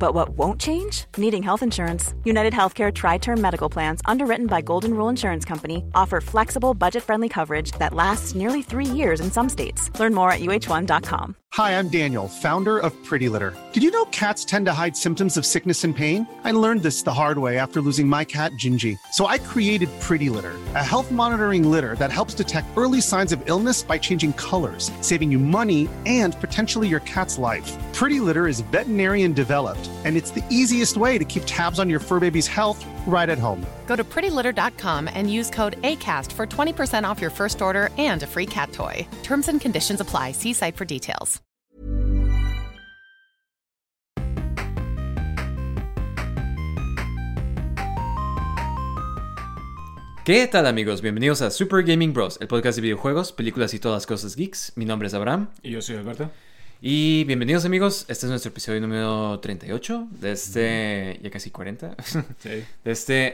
But what won't change? Needing health insurance. United Healthcare Tri Term Medical Plans, underwritten by Golden Rule Insurance Company, offer flexible, budget friendly coverage that lasts nearly three years in some states. Learn more at uh1.com. Hi, I'm Daniel, founder of Pretty Litter. Did you know cats tend to hide symptoms of sickness and pain? I learned this the hard way after losing my cat, Gingy. So I created Pretty Litter, a health monitoring litter that helps detect early signs of illness by changing colors, saving you money and potentially your cat's life. Pretty Litter is veterinarian developed, and it's the easiest way to keep tabs on your fur baby's health right at home. Go to prettylitter.com and use code ACAST for 20% off your first order and a free cat toy. Terms and conditions apply. See site for details. ¿Qué tal amigos? Bienvenidos a Super Gaming Bros, el podcast de videojuegos, películas y todas las cosas geeks. Mi nombre es Abraham. Y yo soy Alberto. Y bienvenidos amigos, este es nuestro episodio número 38, de este, ya casi 40. Sí. De este,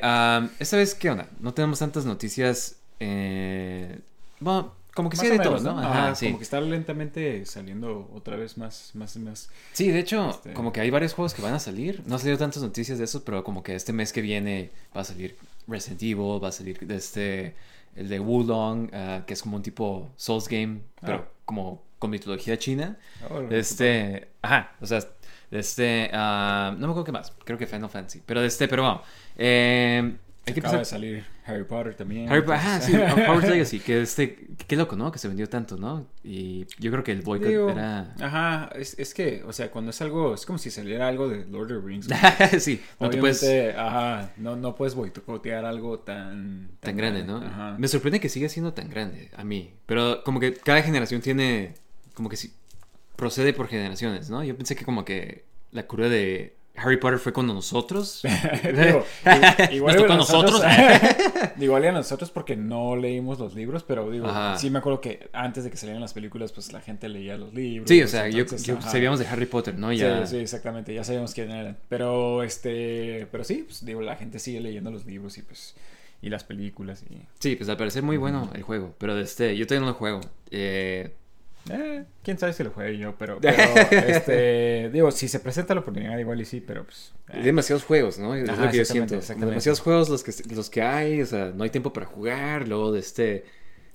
esta vez, ¿qué onda? No tenemos tantas noticias, eh, bueno, como que sí de menos, todo, ¿no? Ajá, Ajá, sí. Como que está lentamente saliendo otra vez más, más y más. Sí, de hecho, Este- como que hay varios juegos que van a salir. No han salido tantas noticias de esos, pero como que este mes que viene va a salir Resident Evil, va a salir de este, el de Wulong, ah, que es como un tipo Souls game, pero Ah. como con mitología china. Oh, Este, ajá, o sea, de este, ah, no me acuerdo qué más, creo que Final Fantasy, pero de este, pero vamos, eh, hay que Acaba de empezar. salir Harry Potter también. Harry Potter, ajá, sí, Hogwarts Legacy, que este, qué loco, ¿no? Que se vendió tanto, ¿no? Y yo creo que el boycott Digo, era... Ajá, es, es que, o sea, cuando es algo, es como si saliera algo de Lord of the Rings. sí, no te puedes... Ajá, no, no puedes boicotear algo tan... tan grande, ¿no? Ajá. Me sorprende que siga siendo tan grande a mí. Pero como que cada generación tiene, como que sí, procede por generaciones, ¿no? Yo pensé que como que la cura de Harry Potter fue cuando nosotros. Digo, igual Nos tocó a nosotros. igual a nosotros porque no leímos los libros, pero digo, Ajá. sí me acuerdo que antes de que salieran las películas, pues la gente leía los libros. sí, o sea, yo, entonces, yo ajá. sabíamos de Harry Potter, ¿no? Ya... Sí, sí, exactamente, ya sabíamos quién eran. Pero este, pero sí, pues digo, la gente sigue leyendo los libros y pues y las películas y Sí, pues al parecer muy bueno el juego. Pero este, yo todavía no lo juego. Eh, eh, quién sabe si lo juegue yo, pero, pero, este, digo, si se presenta la oportunidad igual y sí, pero pues Hay demasiados juegos, ¿no? Es Ajá, lo que yo siento. Demasiados juegos los que, los que hay, o sea, no hay tiempo para jugar. Luego de este,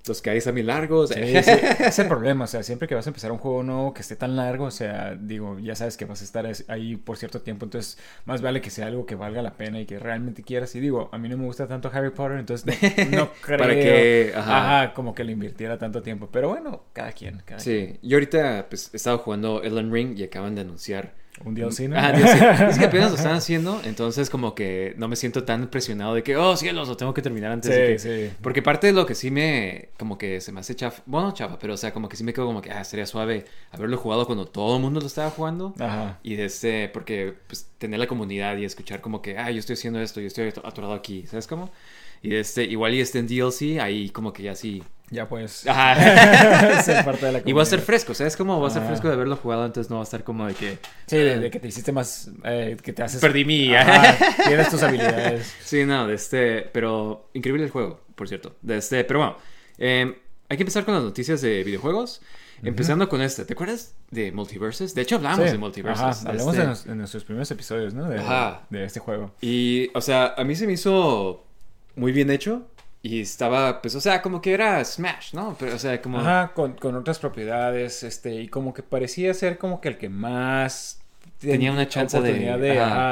los que hay están muy largos. Sí, sí, ese es el problema, o sea, siempre que vas a empezar un juego nuevo que esté tan largo, o sea, digo, ya sabes que vas a estar es- ahí por cierto tiempo, entonces más vale que sea algo que valga la pena y que realmente quieras. Y digo, a mí no me gusta tanto Harry Potter, entonces no, no creo Para que- ajá. ajá. como que le invirtiera tanto tiempo. Pero bueno, cada quien, cada Sí, yo ahorita pues he estado jugando Elden Ring y acaban de anunciar. Un DLC, ¿no? Ah, DLC. Es que apenas lo están haciendo, entonces como que no me siento tan presionado de que, oh cielos, lo tengo que terminar antes de que... Sí, sí. Porque parte de lo que sí me, como que se me hace chafa, bueno, chafa, pero o sea, como que sí me quedo como que, ah, sería suave haberlo jugado cuando todo el mundo lo estaba jugando. Ajá. Y de este, porque pues tener la comunidad y escuchar como que, ah, yo estoy haciendo esto, yo estoy ato- atorado aquí, ¿sabes cómo? Y este, igual y este en DLC, ahí como que ya sí. Ya pues. Ajá. ser parte de la Y va a ser fresco, ¿sabes cómo? Va a ser fresco de haberlo jugado, entonces no va a estar como de que... Sí, de, de que te hiciste más, eh, que te haces... Perdí mi... Tienes tus habilidades. Sí, no, de este, pero increíble el juego, por cierto. De este, pero bueno, eh, hay que empezar con las noticias de videojuegos. Empezando con este, ¿te acuerdas de Multiverses? De hecho, hablamos Sí, de Multiverses. Ajá, hablamos este. nos- en nuestros primeros episodios, ¿no? De, Ajá. de este juego. Y, o sea, a mí se me hizo muy bien hecho. Y estaba, pues, o sea, como que era Smash, ¿no? Pero, o sea, como... Ajá, con, con otras propiedades, este, y como que parecía ser como que el que más Tenía una chance de- oportunidad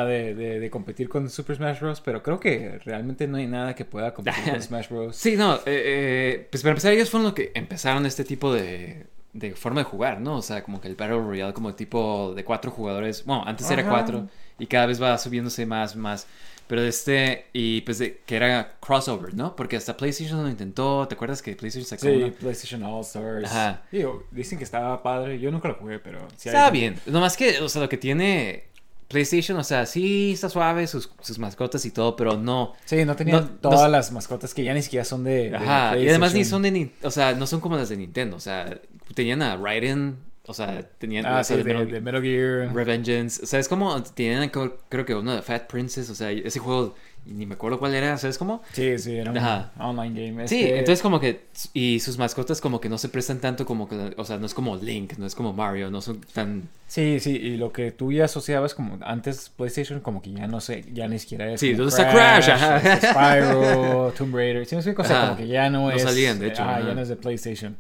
de, de, de- de competir con Super Smash Bros. Pero creo que realmente no hay nada que pueda competir con Smash Bros. Sí, no, eh, eh, pues para empezar, ellos fueron los que empezaron este tipo de, de forma de jugar, ¿no? O sea, como que el Battle Royale como tipo de cuatro jugadores. Bueno, antes era cuatro y cada vez va subiéndose más, más. Pero este, y pues de que era crossover, ¿no? Porque hasta PlayStation lo intentó, ¿te acuerdas que PlayStation sacó Sí? PlayStation All Stars. Ajá. Digo, dicen que estaba padre. Yo nunca lo jugué, pero sí hay- Está bien, nomás que, o sea, lo que tiene PlayStation, o sea, sí está suave, sus, sus mascotas y todo, pero no. Sí, no tenían No- todas no- las mascotas que ya ni siquiera son de. de Ajá, y además ni son de, o sea, no son como las de Nintendo, o sea, tenían a Raiden o sea, tenían... Ah, o sea, sí, de Metal- de Metal Gear. Revengeance. O sea, es como. Tienen, creo que uno de Fat Princess. O sea, ese juego. Ni me acuerdo cuál era. ¿Sabes cómo? Sí, sí, era un Ajá. online game. Sí, Este, entonces como que. Y sus mascotas, como que no se prestan tanto como que. O sea, no es como Link, no es como Mario, no son tan. Sí, sí, y lo que tú ya asociabas como antes PlayStation, como que ya no sé, ya ni siquiera es. Sí, como ¿dónde está Crash? Ajá. este Spyro, Tomb Raider, sí, no o sea, como que ya no, No es. salían, de hecho, Ah, ya no es de PlayStation.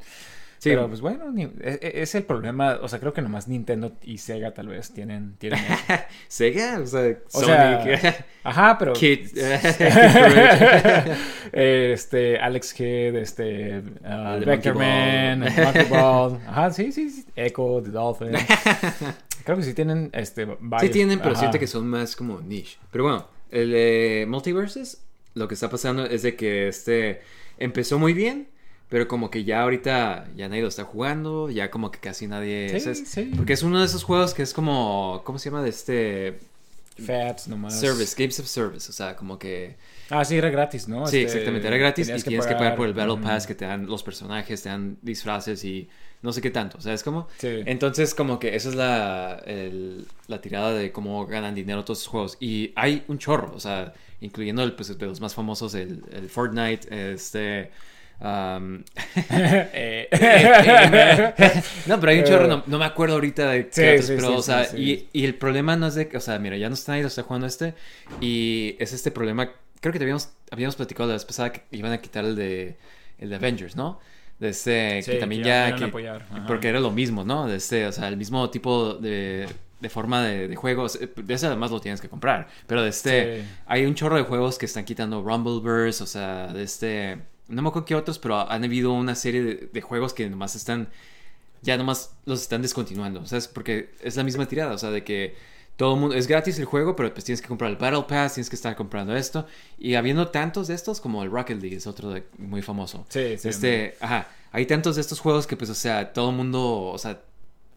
Sí. Pero pues bueno, ni- es, es el problema, o sea, creo que nomás Nintendo y Sega tal vez tienen. tienen. Sega, o sea, O Sonic. sea, ajá, pero. Kid. este, Alex Kidd, este, uh, El de Vector Monkey Man, Ball. Monkey Ball. Ajá, sí, sí, sí. Echo, The Dolphin. Creo que sí tienen, este, sí varios. tienen, pero Ajá. siento que son más como niche. Pero bueno, el eh, Multiverses, lo que está pasando es de que este empezó muy bien, pero como que ya ahorita ya nadie lo está jugando, ya como que casi nadie... Sí, ¿sabes? sí. Porque es uno de esos juegos que es como... ¿Cómo se llama? De este... Fats nomás. Service, Games of Service, o sea, como que... Ah, sí, era gratis, ¿no? Sí, Este, exactamente, era gratis y tienes que pagar por el Battle. Pass que te dan los personajes, te dan disfraces y no sé qué tanto, ¿sabes cómo? Sí. Entonces, como que esa es la, el- la tirada de cómo ganan dinero todos estos juegos. Y hay un chorro, o sea, incluyendo el, pues, de los más famosos, el, el Fortnite, este... um, Eh, no, pero hay un chorro, no, no me acuerdo ahorita de qué Sí, otros, sí, pero, sí, o sea. Y, y el problema no es de, que- o sea, mira, ya no está nadie lo está jugando este, y es este problema, creo que te habíamos, habíamos platicado la vez pasada que iban a quitar el de, el de Avengers, ¿no? De este, que también que ya, que- apoyar, porque era lo mismo, ¿no? De este, o sea, el mismo tipo de, de forma de, de juegos, eh, de ese además lo tienes que comprar, pero de este, Sí. hay un chorro de juegos que están quitando Rumbleverse, o sea, de este, no me acuerdo qué otros, pero han habido una serie de, de juegos que nomás están, ya nomás los están descontinuando, ¿sabes? Porque es la misma tirada, o sea, de que todo el mundo, es gratis el juego, pero pues tienes que comprar el Battle Pass, tienes que estar comprando esto, y habiendo tantos de estos, como el Rocket League es otro de- muy famoso. Sí, sí, Este, ajá, hay tantos de estos juegos que pues, o sea, todo el mundo, o sea,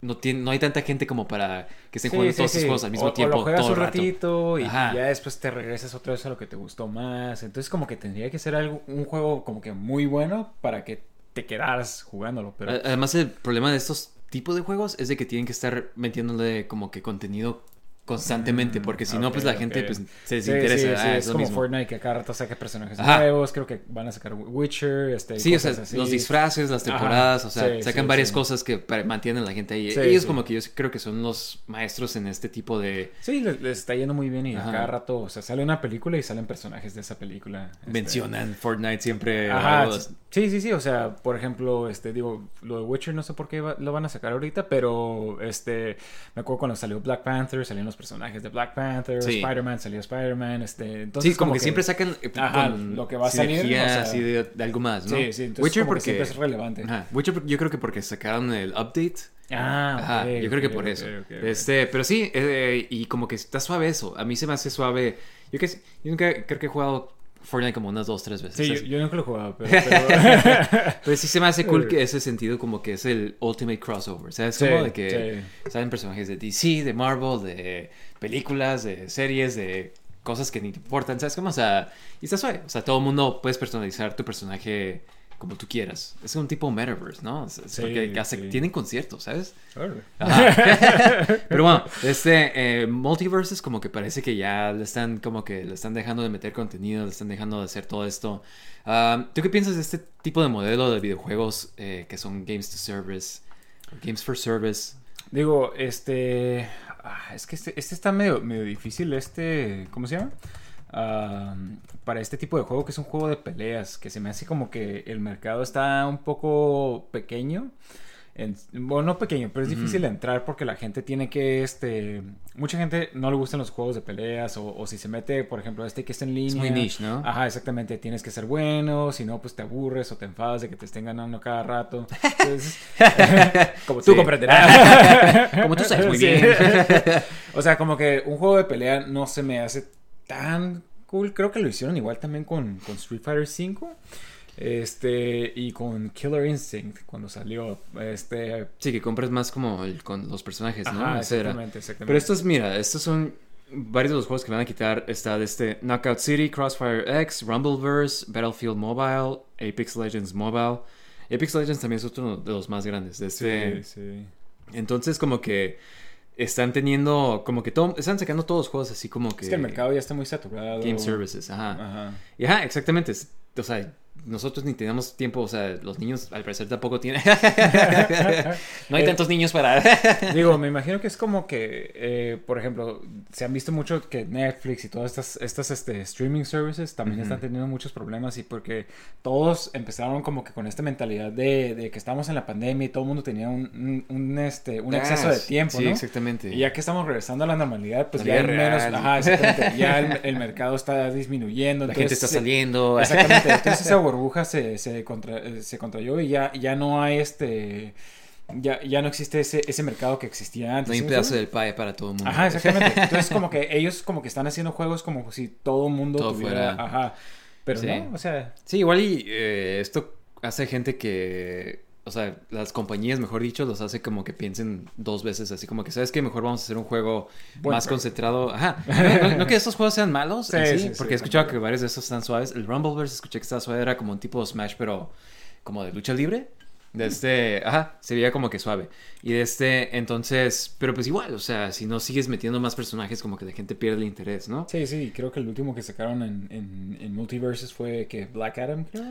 no, tiene, no hay tanta gente como para que estén Sí, jugando sí, todos sí. estos juegos al mismo O- tiempo O lo juegas todo un rato. ratito y, y ya después te regresas otra vez a lo que te gustó más. Entonces como que tendría que ser algo, un juego como que muy bueno para que te quedaras jugándolo. Pero Además, el problema de estos tipos de juegos es de que tienen que estar metiéndole como que contenido constantemente, porque si no, pues la gente pues, se desinteresa. sí, sí, Ah, es lo como mismo. Fortnite que a cada rato saca personajes Ajá. nuevos. Creo que van a sacar Witcher, este, Sí, o cosas sea, así. los disfraces, las Ajá, temporadas, o sea, sí, sacan sí, varias sí. cosas que para- mantienen a la gente ahí. Sí, Ellos sí. como que yo creo que son los maestros en este tipo de... Sí, les, les está yendo muy bien y a Ajá. cada rato, o sea, sale una película y salen personajes de esa película. este, Mencionan Fortnite siempre. Ajá, sí, sí, sí, o sea, por ejemplo, este, digo, lo de Witcher no sé por qué va- lo van a sacar ahorita, pero, este, me acuerdo cuando salió Black Panther, salían los personajes de Black Panther, Sí. Spider-Man, salió Spider-Man, este, entonces sí, como, que, siempre sacan eh, Ajá, con lo que va a salir, o sea- así de, de algo más, ¿no? Sí, sí, entonces Witcher como que porque siempre es relevante. Ajá, Witcher yo creo que porque sacaron el update. Ah, Ajá, yo creo que por eso. Este, pero sí, eh, y como que está suave eso. A mí se me hace suave. Yo, que, yo nunca creo que he jugado Fortnite como unas dos, tres veces. Sí, yo, nunca lo he jugado, pero... pero- Pero sí se me hace cool que ese sentido como que es el ultimate crossover. ¿Sabes? Sí, como de que sí. salen personajes de DC, de Marvel, de películas, de series, de cosas que ni te importan. ¿Sabes? Como, o sea, y está suave. O sea, todo el mundo puedes personalizar tu personaje como tú quieras. Es un tipo metaverse, ¿no? Es Sí, porque sí. tienen conciertos, ¿sabes? Pero bueno, este eh, Multiverses como que parece que ya le están como que le están dejando de meter contenido, le están dejando de hacer todo esto. Um, ¿Tú qué piensas de este tipo de modelo de videojuegos eh, que son Games to Service, Games for Service? Digo, este. ah, es que este, este está medio, medio difícil. Este. ¿Cómo se llama? Ah, para este tipo de juego, que es un juego de peleas. Que se me hace como que el mercado está un poco pequeño. En- bueno, no pequeño, pero es difícil de entrar porque la gente tiene que, este, mucha gente no le gustan los juegos de peleas o, o si se mete, por ejemplo, este que está en línea. Es muy niche, ¿no? Ajá, exactamente, tienes que ser bueno, si no, pues te aburres o te enfadas de que te estén ganando cada rato. Entonces, como tú Sí. comprenderás. Como tú sabes muy Sí. bien. o sea, como que un juego de pelea no se me hace tan cool. Creo que lo hicieron igual también con, con Street Fighter V. Este, y con Killer Instinct cuando salió. Este, Sí, que compras más como el- con los personajes, ¿no? ajá, exactamente, exactamente. Pero estos, mira, estos son varios de los juegos que van a quitar. Está de este Knockout City, Crossfire X, Rumbleverse, Battlefield Mobile, Apex Legends Mobile. Apex Legends también es otro de los más grandes. De este, Sí, sí. Entonces, como que están teniendo, como que todo, están sacando todos los juegos así como que... Es que el mercado ya está muy saturado. Game services, ajá. Ajá. Y ajá, exactamente. O sea, nosotros ni tenemos tiempo, o sea, los niños al parecer tampoco tienen... no hay Eh, tantos niños para... Digo, me imagino que es como que, eh, por ejemplo, se han visto mucho que Netflix y todas estas, estas este, streaming services también están teniendo muchos problemas y porque todos empezaron como que con esta mentalidad de, de que estamos en la pandemia y todo el mundo tenía un, un, un, este, un exceso de tiempo, Sí, ¿no? exactamente. Y ya que estamos regresando a la normalidad, pues La ya menos, real. ajá, exactamente, ya el, el mercado está disminuyendo. La gente está saliendo. Exactamente, entonces burbuja se, se, contra- eh, se contrayó y ya, ya no hay este... Ya, ya no existe ese, ese mercado que existía antes. No hay un ¿sí pedazo explico? del pie para todo el mundo. Ajá, exactamente. Entonces como que ellos como que están haciendo juegos como si todo el mundo Todo tuviera... fuera. Ajá. Pero Sí. no, o sea... Sí, igual y eh, esto hace gente que, o sea, las compañías, mejor dicho, los hace como que piensen dos veces, así como que, ¿sabes qué? Mejor vamos a hacer un juego Bueno, más pero- concentrado. Ajá. No, no que estos juegos sean malos, Sí, sí, sí, porque he escuchado que varios de estos están suaves. El Rumbleverse escuché que estaba suave, era como un tipo Smash, pero como de lucha libre. De este, ajá, se veía como que suave. Y de este, entonces, pero pues igual, o sea, si no sigues metiendo más personajes, como que la gente pierde el interés, ¿no? Sí, sí, creo que el último que sacaron en, en, en Multiverses fue que Black Adam, creo.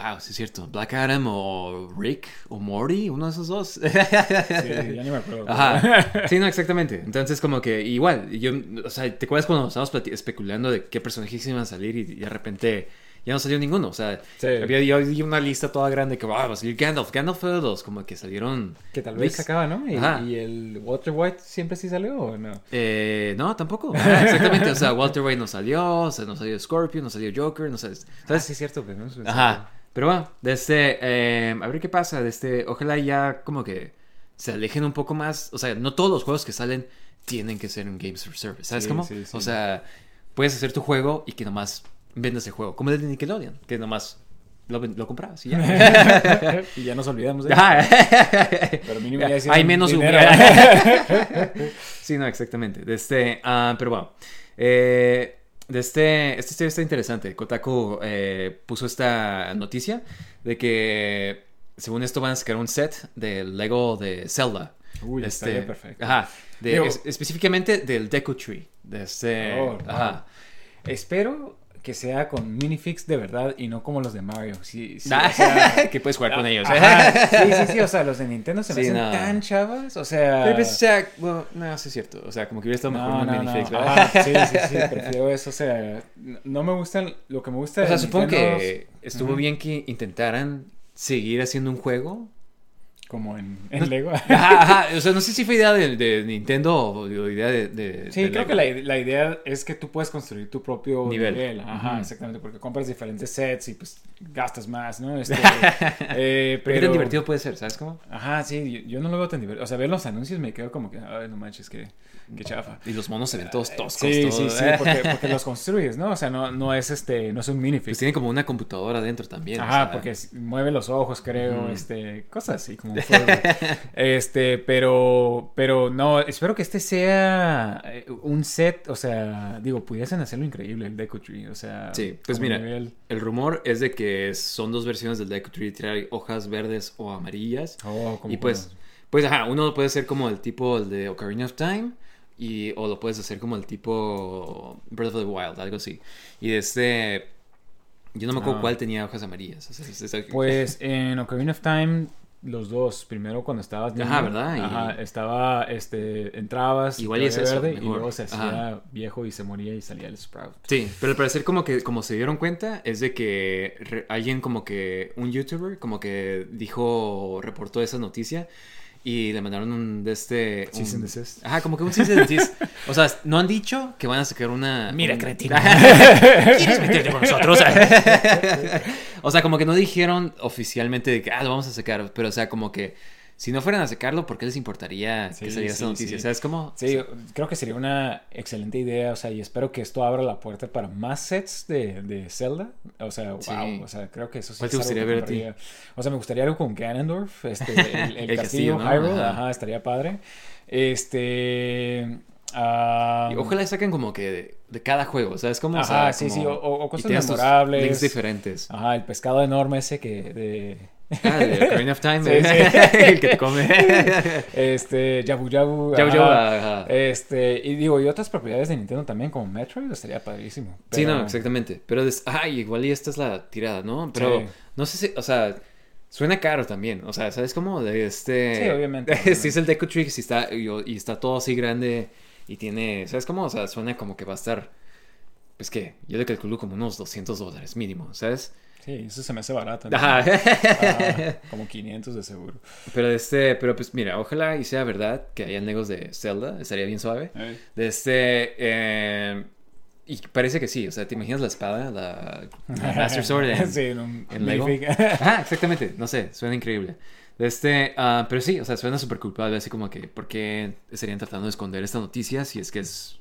Wow, sí es cierto. Black Adam o Rick o Morty, uno de esos dos. Sí, ya ni me acuerdo. Ajá. Sí, no, exactamente. Entonces, como que igual, yo, o sea, ¿te acuerdas cuando estábamos especulando de qué personajes iban a salir y de repente ya no salió ninguno? O sea, Sí. había yo una lista toda grande que ah, va a salir Gandalf. Gandalf fue de los como que salieron. Que tal vez sacaba, ¿no? Y, Ajá. y el Walter White siempre sí salió, ¿o no? Eh, no, tampoco. Ajá, exactamente. O sea, Walter White no salió, o sea, no salió Scorpion, no salió Joker, no salió. Ah, ¿Sabes? sí, es cierto, pues, ¿no? Ajá. Pero bueno, de este, eh, a ver qué pasa. De este, ojalá ya como que se alejen un poco más. O sea, no todos los juegos que salen tienen que ser un Games for Service. ¿Sabes Sí, cómo? sí, sí. O sea, puedes hacer tu juego y que nomás vendas el juego. Como el de Nickelodeon, que nomás lo, lo comprabas y ya. y ya nos olvidamos de Ajá. Pero mínimo ya Hay menos dinero. sí, no, exactamente. Este, ah, pero bueno. Eh, de este, historia está interesante. Kotaku eh, puso esta noticia de que, según esto, van a sacar un set del Lego de Zelda. Uy, Este, perfecto. Ajá. De- Digo- es- específicamente del Deku Tree. De este. Oh, ajá. Espero que sea con minifix de verdad y no como los de Mario. Sí, sí, Ah, o sea, que puedes jugar con ellos. ajá, sí, sí, sí, o sea, los de Nintendo se me hacen no. tan chavas, o sea... Pero pues, o sea, bueno, no, sí es cierto. O sea, como que hubiera estado mejor no, un no, no, minifix, ¿verdad? ajá, sí, sí, sí, prefiero eso, o sea, no- no me gustan, lo que me gusta O de sea, supongo Nintendo que estuvo bien que intentaran seguir haciendo un juego. Como en, en Lego. Ajá, ajá. O sea, no sé si fue idea de, de Nintendo o idea de. de- Sí, de creo Lego. que la, la idea es que tú puedes construir tu propio Nivel. nivel. Ajá, exactamente, porque compras diferentes sets y pues gastas más, ¿no? Este, eh, Pero qué tan divertido puede ser, ¿sabes cómo? Ajá, sí, yo, yo no lo veo tan divertido. O sea, ver los anuncios me quedo como que, ay, no manches, qué, qué chafa. Y los monos se ven todos toscos. Sí, todo. sí, sí, porque, porque los construyes, ¿no? O sea, no, no es este, no es un Pues minifix. tienen como una computadora adentro también. o Ajá, sea. porque mueve los ojos, creo, este, cosas así como Este, pero, pero no, espero que este sea eh, un set, o sea, digo, pudiesen hacerlo increíble el Deco Tree, o sea, Sí, pues mira, nivel- el rumor es de que son dos versiones del Deku Tree. Trae hojas verdes o amarillas. Oh, como y pues, pues, ajá, uno puede ser como el tipo el de Ocarina of Time. Y, o lo puedes hacer como el tipo Breath of the Wild, algo así. Y este. Yo no me acuerdo Ah. cuál tenía hojas amarillas. o sea, es- es- Pues en Ocarina of Time, los dos. Primero cuando estabas niño. Ajá, ¿verdad? Y- Ajá, estaba, este, entrabas. Igual y es eso, verde, y luego se hacía Ajá. viejo y se moría y salía el Sprout. Sí, pero al parecer como que como se dieron cuenta es de que alguien como que un youtuber como que dijo reportó esa noticia y le mandaron un de este un- and desist. Ajá, como que un cease and desist. O sea, no han dicho que van a sacar una Mira, un- cretino. ¿Quieres meterte con nosotros? o sea, como que no dijeron oficialmente de que ah, lo vamos a sacar, pero o sea, como que si no fueran a sacarlo, ¿por qué les importaría Sí, que saliera esa sí, noticia? sí. ¿Sabes cómo? Sí, creo que sería una excelente idea, o sea, y espero que esto abra la puerta para más sets de, de Zelda. O sea, wow, Sí. o sea, creo que eso sí ¿Cuál es te gustaría ver a ti? O sea, me gustaría algo con Ganondorf, este, el, el El castillo, castillo, ¿no? Hyrule, Ajá. ajá. estaría padre. Este... Y ojalá saquen como que de, de cada juego. Como, o Ajá, sea, sí, como- sí, o- o y cosas tengas tus memorables. links diferentes. Ajá, el pescado enorme ese que de, Ah, de Ocarina of Time. Sí, eh. sí. el que te come. Este, Yabu Yabu. Yabu ajá. Yabu, ajá. Este, y digo, y otras propiedades de Nintendo también, como Metroid, estaría padrísimo. Sí, pero- no, exactamente. Pero, des- ay, igual y esta es la tirada, ¿no? Pero Sí. no sé si, o sea, suena caro también. O sea, ¿sabes cómo? De este... Sí, obviamente, si es el Deco Trix y está, y, está todo así grande y tiene, ¿sabes cómo? O sea, suena como que va a estar, pues que yo le calculo como unos 200 dólares mínimo, ¿sabes? Sí, eso se me hace barato. ¿no? Ajá. Ah, como 500 de seguro. Pero este, pero pues mira, ojalá y sea verdad que hayan legos de Zelda, estaría bien suave. De este, eh, y parece que sí, o sea, ¿te imaginas la espada, la, la Master Sword en, sí, en un en Lego? Ajá, exactamente, no sé, suena increíble. De este, ah, pero sí, o sea, suena súper culpable, así como que, ¿por qué estarían tratando de esconder esta noticia si es que es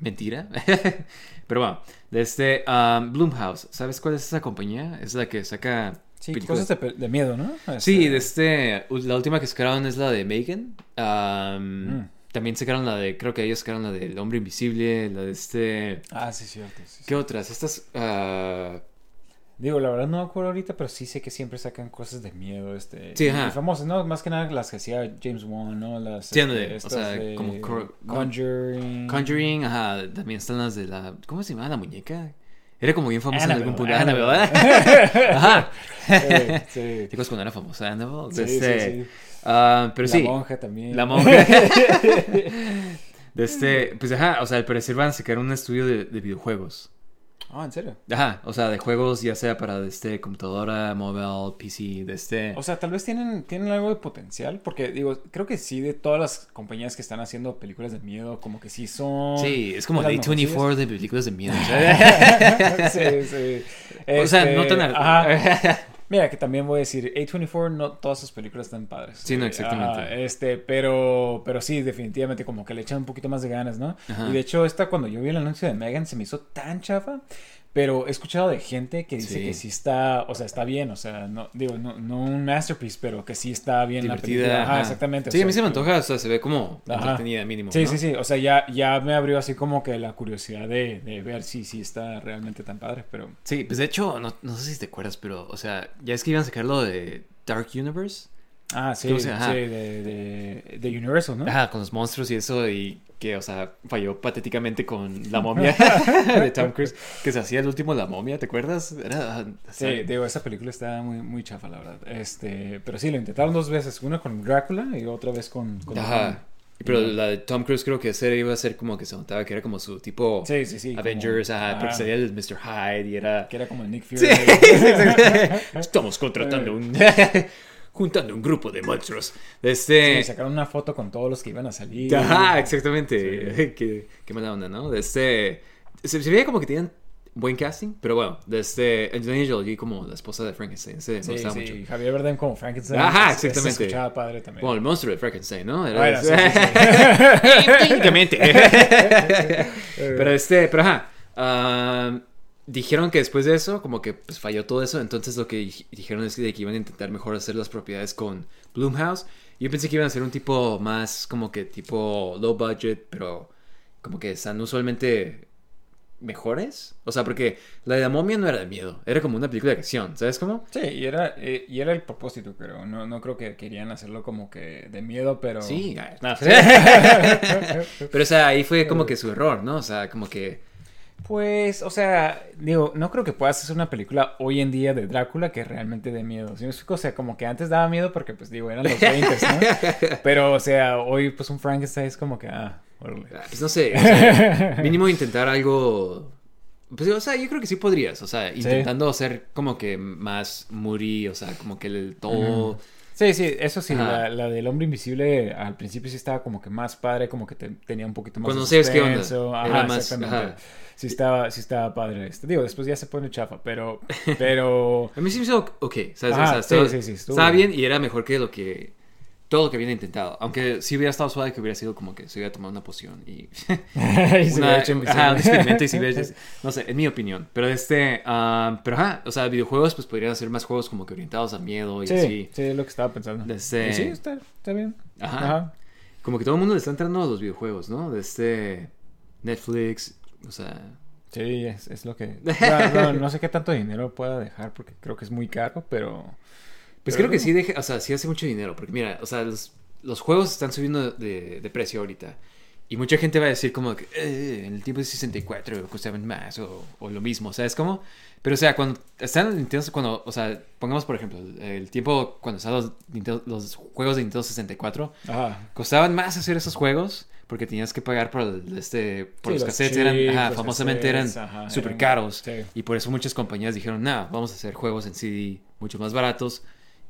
mentira? pero bueno, de este, ah, Bloomhouse, ¿sabes cuál es esa compañía? Es la que saca... Sí, películas- cosas de, miedo, ¿no? Sí, Este, de este, la última que sacaron es la de Megan. Am, Mm. También sacaron la de, creo que ellos sacaron la del Hombre Invisible, la de este... Ah, sí, cierto. sí, sí. ¿Qué otras? Estas... ah, Digo, la verdad no me acuerdo ahorita, pero sí sé que siempre sacan cosas de miedo, este... Sí, ajá. famosas, ¿no? Más que nada las que hacía James Wan, ¿no? Las, Sí, este, ándale, o estas sea, de como Conjuring. Conjuring, ajá, también están las de la... ¿Cómo se llama la muñeca? Era como bien famosa en algún punto. Annabelle. Annabelle, Ajá. Eh, sí. Chicos, cuando era famosa Annabelle. Sí, sí, este, sí. ah, pero la sí. monja también. La monja. de este, pues ajá, o sea, al parecer van a sacar un estudio de, de videojuegos. Ah, ¿en serio? Ajá, o sea, de juegos ya sea para este computadora, mobile, PC, de este. O sea, tal vez tienen, tienen algo de potencial, porque digo, creo que sí, de todas las compañías que están haciendo películas de miedo, como que sí son... sí, es como de Day las 24 de películas de miedo. O sea, Este, no tan al- ajá. Mira, que también voy a decir, A24, no todas sus películas están padres. Sí, no, exactamente. Ajá, este, pero, pero sí, definitivamente, como que le echan un poquito más de ganas, ¿no? Ajá. Y de hecho, esta, cuando yo vi el anuncio de Megan, se me hizo tan chafa. Pero he escuchado de gente que dice Sí. que sí está, o sea, está bien, o sea, no, digo, no, no un masterpiece, pero que sí está bien la película. Ajá, ajá. exactamente. o Sí, a mí se me antoja, o sea, se ve como Ajá. entretenida mínimo. Sí, ¿no? sí, sí. O sea, ya, ya me abrió así como que la curiosidad de, de ver si sí está realmente tan padre, pero... Sí, pues de hecho, no, no sé si te acuerdas, pero, o sea, ya es que iban a sacar lo de Dark Universe. Ah, sí, sí, de, de, de Universal, ¿no? Ajá, con los monstruos y eso, y que, o sea, falló patéticamente con la momia de Tom Cruise, que se hacía el último La momia, ¿te acuerdas? Era, o Sí, digo, esa película está muy, muy chafa, la verdad. Este, pero sí, lo intentaron dos veces, una con Drácula y otra vez con... con Ajá. Pero la de Tom Cruise creo que esa iba a ser como que se notaba que era como su tipo Sí, sí, sí. Avengers, como- ajá, porque ajá, salía el Mr. Hyde y era... Que era como el Nick Fury. Estamos contratando un... juntando un grupo de monstruos. Este... Sí, sacaron una foto con todos los que iban a salir. Ajá, exactamente. qué, qué mala onda, ¿no? Este. Se, se veía como que tenían buen casting, pero bueno, de este. Angelina Jolie como la esposa de Frankenstein. Me Sí, gustaba sí, mucho. Javier Bardem como Frankenstein. Ajá, se- se exactamente. escuchaba padre también. Bueno, el monstruo de Frankenstein, ¿no? Era- Bueno, sí, sí, Técnicamente. pero este, pero ajá. ah, dijeron que después de eso, como que pues, falló todo eso. Entonces lo que di- dijeron es que, de que iban a intentar mejor hacer las propiedades con Bloomhouse. Yo pensé que iban a ser un tipo más como que tipo low budget, pero como que están usualmente mejores. O sea, porque la de la momia no era de miedo, era como una película de acción, ¿sabes cómo? Sí, y era, eh, y era el propósito, creo. No, no creo que querían hacerlo como que de miedo, pero... Sí, no. pero o sea, ahí fue como que su error, ¿no? O sea, como que... Pues, o sea, digo, no creo que puedas hacer una película hoy en día de Drácula que realmente dé miedo. ¿Sí me explico? O sea, como que antes daba miedo porque, pues, digo, eran los 20, ¿no? Pero, o sea, hoy, pues, un Frankenstein es como que, ah, órale. Ah, Pues no sé, o sea, mínimo intentar algo. Pues, o sea, yo creo que sí podrías, o sea, intentando hacer como que más moody, o sea, como que el todo. Sí, sí, eso sí, la, la del hombre invisible al principio sí estaba como que más padre, como que te- tenía un poquito más Cuando sabes qué onda. Era Ajá, más- exactamente. ajá. Sí estaba, sí estaba padre esto. Digo, después ya se pone chafa, pero, pero... A mí sí me hizo ok, ¿sabes? Ajá, o sea, estaba, sí, sí, sí, estaba bien y era mejor que lo que. Todo lo que habían intentado. Aunque sí hubiera estado suave que hubiera sido como que se hubiera tomado una poción y. una- hecho ajá, un experimento y si hubiera- No sé, en mi opinión. Pero este. ah, pero ajá, o sea, videojuegos pues podrían ser más juegos como que orientados a miedo y Sí, así. sí, es lo que estaba pensando. Desde- Y Sí, está, está bien. Ajá. Como que todo el mundo le está entrando a los videojuegos, ¿no? De este Netflix, o sea, Sí, es, es lo que... No, no, no sé qué tanto dinero pueda dejar porque creo que es muy caro, pero... Pues Pero creo que sí, deja, o sea, sí hace mucho dinero. Porque mira, o sea, los, los juegos están subiendo de, de precio ahorita. Y mucha gente va a decir como que eh, en el tiempo de 64 costaban más o, o lo mismo. ¿Sabes cómo? Pero o sea, cuando están en Nintendo, cuando, o sea, pongamos por ejemplo, el, tiempo cuando estaban los, los juegos de Nintendo 64, Ajá. costaban más hacer esos juegos porque tenías que pagar por el- este por Sí, los los cassettes chips, eran ajá, los famosamente eran cassettes, ajá, súper eran- caros sí. y por eso muchas compañías dijeron nah vamos a hacer juegos en CD mucho más baratos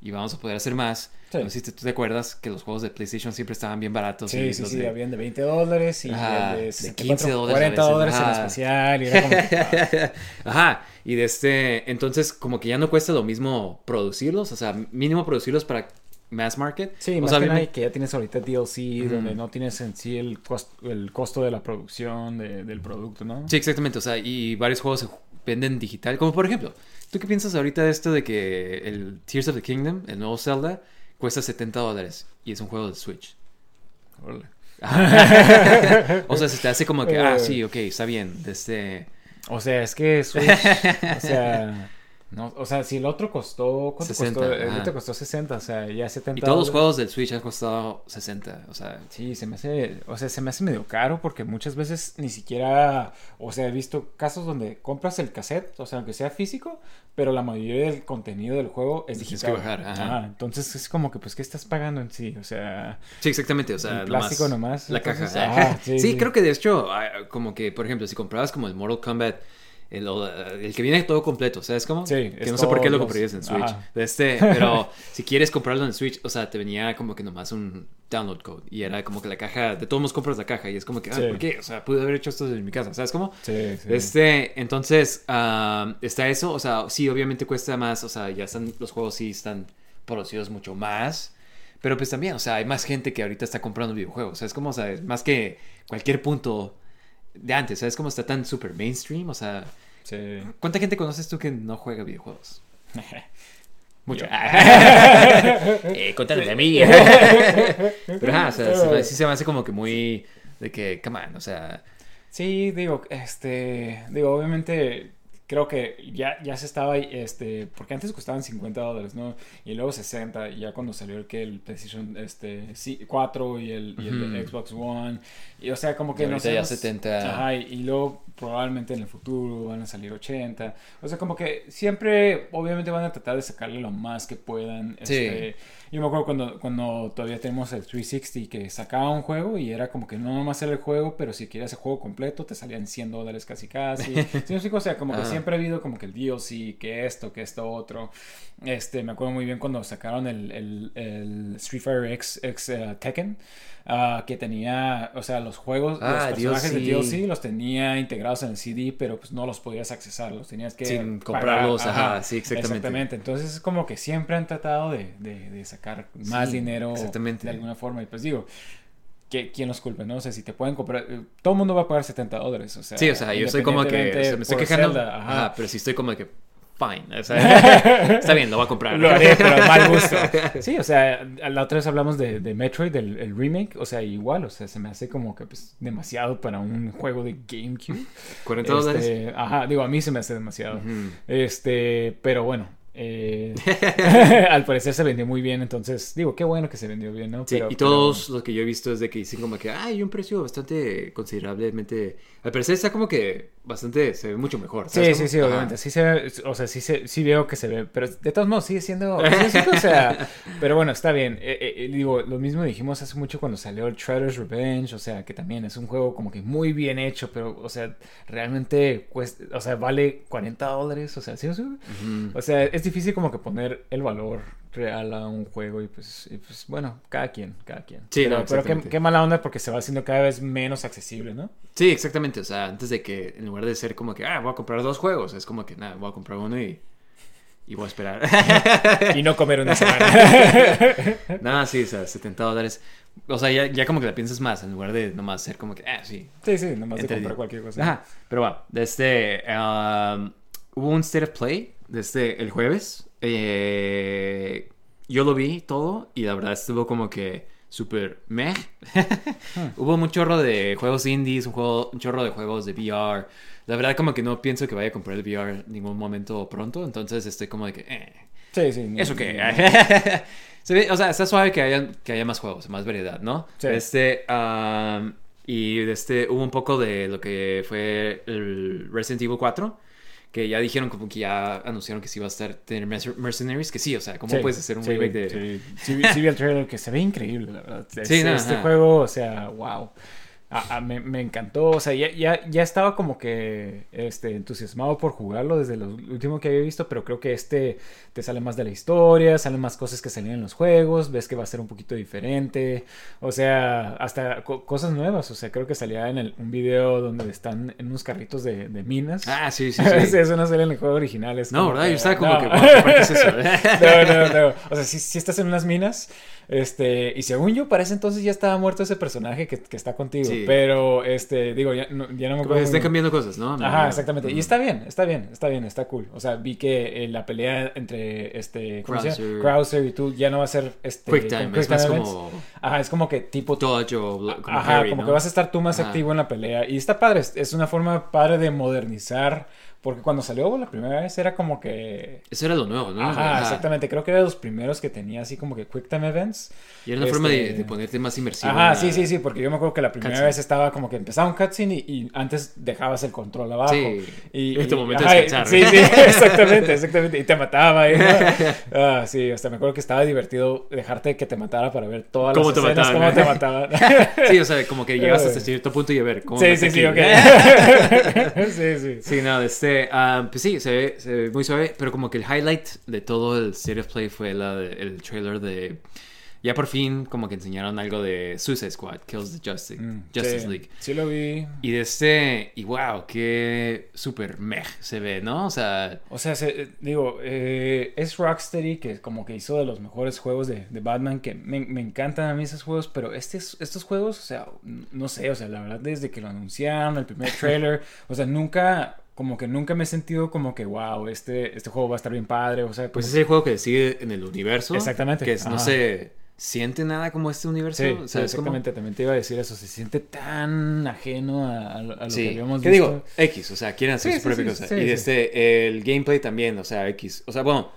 y vamos a poder hacer más Sí. no sé si tú te acuerdas que los juegos de PlayStation siempre estaban bien baratos Sí, y sí, sí, de- habían de 20 dólares y Ajá, el de de 15 64, dólares a 40 veces, dólares en especial. Y era como ah, Ajá, y de este, entonces como que ya no cuesta lo mismo producirlos, o sea, mínimo producirlos para mass market. Sí, o más sea, que que ya tienes ahorita DLC, donde no tienes en sí el, cos- el costo de la producción de- del producto, ¿no? Sí, exactamente, o sea, y varios juegos se venden digital, como por ejemplo, ¿tú qué piensas ahorita de esto de que el Tears of the Kingdom, el nuevo Zelda, cuesta 70 dólares y es un juego de Switch? O sea, se te hace como que, ah, Eh. sí, ok, está bien, este... O sea, es que Switch, o sea, no, o sea, si el otro costó, ¿cuánto 60, costó? El otro costó 60, o sea, ya 70 Y todos los juegos del Switch han costado 60, o sea... Sí, se me hace, o sea, se me hace medio caro porque muchas veces ni siquiera, o sea, he visto casos donde compras el cassette, o sea, aunque sea físico, pero la mayoría del contenido del juego es Tienes digital. que bajar, ajá. entonces es como que, pues, ¿qué estás pagando en sí? O sea, Sí, exactamente, o sea, El plástico nomás, La entonces, caja. ajá, sí, sí, sí. creo que de hecho, ah, como que, por ejemplo, si comprabas como el Mortal Kombat, el, o, el que viene todo completo, ¿sabes cómo? Sí, Que no sé por qué lo comprarías en Switch. ajá. Este, pero si quieres comprarlo en Switch, o sea, te venía como que nomás un download code. Y era como que la caja, de todos modos compras la caja. Y es como que, ah, Sí. ¿por qué? O sea, pude haber hecho esto desde mi casa, ¿sabes cómo? sí, sí. Este, entonces, ah, está eso, o sea, sí, obviamente cuesta más, o sea, ya están, los juegos sí están producidos mucho más, pero pues también, o sea, hay más gente que ahorita está comprando videojuegos, o sea, es como, o sea, más que cualquier punto de antes, ¿sabes cómo está tan super mainstream? O sea, Sí. ¿cuánta gente conoces tú que no juega videojuegos? Mucho. Eh, a mí. pero, ajá, o sea, se sí se me hace como que muy, de que, come on, o sea, Sí, digo, este, digo, obviamente creo que ya, ya se estaba, este, porque antes costaban 50 dólares, ¿no? Y luego 60, y ya cuando salió el que el PlayStation, este, sí, 4 y el, y el Ujú. Xbox One, y o sea, como que Y no ahorita sé. ya 70. Ajá, y, y luego probablemente en el futuro van a salir 80, o sea, como que siempre, obviamente van a tratar de sacarle lo más que puedan, Sí. este, yo me acuerdo cuando, cuando todavía tenemos el 360 que sacaba un juego y era como que no nomás era el juego, pero si querías el juego completo te salían 100 dólares casi casi. ¿Sí? O sea, como que Ajá. Siempre ha habido como que el DLC, que esto, que esto otro. Este, me acuerdo muy bien cuando sacaron el, el, el Street Fighter X, X eh, Tekken. ah, que tenía, o sea, los juegos, Ah, los personajes DLC. de DLC los tenía integrados en el CD, pero pues no los podías accesar, los tenías que Sin comprarlos, ajá, sí, exactamente. Exactamente, entonces es como que siempre han tratado de, de, de sacar más Sí, dinero de alguna forma. Y pues digo, ¿qué- ¿quién los culpa? ¿no? O sea, si te pueden comprar, eh, todo el mundo va a pagar 70 dólares. O sea, Sí, o sea, yo estoy como que, o sea, me estoy quejando, Zelda, ajá. ajá, pero sí estoy como que, fine, o sea, está bien, lo voy a comprar. Lo haré, pero mal gusto. Sí, o sea, la otra vez hablamos de, de Metroid, del el remake, o sea, igual, o sea, se me hace como que pues, demasiado para un juego de GameCube. 40 dólares. Este, ajá, digo, a mí se me hace demasiado. Este, pero bueno, eh, al parecer se vendió muy bien, entonces, digo, qué bueno que se vendió bien, ¿no? Sí, Pero- y pero- todos los que yo he visto es de que dicen como que hay un precio bastante considerablemente. Al parecer está como que bastante. Se ve mucho mejor. Sí, ¿sabes sí, sí, Ajá. obviamente. Sí se ve, o sea, sí, se, sí veo que se ve, pero de todos modos sigue siendo, sigue siendo, o sea, pero bueno, está bien. Eh, eh, eh, digo, lo mismo dijimos hace mucho cuando salió el Shredder's Revenge, o sea, que también es un juego como que muy bien hecho, pero, o sea, realmente cuesta, o sea, vale 40 dólares, o sea, sí, o sea, o sea, es difícil como que poner el valor real a un juego y pues, y pues bueno, cada quien, cada quien. Sí, pero, no, pero qué, qué mala onda porque se va haciendo cada vez menos accesible, ¿no? Sí, exactamente. O sea, antes de que, en lugar de ser como que, ah, voy a comprar dos juegos, es como que, nada, voy a comprar uno y. Y voy a esperar. Y no comer una semana. Nada, sí, o sea, 70 dólares. O sea, ya, ya como que la piensas más, en lugar de nomás ser como que, ah, sí, sí, sí, nomás de comprar cualquier cosa. Ajá, pero bueno, desde um, hubo un State of Play desde el jueves. Eh, yo lo vi todo y la verdad estuvo como que súper meh. hubo un chorro de juegos indies, un, juego, un chorro de juegos de VR. La verdad como que no pienso que vaya a comprar el VR en ningún momento pronto, entonces estoy como de que... eh. Sí, sí. Eso que... se ve, o sea, está suave que haya, que haya más juegos, más variedad, ¿no? Sí. Este... um, y este, hubo un poco de lo que fue el Resident Evil 4. Que ya dijeron como que ya anunciaron que sí va a estar tener Merc- Mercenaries. Que sí, o sea, ¿cómo Sí, puedes hacer un sí, remake de... Sí, vi- sí vi el trailer que se ve increíble, la verdad. Es- Sí, no, este ajá. juego, o sea, wow. A- a- me, me encantó, o sea, ya, ya, ya estaba como que este, entusiasmado por jugarlo desde lo último que había visto, pero creo que este te sale más de la historia, salen más cosas que salían en los juegos, ves que va a ser un poquito diferente, o sea, hasta co- cosas nuevas, o sea, creo que salía en el- un video donde están en unos carritos de, de minas. Ah, sí, sí, Sí. Eso no sale en el juego original. es No, ¿verdad? que- Yo estaba como no. que, "Wow, ¿qué parte es eso?" no, no, no. O sea, si, estás en unas minas, este, y según yo, para ese entonces ya estaba muerto ese personaje que, que está contigo. Sí. Pero, este, digo, ya no, ya no me acuerdo. bien. cambiando cosas, ¿no? Ajá, No, exactamente. Y está bien, está bien, está bien, está cool. O sea, vi que eh, la pelea entre este. Krauser. Krauser y tú ya no va a ser este Quick time, es más events. como Ajá, es como que tipo Dodge o como Ajá, como que vas a estar tú más Ajá. activo en la pelea. Y está padre, es una forma padre de modernizar. Porque cuando salió la primera vez era como que. Eso era lo nuevo, ¿no? Ajá, exactamente. Creo que era de los primeros que tenía así como que Quick Time Events. Y era una forma de, Este- de ponerte más inmersivo. Ajá, sí, sí, sí, porque yo me acuerdo que la primera Cutscene. vez estaba como que empezaba un cutscene y, y antes dejabas el control abajo. Sí, Y, en tu y- momento de ajá, descansar. Sí, sí, exactamente, exactamente. Y te mataba. y. Ah, sí, hasta me acuerdo que estaba divertido dejarte que te matara para ver todas las escenas, mataban, cómo te mataban. Sí, o sea, como que llegas hasta cierto punto y a ver cómo Sí, sí, está sí, aquí? ok. sí, sí. Sí, no, este, ah, pues sí, se ve, se ve muy suave, pero como que el highlight de todo el State of Play fue la de- el trailer de, ya por fin como que enseñaron algo de Suicide Squad, Kills the Justice, Mm, Justice sí, League. Sí lo vi. Y de este, y wow, qué super meh se ve, ¿no? O sea, O sea, se- digo, eh, es Rocksteady que como que hizo de los mejores juegos de, de Batman, que me, me encantan a mí esos juegos, pero este, estos juegos, o sea, no sé, o sea, la verdad desde que lo anunciaron, el primer trailer, o sea, nunca, como que nunca me he sentido como que, wow, este, este juego va a estar bien padre, o sea, pues es el juego que sigue en el universo. Exactamente, Que es- no se siente nada como este universo. Sí, o sea, sí, es como- exactamente, también te iba a decir eso, se siente tan ajeno a, a lo que habíamos ¿qué visto. digo? X, o sea, quieren hacer su propia cosa. y este, el gameplay también, o sea, X. O sea, bueno,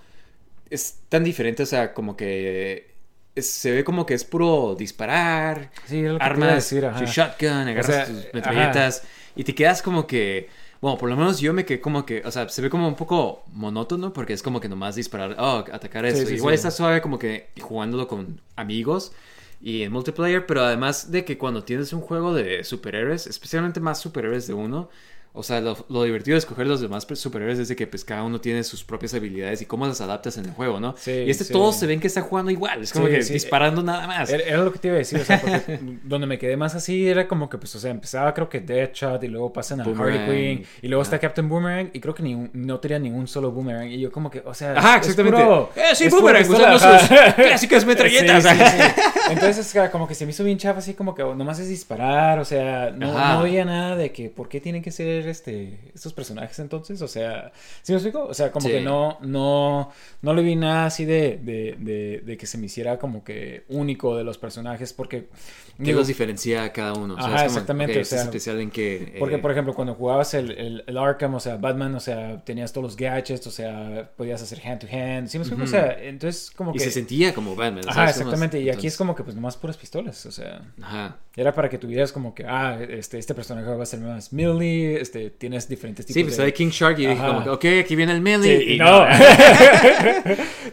es tan diferente, o sea, como que se ve como que es puro disparar, Sí, armas, decir, tu shotgun, agarras sea, tus metralletas y te quedas como que, bueno, por lo menos yo me quedé como que, o sea, se ve como un poco monótono porque es como que nomás disparar, oh, atacar Sí, eso. sí, Igual sí. está suave como que jugándolo con amigos y en multiplayer, pero además de que cuando tienes un juego de superhéroes, especialmente más superhéroes de uno, o sea, lo, lo divertido de escoger los demás superhéroes es de que pues cada uno tiene sus propias habilidades y cómo las adaptas en el juego, ¿no? Sí, y este sí. todos se ven que están jugando igual, es como Sí, que disparando nada más. Era, lo que te iba a decir, o sea, porque donde me quedé más así era como que, pues, o sea, empezaba creo que Deadshot y luego pasan a Boomerang. Harley Quinn y luego está Ajá. Captain Boomerang y creo que ni un- no tenía ningún solo Boomerang y yo como que, o sea, Ajá, es exactamente. puro- Eh, sí, es Boomerang, usando sus clásicas metralletas. Entonces, como que se me hizo bien chafa, así como que nomás es disparar, o sea, no, no veía nada de que por qué tienen que ser este estos personajes entonces, o sea, ¿sí me explico? O sea, como Sí. que no, no, no le vi nada así de, de, de, de que se me hiciera como que único de los personajes, porque ¿Qué los diferencia a cada uno? O sea, Ajá, es como, exactamente, o es especial en que... porque, eh, por ejemplo, cuando jugabas el, el, el Arkham, o sea, Batman, o sea, tenías todos los gadgets, o sea, podías hacer hand to hand, ¿sí me explico? O sea, entonces como Y que... se sentía como Batman. Ajá, exactamente, y aquí es como que pues nomás puras pistolas, o sea... Ajá. Era para que tuvieras como que, ah, este, este personaje va a ser más melee, este, tienes diferentes tipos Sí, pues de... King Shark y dije Ajá. como que, ok, aquí viene el melee. Sí, y y no.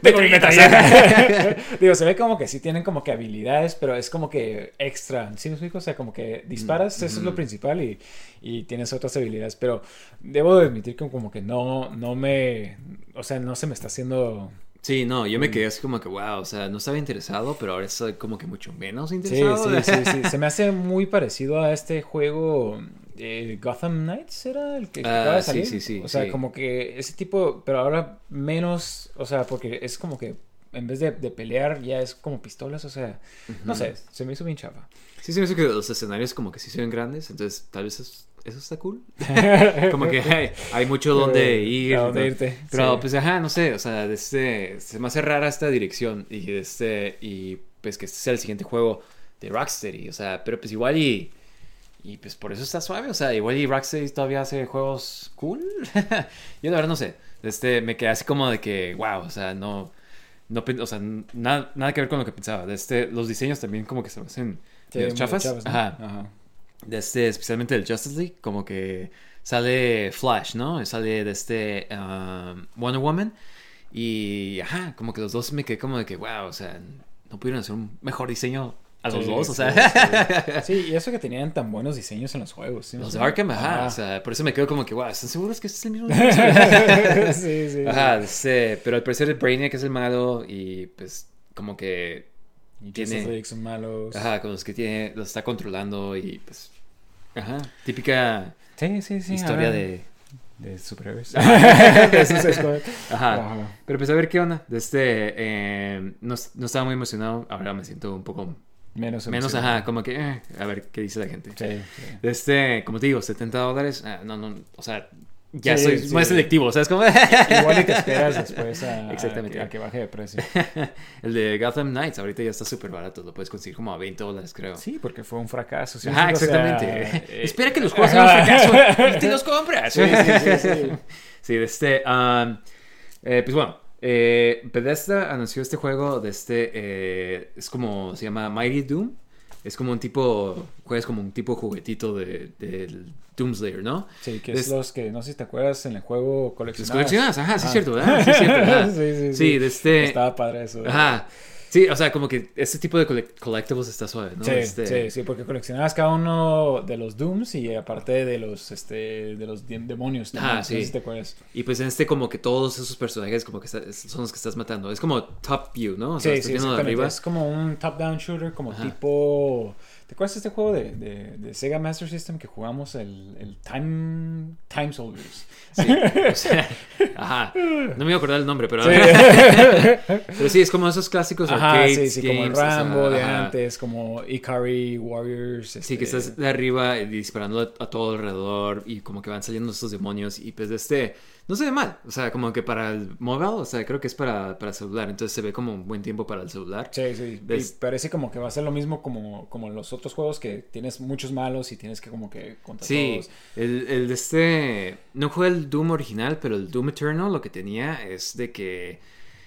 Digo, se ve como que sí tienen como que habilidades, pero es como que extra. ¿Sí me explico? O sea, como que disparas, eso es lo principal y, y tienes otras habilidades. Pero debo de admitir que como que no, no me. O sea, no se me está haciendo. Sí, no, yo me Mm. quedé así como que, wow, o sea, no estaba interesado, pero ahora estoy como que mucho menos Sí, interesado. sí, sí, sí. Se me hace muy parecido a este juego. eh, Gotham Knights era el que, que Ah, acaba de sí, salir. sí, sí, O sea, sí. como que ese tipo, pero ahora menos, o sea, porque es como que en vez de, de pelear ya es como pistolas, o sea, no sé, se me hizo bien chafa. Sí, se me hace que los escenarios como que sí se ven grandes, entonces tal vez eso, eso está cool. Como que hay, hay mucho donde ir. A dónde irte, Pero sí. pues ajá, no sé, o sea, este, se me hace rara esta dirección y este y pues que este sea el siguiente juego de Rocksteady, o sea, pero pues igual y y pues por eso está suave. O sea, igual y Rocksteady todavía hace juegos cool. Yo la verdad no sé. Este, me quedé así como de que, wow, o sea, no. No o sea, nada, nada que ver con lo que pensaba. De este, los diseños también como que se me hacen Sí, chafas. Ajá. Ajá. De este, especialmente el Justice League, como que sale Flash, ¿no? Sale de este um, Wonder Woman. Y, ajá, como que los dos me quedé como de que, wow, o sea, no pudieron hacer un mejor diseño a los Sí, dos, o sí, sea. Sí, y eso que tenían tan buenos diseños en los juegos. ¿sí? Los de Arkham, ajá, Ajá. o sea, por eso me quedo como que, wow, ¿están seguros que este es el mismo? sí, sí. ajá, este, pero al parecer Brainiac es el malo y pues como que Y tiene- son malos. Ajá, con los que tiene, los está controlando y pues. Ajá. Típica Sí, sí, sí. historia de. De superhéroes. Ajá. Ajá. Pero pues a ver qué onda. De este. eh, no, no estaba muy emocionado. Ahora me siento un poco Menos menos. Ajá, como que. eh, a ver qué dice la gente. Sí, este, como te digo, 70 dólares. ah, no, no. O sea, ya Sí, soy más selectivo. ¿Sabes cómo? Igual y te esperas después a, Exactamente. que- a que baje de precio. El de Gotham Knights ahorita ya está súper barato. Lo puedes conseguir como a 20 dólares, creo. Sí, porque fue un fracaso. Ajá, O sea, exactamente. eh, Espera que los juegos sean un fracaso y te los compras. Sí, sí, sí, sí. Este. um, eh, pues bueno, eh, Bethesda anunció este juego de este. eh, es como. Se llama Mighty Doom. Es como un tipo. Juegas como un tipo juguetito de, del Doom Slayer, ¿no? Sí, que Es- es los que, no sé si te acuerdas, en el juego Los coleccionados. coleccionadas, ajá, sí, es Ah. cierto, ¿verdad? Sí, es cierto, ajá. sí, sí, Sí, de este. Estaba padre eso. Ajá. Sí, o sea, como que este tipo de collect- collectibles está suave, ¿no? Sí, Este- sí, sí, porque coleccionabas cada uno de los Dooms y aparte de los, este, de los de- demonios también. Ah, no sé sí. si te acuerdas. Y pues en este como que todos esos personajes como que está- son los que estás matando. Es como top view, ¿no? O sea, Sí, estás sí, de arriba. Es como un top-down shooter, como Ajá. tipo... ¿Te acuerdas de este juego de, de, de Sega Master System que jugamos el, el Time, Time Soldiers? Sí, o sea, ajá. No me voy a acordar el nombre, pero... Sí. pero sí, es como esos clásicos Ajá, arcades, sí, sí, como el games, o sea, Rambo de ajá. antes, como Ikari Warriors. Sí, que este, estás de arriba disparando a, a todo alrededor y como que van saliendo estos demonios y pues este... No se ve mal, o sea, como que para el mobile, o sea, creo que es para, para celular, entonces se ve como un buen tiempo para el celular. Sí, sí. Y parece como que va a ser lo mismo como, como los otros juegos que tienes muchos malos y tienes que como que contra Sí, todos. el, el de este. No jugué el Doom original, pero el Doom Eternal lo que tenía es de que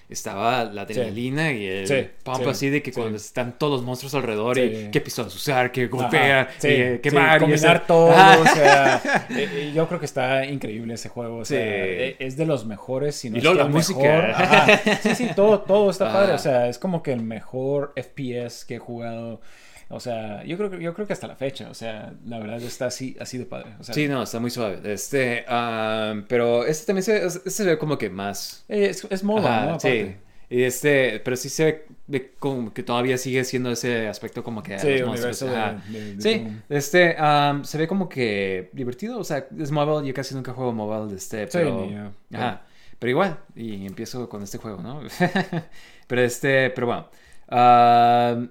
estaba la adrenalina y el Sí, pump sí, así de que cuando están todos los monstruos alrededor y qué pistolas usar, qué golpear, eh, sí, quemar combinar todo, Ajá. o sea, eh, eh, yo creo que está increíble ese juego, o sea, es de los mejores, si no Y es luego la el música. mejor. Ajá. Sí, sí, todo, todo está Ajá. padre, o sea, es como que el mejor FPS que he jugado, o sea, yo creo, que- yo creo que hasta la fecha, o sea, la verdad está así, así de padre, o sea, Sí, no, está muy suave. Este, ah, pero este también se, este se ve como que más. eh, es, es MOBA, Ajá, ¿no? sí. Aparte. Y este, pero sí se ve de como que todavía sigue siendo ese aspecto como que Sí, universo de- de- de Sí, este, am, se ve como que divertido, o sea, es mobile, yo casi nunca juego mobile, este, Sí, pero, yo. ajá, pero igual, y empiezo con este juego, ¿no? pero este, pero bueno, am,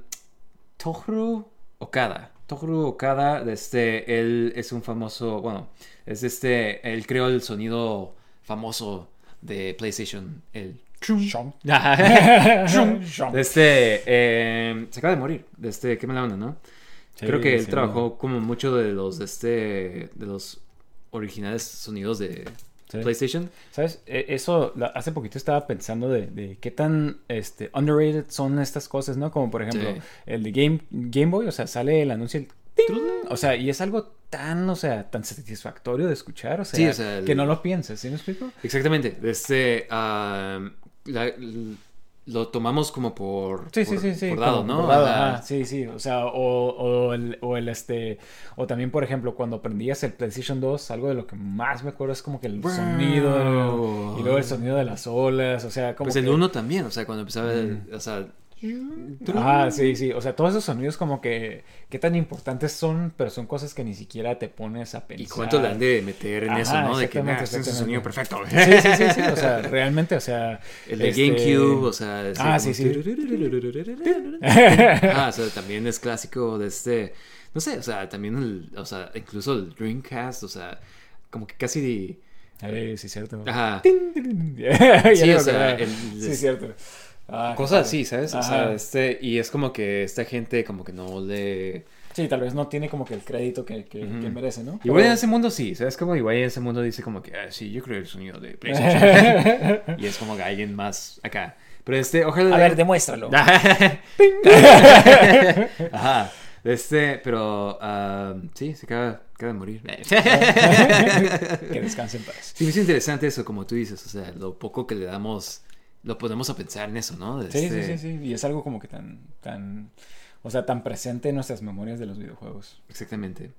Tohru Okada, Tohru Okada, este, él es un famoso, bueno, es este, él creó el sonido famoso de PlayStation, el. Este, eh, se acaba de morir. Este, qué mala onda, ¿no? Sí, Creo que él sí, trabajó como mucho de los, de este, de los originales sonidos de Sí. PlayStation. ¿Sabes? E- Eso, la- hace poquito estaba pensando de, de qué tan este, underrated son estas cosas, ¿no? Como por ejemplo, Sí. el de Game, Game Boy, o sea, sale el anuncio, el ting, o sea, y es algo tan, o sea, tan satisfactorio de escuchar, o sea, Sí, o sea, el- que no lo piensas, ¿sí me explico? Exactamente. Este, la- l- lo tomamos como por, Sí, sí, por- sí, sí. por dado, ¿no? por dado, Ajá. ajá, sí, sí. O sea, o, o el, o el este. O también, por ejemplo, cuando prendías el PlayStation 2, algo de lo que más me acuerdo es como que el sonido. Y luego el sonido de las olas. O sea, como. Pues el que- 1 también, o sea, cuando empezaba, el- o sea... Ah, sí, sí. O sea, todos esos sonidos como que qué tan importantes son, pero son cosas que ni siquiera te pones a pensar. ¿Y cuánto le han de meter en Ajá, eso, no? De que, nah, este es un exactamente. sonido perfecto. Sí, sí, sí, sí. O sea, realmente, o sea. El de este, GameCube, o sea... Ah, como- sí, sí. Ah, o sea, también es clásico de este... No sé, o sea, también el... O sea, incluso el Dreamcast, o sea, como que casi... Eh, sí, cierto. Ajá. Sí, me o sea, el- Sí, cierto. Ah, Cosas así, ¿sabes? O sea, Ajá. este... Y es como que esta gente como que no le... Sí, tal vez no tiene como que el crédito que, que, que merece, ¿no? Igual Pero- en ese mundo sí, ¿sabes? Como igual en ese mundo dice como que, ah, sí, yo creo el sonido de PlayStation. y es como que alguien más acá. Pero este, ojalá... A ver, demuéstralo. Ajá. Este, pero ah, sí, se acaba, acaba de morir. que descanse en paz. Sí, me hizo interesante eso, como tú dices, o sea, lo poco que le damos, lo ponemos a pensar en eso, ¿no? De Sí, este- sí, sí, sí. Y es algo como que tan, tan, o sea, tan presente en nuestras memorias de los videojuegos. Exactamente.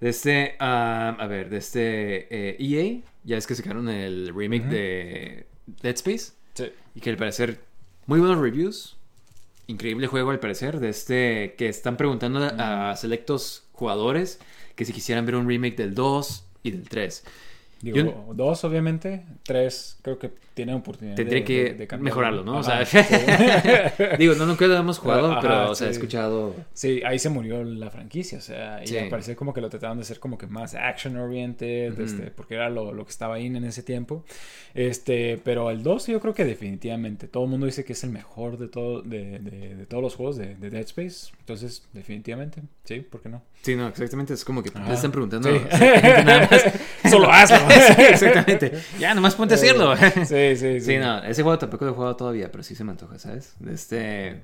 De este, ah, a ver, de este eh, EA, ya es que sacaron el remake de Dead Space Sí. y que al parecer muy buenos reviews. Increíble juego al parecer, de este que están preguntando a, a selectos jugadores que si quisieran ver un remake del 2 y del 3. Digo, Yo- dos, obviamente. Tres, creo que tiene oportunidad. Tendría de- que de- de cambiarlo. mejorarlo, ¿no? Ajá, o sea, sí. digo, no nunca lo hemos jugado, pero o sea, he escuchado. Sí, ahí se murió la franquicia, o sea, y Sí. al parecer como que lo trataban de hacer como que más action oriented, este, porque era lo, lo que estaba ahí en ese tiempo. Este, pero el 2 yo creo que definitivamente, todo el mundo dice que es el mejor de todo, de, de- de todos los juegos de, de Dead Space, entonces definitivamente, sí, ¿por qué no? Sí, no, exactamente. Es como que te están preguntando. Nada más. Solo hazlo. Exactamente. Ya, nomás ponte a hacerlo. Sí, sí, sí. Sí, no, ese juego tampoco lo he jugado todavía, pero sí se me antoja, ¿sabes? Este.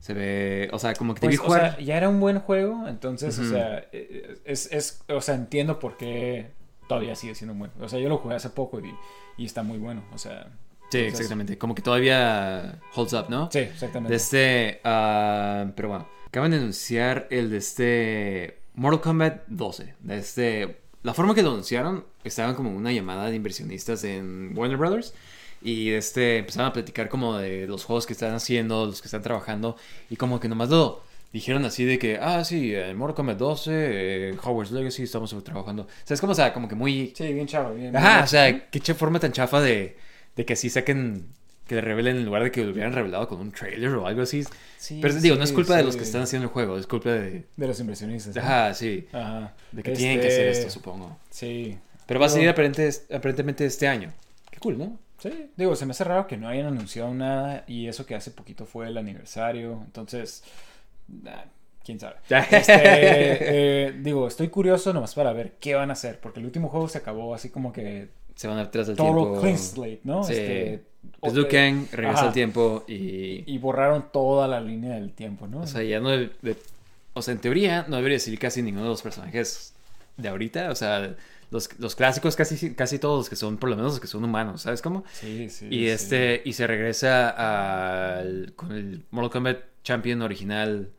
Se ve. O sea, como que te Pues, vi o jugar. sea, ya era un buen juego, entonces, o sea, eh, es, es, o sea, entiendo por qué todavía sigue siendo un buen. O sea, yo lo jugué hace poco y, y está muy bueno, o sea. sí, entonces- exactamente. Como que todavía holds up, ¿no? Sí, exactamente. De este. ah, pero bueno, acaban de anunciar el de este. Mortal Kombat 12. De este. La forma que lo anunciaron, estaban como en una llamada de inversionistas en Warner Brothers. Y este, empezaron a platicar como de los juegos que están haciendo, los que están trabajando. Y como que nomás lo dijeron así de que, ah, sí, en Mortal Kombat 12, eh, Hogwarts Legacy, estamos trabajando. O sea, es como, o sea, como que muy. Sí, bien chavo, bien. Ajá, bien o sea, qué forma tan chafa de, de que así saquen, que le revelen en lugar de que lo hubieran revelado con un trailer o algo así. Sí, Pero digo, no es sí, culpa de sí. los que están haciendo el juego, es culpa de... De los inversionistas. Ajá, sí. Ajá. De que tienen que hacer Este, esto, supongo. Sí. Pero va a salir aparente- aparentemente este año. Qué cool, ¿no? Sí, digo, se me hace raro que no hayan anunciado nada y eso que hace poquito fue el aniversario, entonces, nah, quién sabe. Este, eh, digo, estoy curioso nomás para ver qué van a hacer, porque el último juego se acabó así como que Se van atrás del total tiempo. clean slate, ¿no? Sí. Este, Es Kang, regresa al tiempo y... Y borraron toda la línea del tiempo, ¿no? O sea, ya no... de- o sea, en teoría no debería decir casi ninguno de los personajes de ahorita. O sea, los, los clásicos casi, casi todos los que son, por lo menos los que son humanos, ¿sabes cómo? sí, sí. Y sí. este y se regresa al, con el Mortal Kombat Champion original.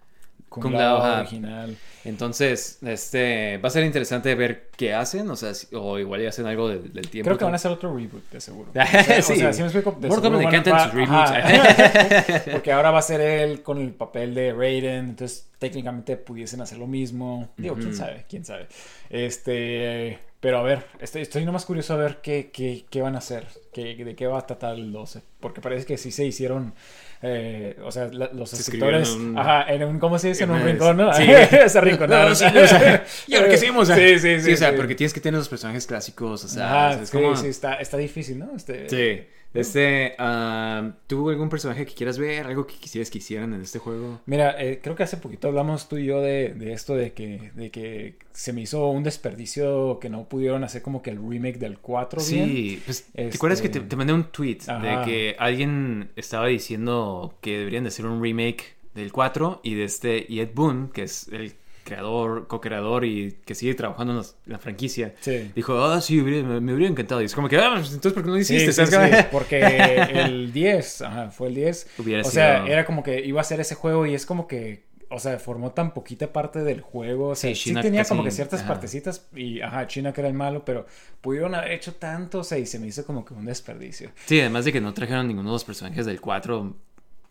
Kung Kung Lao Lao, original. Entonces, este va a ser interesante ver qué hacen, o sea, si- o igual ya hacen algo del, del tiempo. Creo que van a hacer otro reboot, de seguro. O sea, Sí. o sea, sí me explico. de Mortal seguro van a- sus. Porque ahora va a ser él con el papel de Raiden, entonces técnicamente pudiesen hacer lo mismo. Digo, quién sabe, quién sabe. Este, pero a ver, estoy, estoy nomás curioso a ver qué, qué, qué van a hacer, qué, de qué va a tratar el 12. Porque parece que sí se hicieron, eh, o sea, la- los Se escritores, un- ajá, en un, ¿cómo se dice? En un rincón, ¿no? sí. se arrinconaron. Sí, o sea, ¿y ahora qué hacemos? Sí, sí, sí. Sí, o sea, sí. porque tienes que tener los personajes clásicos, o sea, Ajá, es sí, como... sí, está, está difícil, ¿no? Este, Sí. Este, ah, ¿tú algún personaje que quieras ver? ¿Algo que quisieras que hicieran en este juego? Mira, eh, creo que hace poquito hablamos tú y yo de, de esto de que, de que se me hizo un desperdicio que no pudieron hacer como que el remake del 4 bien. Sí, pues, ¿te Este- acuerdas que te, te mandé un tweet Ajá. de que alguien estaba diciendo que deberían de hacer un remake del 4 y de este y Ed Boon, que es el creador, co-creador y que sigue trabajando en, la franquicia, Sí. dijo, ah, sí, hubiera- me, me hubiera encantado. Y es como que, ah, pues, entonces, ¿por qué no Sí, hiciste? sí, sí, porque el 10, ajá, fue el 10. Hubiera o sido- sea, era como que iba a ser ese juego y es como que, o sea, formó tan poquita parte del juego. O sea, Sí, sí, tenía casi- como que ciertas ajá. partecitas y, ajá, China que era el malo, pero pudieron haber hecho tanto, o sea, y se me hizo como que un desperdicio. Sí, además de que no trajeron ninguno de los personajes del 4.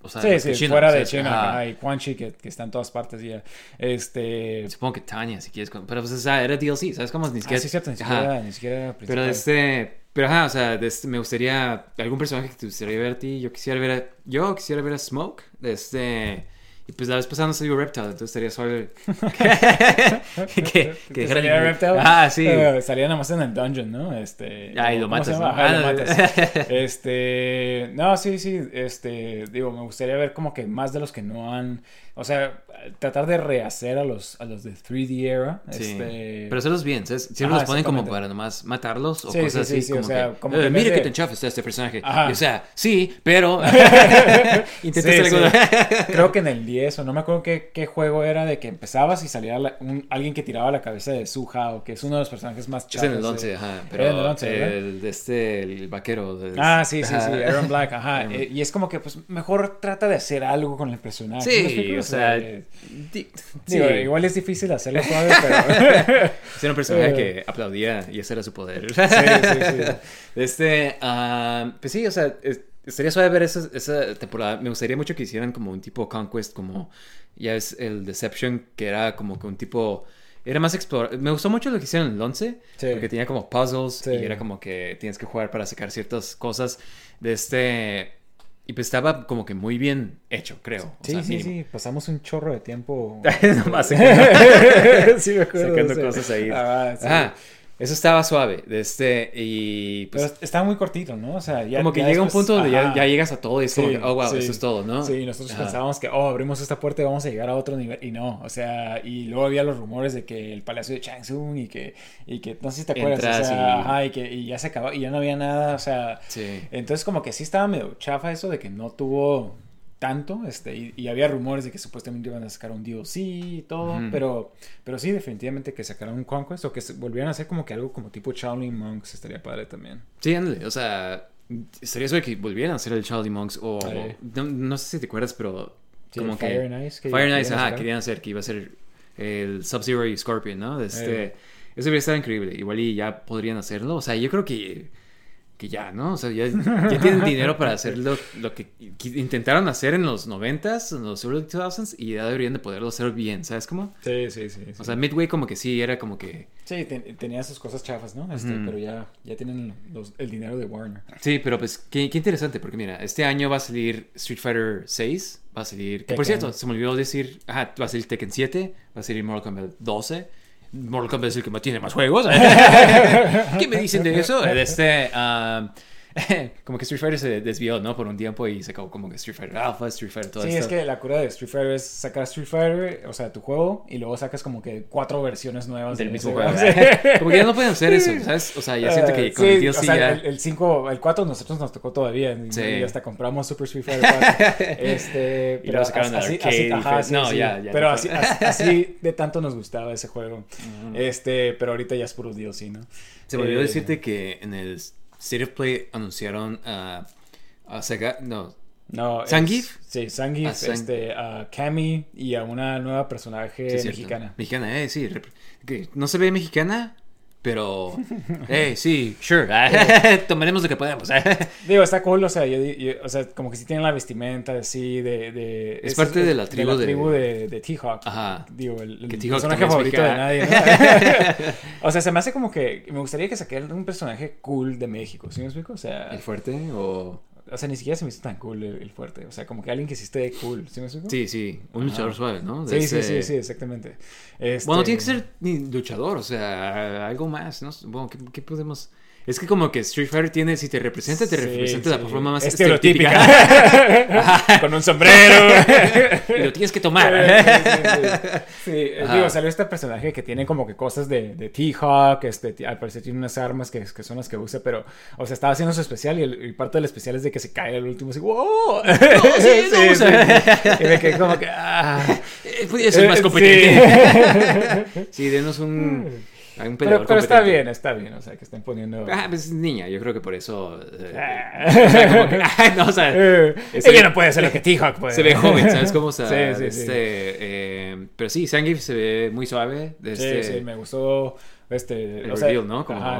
O sea, sí, sí, China, fuera o sea, de China, ajá, y Quan Chi que, que está en todas partes ya. Este... Supongo que Tanya, si quieres. con- Pero pues, o sea, era DLC, ¿sabes cómo? Ni Ah, siquiera. sí, cierto, ni siquiera, ni siquiera era Pero este. Pero ajá, o sea, este- me gustaría. ¿Algún personaje que te gustaría ver a ti? Yo quisiera ver a. Yo quisiera ver a Smoke. Este. Y pues la vez pasada no salió Reptile, entonces estaría suave. que, que, ¿Que dejara salía Reptile? Ah, sí. Eh, salía nada más en el dungeon, ¿no? Este... Ah, y lo ¿cómo se matas? ¿no? Lo Ah, matas. Este... No, sí, sí, este... Digo, me gustaría ver como que más de los que no han... O sea, tratar de rehacer a los, a los de 3D era. Sí. Este... Pero hacerlos bien, ¿sabes? Siempre Ajá, los ponen como para nomás matarlos o Sí, cosas sí, sí, así. sí, como o sea, que, como "Eh, que en mire vez qué de- tan chafa está este personaje. Ajá. Y, o sea, sí, pero. Intenta Sí, hacer sí. algo. Creo que en el 10, o no me acuerdo qué, qué juego era, de que empezabas y salía la- un- alguien que tiraba la cabeza de Su Hao, que es uno de los personajes más Es chavos. en el de- 11, ajá. Era Pero en el 11, ¿verdad? el este, el vaquero. de- Ah, sí, sí, sí. Aaron Black, ajá. Eh, y es como que, pues, mejor trata de hacer algo con el personaje. ¿Me Sí, explico? O sea. eh, di- digo, sí. igual es difícil hacerlo suave, pero... Era un personaje Eh. que aplaudía y ese era su poder. sí, sí, sí. Este, ah, pues sí, o sea, es- estaría suave ver esa, esa temporada. Me gustaría mucho que hicieran como un tipo Conquest, como ya es el Deception, que era como que un tipo. Era más explorar. Me gustó mucho lo que hicieron en el 11, Sí. porque tenía como puzzles Sí. y era como que tienes que jugar para sacar ciertas cosas de este. Y pues estaba como que muy bien hecho, creo. O Sí, sea, sí, mínimo. sí, pasamos un chorro de tiempo. Nomás sacando- sí, me acuerdo. sacando de ese. cosas ahí. Ah, sí. Ajá. Eso estaba suave. De este, y pues. Pero está muy cortito, ¿no? O sea, ya. como que ya llega un punto donde ya, llegas a todo y es como Sí, que, oh, wow, sí. eso es todo, ¿no? Sí, nosotros Ajá. pensábamos que, oh, abrimos esta puerta y vamos a llegar a otro nivel. Y no, o sea, y luego había los rumores de que el palacio de Changsung y que, y que no sé si te acuerdas, Entras o sea, y- ajá, y que y ya se acabó y ya no había nada, o sea, Sí. entonces como que sí estaba medio chafa eso de que no tuvo tanto, este, y, y había rumores de que supuestamente iban a sacar un DLC y todo, pero, pero sí, definitivamente que sacaran un Conquest o que volvieran a hacer como que algo como tipo Shaolin Monks estaría padre también. Sí, ándale. O sea, estaría suave que volvieran a hacer el Charlie Monks o... No, no sé si te acuerdas, pero Sí, como que... Fire and Ice que Fire and querían Ice, ajá, sacar. querían hacer que iba a ser el Sub-Zero y Scorpion, ¿no? Este. Eso hubiera estado increíble. Igual y ya podrían hacerlo. O sea, yo creo que... Que ya, ¿no? O sea, ya, ya tienen dinero para hacer lo, lo que intentaron hacer en los 90s, en los early 2000s, y ya deberían de poderlo hacer bien, ¿sabes cómo? Sí, sí, sí. sí. O sea, Midway como que sí, era como que... Sí, ten- tenía sus cosas chafas, ¿no? Este. Pero ya, ya tienen los- el dinero de Warner. Sí, pero pues qué, qué interesante, porque mira, este año va a salir Street Fighter 6, va a salir... Que por cierto, se me olvidó decir, ajá, va a salir Tekken 7, va a salir Mortal Kombat 12. Mortal Kombat es el que más tiene más juegos. ¿Qué me dicen de eso? Este, ah, como que Street Fighter se desvió, ¿no? Por un tiempo y sacó como que Street Fighter Alpha, Street Fighter, todo Sí, esto. es que la cura de Street Fighter es sacar Street Fighter, o sea, tu juego, y luego sacas como que cuatro versiones nuevas Del de mismo juego. Como que ya no pueden hacer eso, ¿sabes? O sea, ya siento que Ah, con sí, el DLC o sea, ya... el, el 5, el 4 nosotros nos tocó todavía. y- Sí. Y hasta compramos Super Street Fighter 4. este, Y luego sacaron así, así, ajá, sí, no, sí. ya, ya Pero no así, de tanto nos gustaba ese juego. Este, pero ahorita ya es puro DLC, ¿no? Se me olvidó Eh, decirte que en el State of Play anunciaron a, a Sega, no, No, ¿Zangief? Sí, Zangief, Ah, este, a Cami y a una nueva personaje sí, mexicana. Mexicana, eh, sí. que no se ve mexicana, pero, eh, sí, sure, tomaremos lo que podemos. Digo, está cool, o sea, yo, yo- o sea, como que sí tienen la vestimenta así de... de Es parte de la tribu de- tribu de, de T-Hawk. Ajá. Digo, el, personaje favorito de nadie, ¿no? o sea, se me hace como que... Me gustaría que saqueran un personaje cool de México, ¿sí me explico? O sea, ¿El fuerte o...? O sea, ni siquiera se me hizo tan cool el, el fuerte. O sea, como que alguien que sí esté cool, ¿sí me explico? Sí, sí, un luchador suave, ¿no? De Sí, sí, sí, sí, exactamente. Este- Bueno, tiene que ser ni luchador, o sea, algo más, ¿no? Bueno, ¿qué, qué podemos...? Es que como que Street Fighter tiene, si te representa, te Sí, representa de la sí. forma más Estereotípica. Con un sombrero. y lo tienes que tomar. Sí, sí, sí. Sí, eh, digo, salió este personaje que tiene como que cosas de, de T-Hawk, este, al parecer tiene unas armas que, que son las que usa, pero, o sea, estaba haciendo su especial y, el- y parte del especial es de que se cae al último así, ¡wow! sí, no, o sea. Y me quedé como que, ¡ah! Eh, Podría ser más Eh, competente. sí. Sí, denos un, a un Pero, pero está bien, está bien, o sea, que estén poniendo... Ah, pues es niña, yo creo que por eso. eh, Ah. o sea, como que- ah, no, o sea, Eh, ese- ella no puede hacer lo que T-Hawk puede. se ve joven, ¿sabes cómo? O sea, Sí, sí, este, sí. eh, pero sí, Zangief se ve muy suave. de Sí, este- sí, me gustó este El o sea, reveal, ¿no? Como- ajá,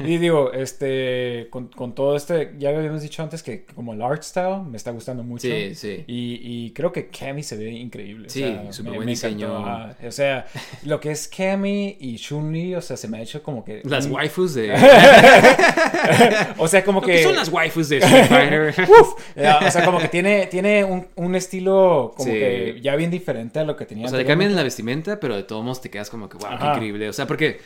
y digo este con, con todo este ya habíamos dicho antes que como el art style me está gustando mucho Sí, sí. y, y creo que Cammy se ve increíble o Sí, sea, súper me- buen me diseño. o sea lo que es Cammy y Chun-Li o sea se me ha hecho como que Las waifus de. o sea como que que son las waifus de Street Fighter. O sea como que tiene tiene un, un estilo como Sí. que ya bien diferente a lo que tenía O sea, le cambian la vestimenta, pero de todos modos te quedas como que, wow, qué increíble. O sea, porque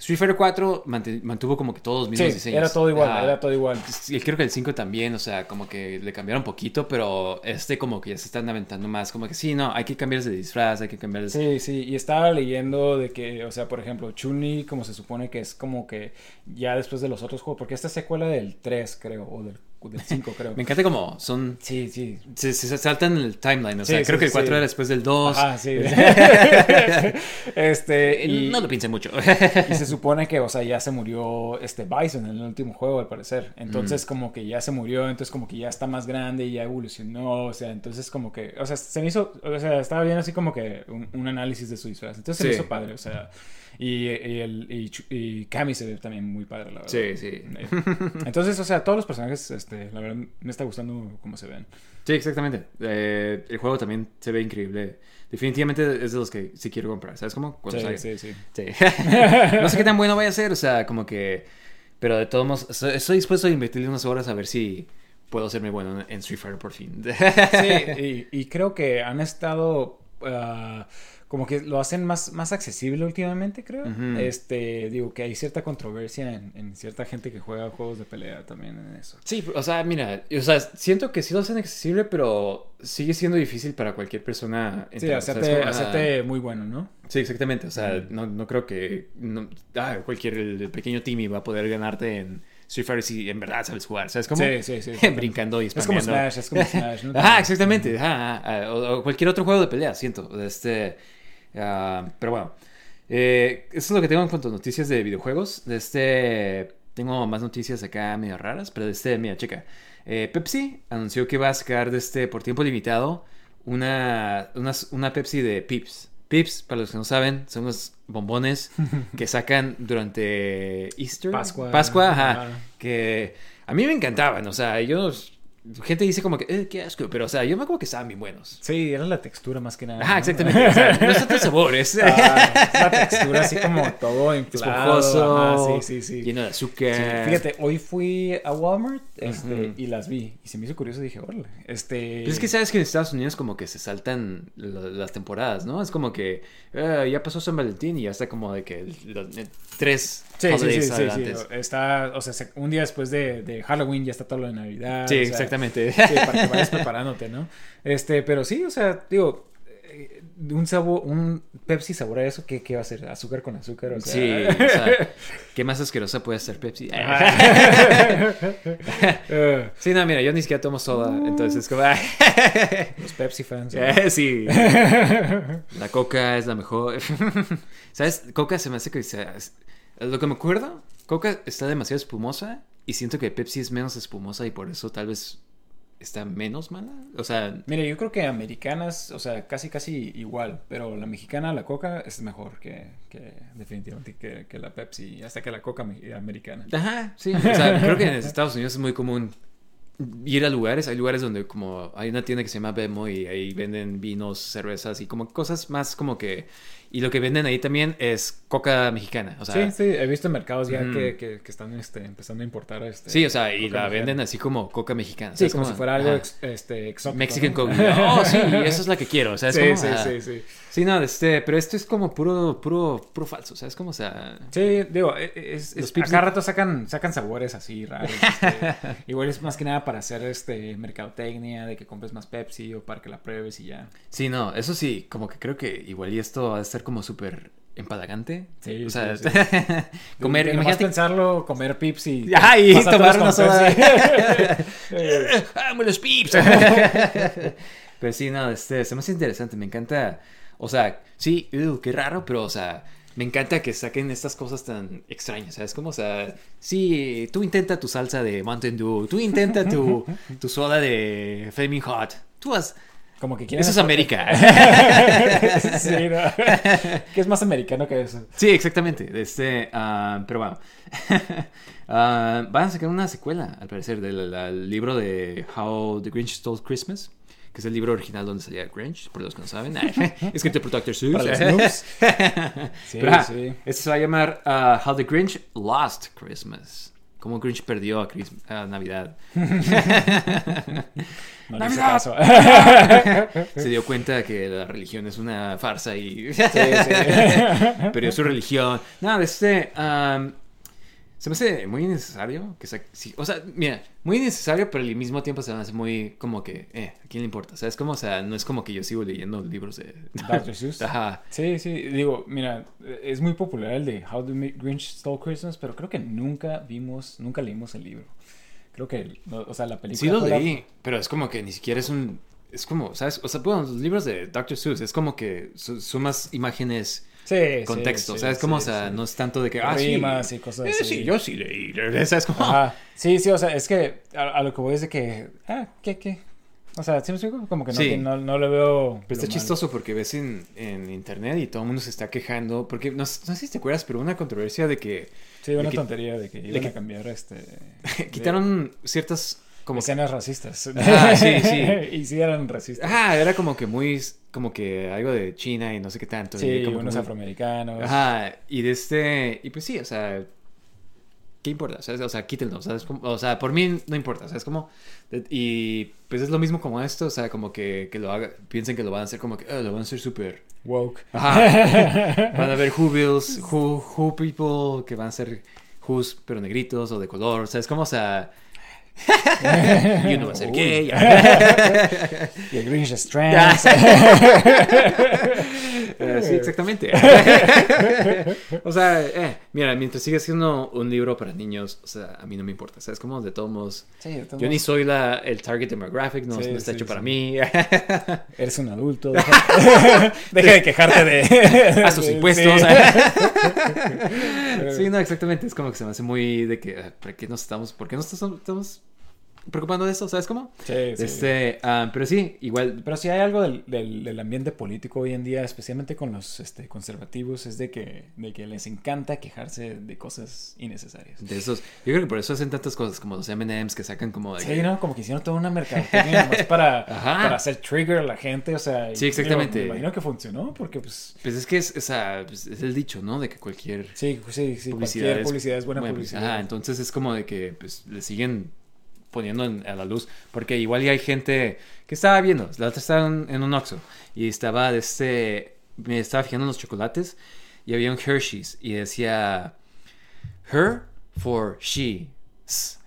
Street Fighter 4 mante- mantuvo como que todos los mismos Sí, diseños. era todo igual, Ah, era todo igual. y creo que el 5 también, o sea, como que le cambiaron poquito, pero este como que ya se están aventando más, como que sí, no, hay que cambiar de disfraz, hay que cambiar de... Sí, sí, y estaba leyendo de que, o sea, por ejemplo, Chun-Li, como se supone que es como que ya después de los otros juegos, porque esta es secuela del 3, creo, o del, del 5, creo. Me encanta como son... Sí, sí. Se, se saltan el timeline, o Sí, sea, sí, creo que el sí. 4 era después del 2. Ah, sí. este, y, No lo piense mucho. y se supone que, o sea, ya se murió este Bison en el último juego, al parecer. Entonces, como que ya se murió, entonces como que ya está más grande y ya evolucionó, o sea, entonces como que, o sea, se me hizo, o sea, estaba bien así como que un, un análisis de su disfraz. Entonces se me hizo padre, o sea, y, y, el, y, y Cammy se ve también muy padre, la verdad. Sí, sí. Eh, Entonces, o sea, todos los personajes, este, la verdad, me está gustando cómo se ven. Sí, exactamente. Eh, el juego también se ve increíble. Definitivamente es de los que sí quiero comprar, ¿sabes cómo? Sí, sí, sí. Sí. no sé qué tan bueno vaya a ser, o sea, como que... Pero de todos modos, estoy, dispuesto a invertirle unas horas a ver si puedo hacerme bueno en Street Fighter por fin. Sí, y, y creo que han estado ah, como que lo hacen más, más accesible últimamente, creo. Este, digo que hay cierta controversia en, en cierta gente que juega juegos de pelea también en eso. Sí, o sea, mira, o sea, siento que sí lo hacen accesible, pero sigue siendo difícil para cualquier persona. Sí, entrar, ¿sabes hacerte? Ah, hacerte muy bueno, ¿no? Sí, exactamente. O sea, no, no creo que no- ah, cualquier el, pequeño Timmy va a poder ganarte en Street Fighter si en verdad sabes jugar. ¿Sabes cómo? Sí, sí, sí. Brincando y Es como spameando. Smash, es como Smash. ¿no? Ajá, exactamente. ajá, ajá, o, o cualquier otro juego de pelea, siento. Este, ah, pero bueno, eh, eso es lo que tengo en cuanto a noticias de videojuegos. De este, tengo más noticias acá medio raras, pero de este, mira, checa. Eh, Pepsi anunció que va a sacar de este, por tiempo limitado una, una, una Pepsi de Pips. Pips, para los que no saben, son los bombones que sacan durante Easter. Pascua. Pascua, ajá. Que a mí me encantaban, o sea, yo... Gente dice como que, eh, qué asco, pero o sea, yo me acuerdo que estaban bien buenos. Sí, era la textura más que nada. Ajá, ¿no? exactamente. O sea, no es tanto el sabor, es Ah, la textura así como todo inflado. Ajá, sí, sí, sí. lleno de azúcar. Sí, fíjate, hoy fui a Walmart este, y las vi. Y se me hizo curioso y dije, órale. Este... Pero es que sabes que en Estados Unidos como que se saltan las temporadas, ¿no? Es como que eh, ya pasó San Valentín y ya está como de que los- eh, tres Sí, sí, sí, sí, sí. Está, o sea, se- un día después de, de Halloween ya está todo lo de Navidad. Sí, o sea, exactamente. Sí, para que vayas preparándote, ¿no? Este, pero sí, o sea, digo, eh, un sabor, un Pepsi sabor a eso, ¿qué, qué va a ser? ¿Azúcar con azúcar? O sea, Sí, o sea, ¿qué más asquerosa puede ser Pepsi? Eh, sí, no, mira, yo ni siquiera tomo soda, entonces es como... los Pepsi fans. ¿no? Eh, sí. La coca es la mejor. ¿Sabes? Coca se me hace que... sea- es- Lo que me acuerdo, Coca está demasiado espumosa y siento que Pepsi es menos espumosa y por eso tal vez está menos mala. O sea, Mire, yo creo que americanas, o sea, casi casi igual, pero la mexicana, la coca, es mejor que, que definitivamente que, que la Pepsi, hasta que la coca me- americana. ajá, sí. O sea, creo que en Estados Unidos es muy común ir a lugares. Hay lugares donde como hay una tienda que se llama Bemo y ahí venden vinos, cervezas y como cosas más como que... Y lo que venden ahí también es coca mexicana. O sea, sí, sí, he visto en mercados ya Ujú. que, que, que están este, empezando a importar este. Sí, o sea, y la mexicana. venden así como coca mexicana. Sí, ¿sabes como cómo? si fuera algo ex- este, exótico. Mexican ¿no? Coke. Oh, sí, esa es la que quiero. ¿Sabes Sí, cómo? sí, Ajá. sí, sí. Sí, no, este, pero esto es como puro, puro, puro falso. ¿Sabes cómo? O sea. Sí, digo, e- e- es, es, pips cada rato sacan, sacan sabores así raros. este, igual es más que nada para hacer este mercadotecnia, de que compres más Pepsi o para que la pruebes y ya. Sí, no, eso sí, como que creo que igual y esto va a ser como súper empalagante. Sí, O sea, sí, comer, imagínate. pensarlo, comer Pips y... Ajá, y tomar una soda. Pepsi. Eh, ¡Amo los pips! pero sí, no, este, se me hace interesante, me encanta. O sea, sí, ew, qué raro, pero, o sea, me encanta que saquen estas cosas tan extrañas, ¿sabes? Como, o sea, sí, tú intenta tu salsa de Mountain Dew, tú intenta tu, tu soda de Flaming Hot, tú haz. Como que quieren... Eso es América. sí, ¿no? Que es más americano que eso. Sí, exactamente. Este, ah, pero bueno. Ah, van a sacar una secuela, al parecer, del libro de How the Grinch Stole Christmas, que es el libro original donde salía Grinch, por los que no saben. Escrito por Dr. Seuss. Para los noobs. Sí, Pero, ah, sí. Este se va a llamar ah, How the Grinch Lost Christmas. cómo Grinch perdió a, Chris- a Navidad. No ¡Navidad! caso. Se dio cuenta que la religión es una farsa y sí. perdió su religión. Nada, este... am, se me hace muy innecesario. Que sa- sí, o sea, mira, muy innecesario, pero al mismo tiempo se me hace muy como que, eh, ¿a quién le importa? O sea, es como, o sea, no es como que yo sigo leyendo libros de... Dr. Seuss. Ajá. Sí, sí, digo, mira, es muy popular el de How the Grinch Stole Christmas, pero creo que nunca vimos, nunca leímos el libro. Creo que, o sea, la película. Sí lo fue la- leí, pero es como que ni siquiera es un... Es como, ¿sabes? O sea, bueno, los libros de Dr. Seuss es como que su- son más imágenes, Sí, sí, contexto, sí, ¿sabes? Como, sí, o sea, no es tanto de que... Ah, sí, Rimas y cosas eh, así. sí, yo sí leí, ¿sabes? Como... Ajá. Sí, sí, o sea, es que a, a lo que voy es de que, ah, ¿qué, qué? O sea, ¿sí me explico? Como que no, Sí. no, no le veo. Pero está lo chistoso porque ves en, en internet y todo el mundo se está quejando. Porque no, sé no sé si te acuerdas, pero una controversia de que Sí, una que- tontería de que iban que- a cambiar este. de- quitaron ciertas. Como escenas racistas. Ah, sí, sí. y sí eran racistas. Ajá, era como que muy. Como que algo de China y no sé qué tanto. y Sí, como que unos muy- afroamericanos. Ajá, y de este. Y pues sí, o sea. ¿Qué importa? ¿Sabes? O sea, quítenlo, ¿sabes? Como- O sea, por mí no importa, ¿sabes? Como, y pues es lo mismo como esto, o sea, como que, que lo haga, piensen que lo van a hacer como que, "Ah, lo van a hacer súper Woke. Ajá. Van a ver who bills, who, who people que van a ser who's, pero negritos o de color. O sea, es como, o sea. Y uno va a ser gay. Y el Grinch es trans. Eh, sí, exactamente. o sea, eh, mira, mientras siga siendo un libro para niños, o sea, a mí no me importa. O sea, es como de todos modos. Sí, de todos Yo ni soy la, el target demographic, no, Sí, no está sí, hecho para mí. Eres un adulto. Deja, deja de quejarte de. Tus Sí. impuestos. sí, no, exactamente. Es como que se me hace muy de que, ah, ¿para qué nos estamos, por qué nos estamos preocupando de eso? ¿Sabes cómo? Sí, sí. Este, ah, pero sí, igual. Pero si hay algo del, del, del ambiente político hoy en día, especialmente con los este, conservativos, es de que, de que les encanta quejarse de cosas innecesarias. De esos, yo creo que por eso hacen tantas cosas como los M&M's que sacan como de Sí, que- ¿no? Como que hicieron toda una mercadotecnia nomás para, para hacer trigger a la gente, o sea... Sí, exactamente. digo, me imagino que funcionó, porque pues... Pues es que es, sea, pues, es el dicho, ¿no? De que cualquier Sí, sí, sí, publicidad cualquier publicidad es buena pues, publicidad. Ajá, entonces es como de que pues le siguen poniendo en- a la luz. Porque igual ya hay gente que estaba viendo. La otra estaba en, en un Oxxo y estaba de este. Me estaba fijando en los chocolates y había un Hershey's y decía Her for she.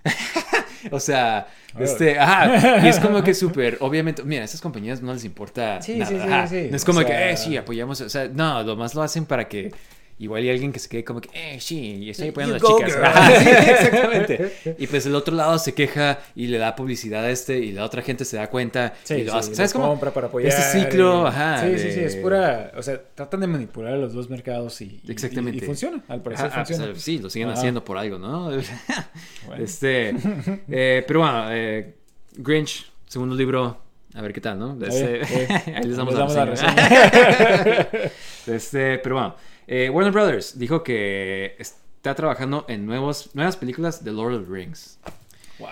o sea, este, ajá, y es como que súper, obviamente, mira, a esas compañías no les importa Sí, nada, sí, sí, no es O como sea- que, eh, sí, apoyamos, o sea, no, lo más lo hacen para que igual hay alguien que se quede como que, eh, sí, estoy apoyando a las chicas. sí, exactamente. Y pues el otro lado se queja y le da publicidad a este y la otra gente se da cuenta Sí, y lo sí, hace. ¿Sabes cómo? compra para apoyar. Este ciclo, y- ajá. Sí, sí, sí, es pura... O sea, tratan de manipular a los dos mercados y... Exactamente. Y, y funciona, al parecer Ajá, funciona. pues, sí, lo siguen Ajá. haciendo por algo, ¿no? Bueno. Este, eh, pero bueno, eh, Grinch, segundo libro, a ver qué tal, ¿no? Este, Eh, eh, ahí les damos, les la damos reseña. la este, pero bueno, eh, Warner Brothers dijo que está trabajando en nuevos, nuevas películas de Lord of the Rings. Wow.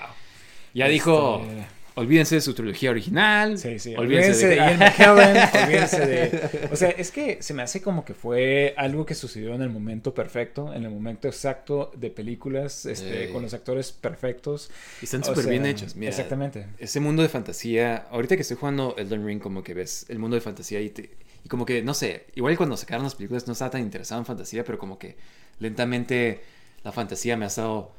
Ya dijo, Este, olvídense de su trilogía original. Sí, sí. Olvídense, Olvídense de. Ian McKellen. olvídense de. O sea, es que se me hace como que fue algo que sucedió en el momento perfecto, en el momento exacto de películas, este, Sí. con los actores perfectos. Están O súper bien hechos, mira. Exactamente. Ese mundo de fantasía, ahorita que estoy jugando Elden Ring, como que ves el mundo de fantasía y, te- y como que, no sé, igual cuando sacaron las películas no estaba tan interesado en fantasía, pero como que lentamente la fantasía me ha estado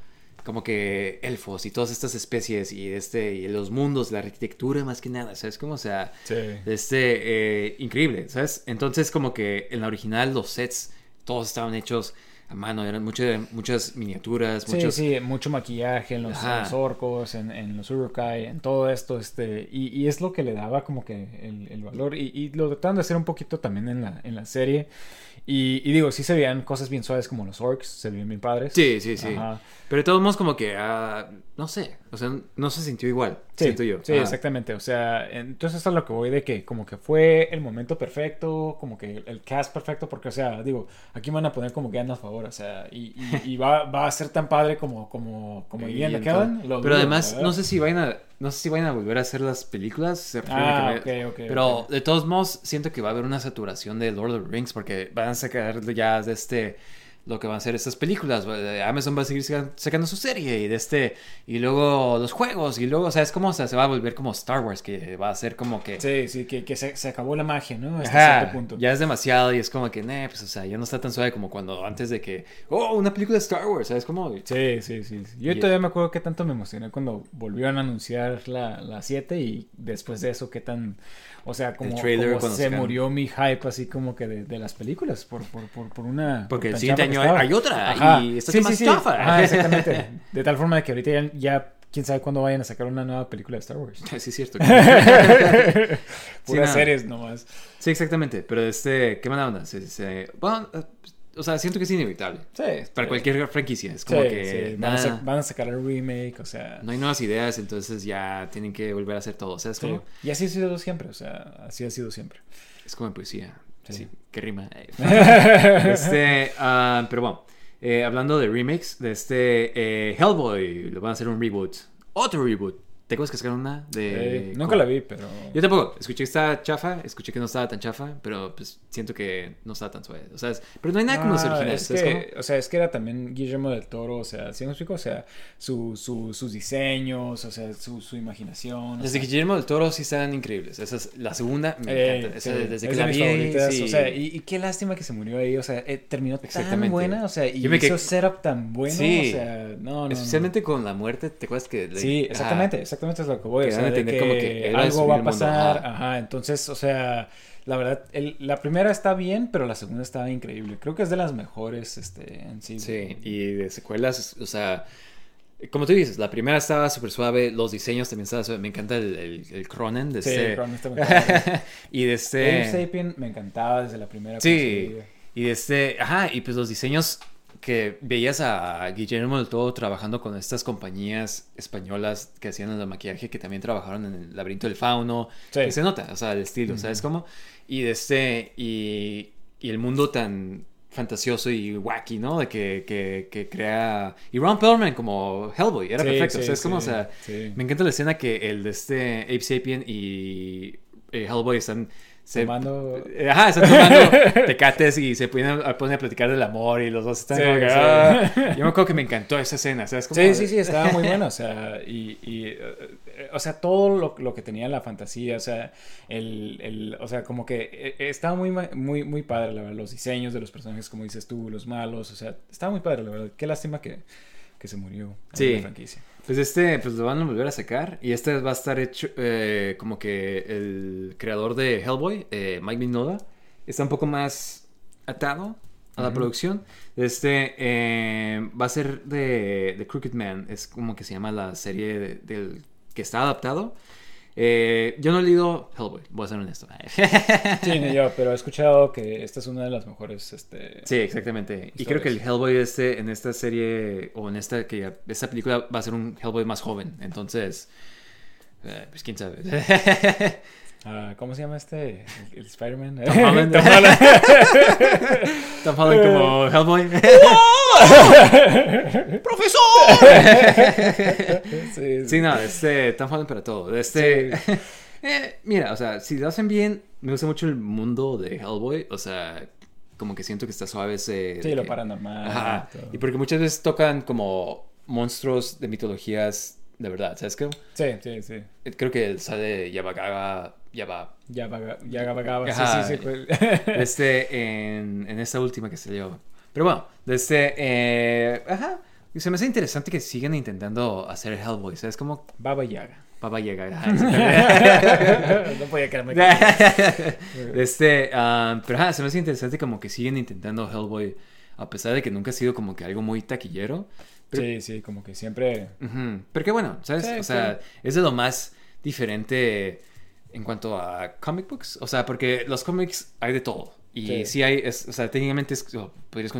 como que elfos y todas estas especies y este y los mundos, la arquitectura más que nada, ¿sabes? Como, o sea, Sí. este, eh, increíble, ¿sabes? Entonces como que en la original los sets todos estaban hechos a mano, eran muchas muchas miniaturas, Sí, muchos... sí, mucho maquillaje en los, en los orcos, en, en los urukai, en todo esto, este, y, y es lo que le daba como que el, el valor, y, y lo trataron de hacer un poquito también en la, en la serie, y, y digo, sí se veían cosas bien suaves como los orcs, se veían bien padres. Sí, sí, sí. Ajá. Pero de todos modos como que, ah, no sé, o sea, no se sintió igual, Sí, siento yo. Sí, Ajá. exactamente. O sea, entonces esto es lo que voy de que como que fue el momento perfecto, como que el cast perfecto, porque, o sea, digo, aquí me van a poner como que a favor, o sea, y, y- y va, va a ser tan padre como, como, como Y Ian en McKellen. Pero además, verdad. no sé si vayan a, no sé si vayan a volver a hacer las películas. se Ah, que ok, ok, Pero de todos modos, siento que va a haber una saturación de Lord of the Rings porque van a sacar ya de este lo que van a hacer estas películas. Amazon va a seguir sacando su serie y de este y luego los juegos y luego, o sea, es como o sea, se va a volver como Star Wars que va a ser como que Sí, sí, que, que se, se, acabó la magia, ¿no? Hasta cierto punto. Ya es demasiado y es como que, nah, pues o sea, ya no está tan suave como cuando antes de que, oh, una película de Star Wars, ¿sabes cómo? Sí, sí, sí. Yo todavía me acuerdo que tanto me emocioné cuando volvieron a anunciar la, la 7 y después de eso qué tan o sea, como, se murió mi hype así como que de, de las películas por, por, por, por una... Porque el siguiente año hay otra y esta sí, más sí, chafa. exactamente. De tal forma que ahorita ya, quién sabe cuándo vayan a sacar una nueva película de Star Wars. Sí, es cierto. Puras series nomás. Sí, exactamente. Pero este, ¿qué mala onda? Se, se, bueno, o sea, siento que es inevitable. Sí. Para cualquier franquicia. Es como que. Van, a van, a sacar el remake, o sea. No hay nuevas ideas, entonces ya tienen que volver a hacer todo. O sea, es como... Y así ha sido siempre, o sea, así ha sido siempre. Es como en poesía. Sí. qué rima. este, uh, pero bueno, eh, hablando de remakes, de este eh, Hellboy, lo van a hacer un reboot. Otro reboot. ¿Te acuerdas que sacaron una de... Eh, nunca la vi, pero... Yo tampoco. Escuché que estaba chafa, escuché que no estaba tan chafa, pero pues siento que no estaba tan suave. O sea, pero no hay nada como los originales. Es que, O sea, es que era también Guillermo del Toro, o sea, ¿sí me explico? O sea, su, su, sus diseños, o sea, su, su imaginación. Desde Guillermo del Toro sí estaban increíbles. Esa es la segunda, me eh, encanta. Esa, desde que la vi, sí. O sea, y, qué lástima que se murió ahí. O sea, eh, terminó tan buena, o sea, y hizo que... setup tan bueno. Sí. O sea, no, no. Especialmente con la muerte, ¿te acuerdas que... Sí, exactamente, exactamente es lo que voy a decir como que algo va a pasar. Ajá. entonces, o sea, la verdad, la primera está bien, pero la segunda está increíble. Creo que es de las mejores este, en sí. Sí, y de secuelas, o sea, como tú dices, la primera estaba súper suave, los diseños también estaban suave. Me encanta el, el, el Cronen de sí, este... Cronen está y de este... Sapien me encantaba desde la primera. Sí, y de este... Ajá, y pues los diseños que veías a Guillermo del Todo trabajando con estas compañías españolas que hacían el maquillaje, que también trabajaron en el laberinto del fauno, que se nota, o sea, el estilo, ¿sabes cómo? Y de este, y, y, el mundo tan fantasioso y wacky, ¿no? De que, que, que crea... Y Ron Perlman como Hellboy, era perfecto, o sea, es como, o sea, me encanta la escena que el de este Ape Sapien y eh, Hellboy están se, tomando... Ajá, están tomando tecates y se ponen a, ponen a platicar del amor y los dos están como que, ah". Yo me acuerdo que me encantó esa escena, ¿sabes? Como... Sí, sí, sí, estaba muy bueno, o sea, y, y eh, o sea, todo lo, lo, que tenía la fantasía, o sea, el, el, o sea, como que eh, estaba muy, muy, muy padre, la verdad, los diseños de los personajes, como dices tú, los malos, o sea, estaba muy padre, la verdad, qué lástima que, que se murió sí. la franquicia. Pues este, pues lo van a volver a sacar. Y este va a estar hecho eh, como que el creador de Hellboy, eh, Mike Mignola, está un poco más atado a la producción. Este eh, va a ser de, de, Crooked Man, es como que se llama la serie del que está adaptado. Eh, yo no he leído Hellboy, voy a ser honesto. sí, ni yo, pero he escuchado que esta es una de las mejores. Este, sí, exactamente. Y creo que el Hellboy este, en esta serie, o en esta, que esta película va a ser un Hellboy más joven. Entonces, eh, pues quién sabe. Uh, ¿Cómo se llama este? El, Spider-Man. Tom Holland. Tom Holland. Tom Holland como Hellboy. ¡Profesor! sí, sí, no, este, Tom Holland para todo. Este, sí. eh, mira, o sea, si lo hacen bien, me gusta mucho el mundo de Hellboy. O sea, como que siento que está suave ese... Sí, lo paranormal. Ajá. Y porque muchas veces tocan como monstruos de mitologías de verdad, ¿sabes qué? Sí, sí, sí. Creo que sale Yabagaga ya va. Ya va, ya va, sí, sí, sí. Pues. Este, en, en esta última que salió. Pero bueno, desde, eh, ajá, se me hace interesante que sigan intentando hacer Hellboy, ¿sabes? Como... Baba Yaga. Baba Yaga, no podía quedarme este, um, pero ajá, se me hace interesante como que siguen intentando Hellboy, a pesar de que nunca ha sido como que algo muy taquillero. sí, sí, como que siempre... Pero qué bueno, ¿sabes? o sea, es de lo más diferente en cuanto a comic books. O sea, porque los cómics hay de todo. Y sí, hay, o sea, técnicamente es, podrías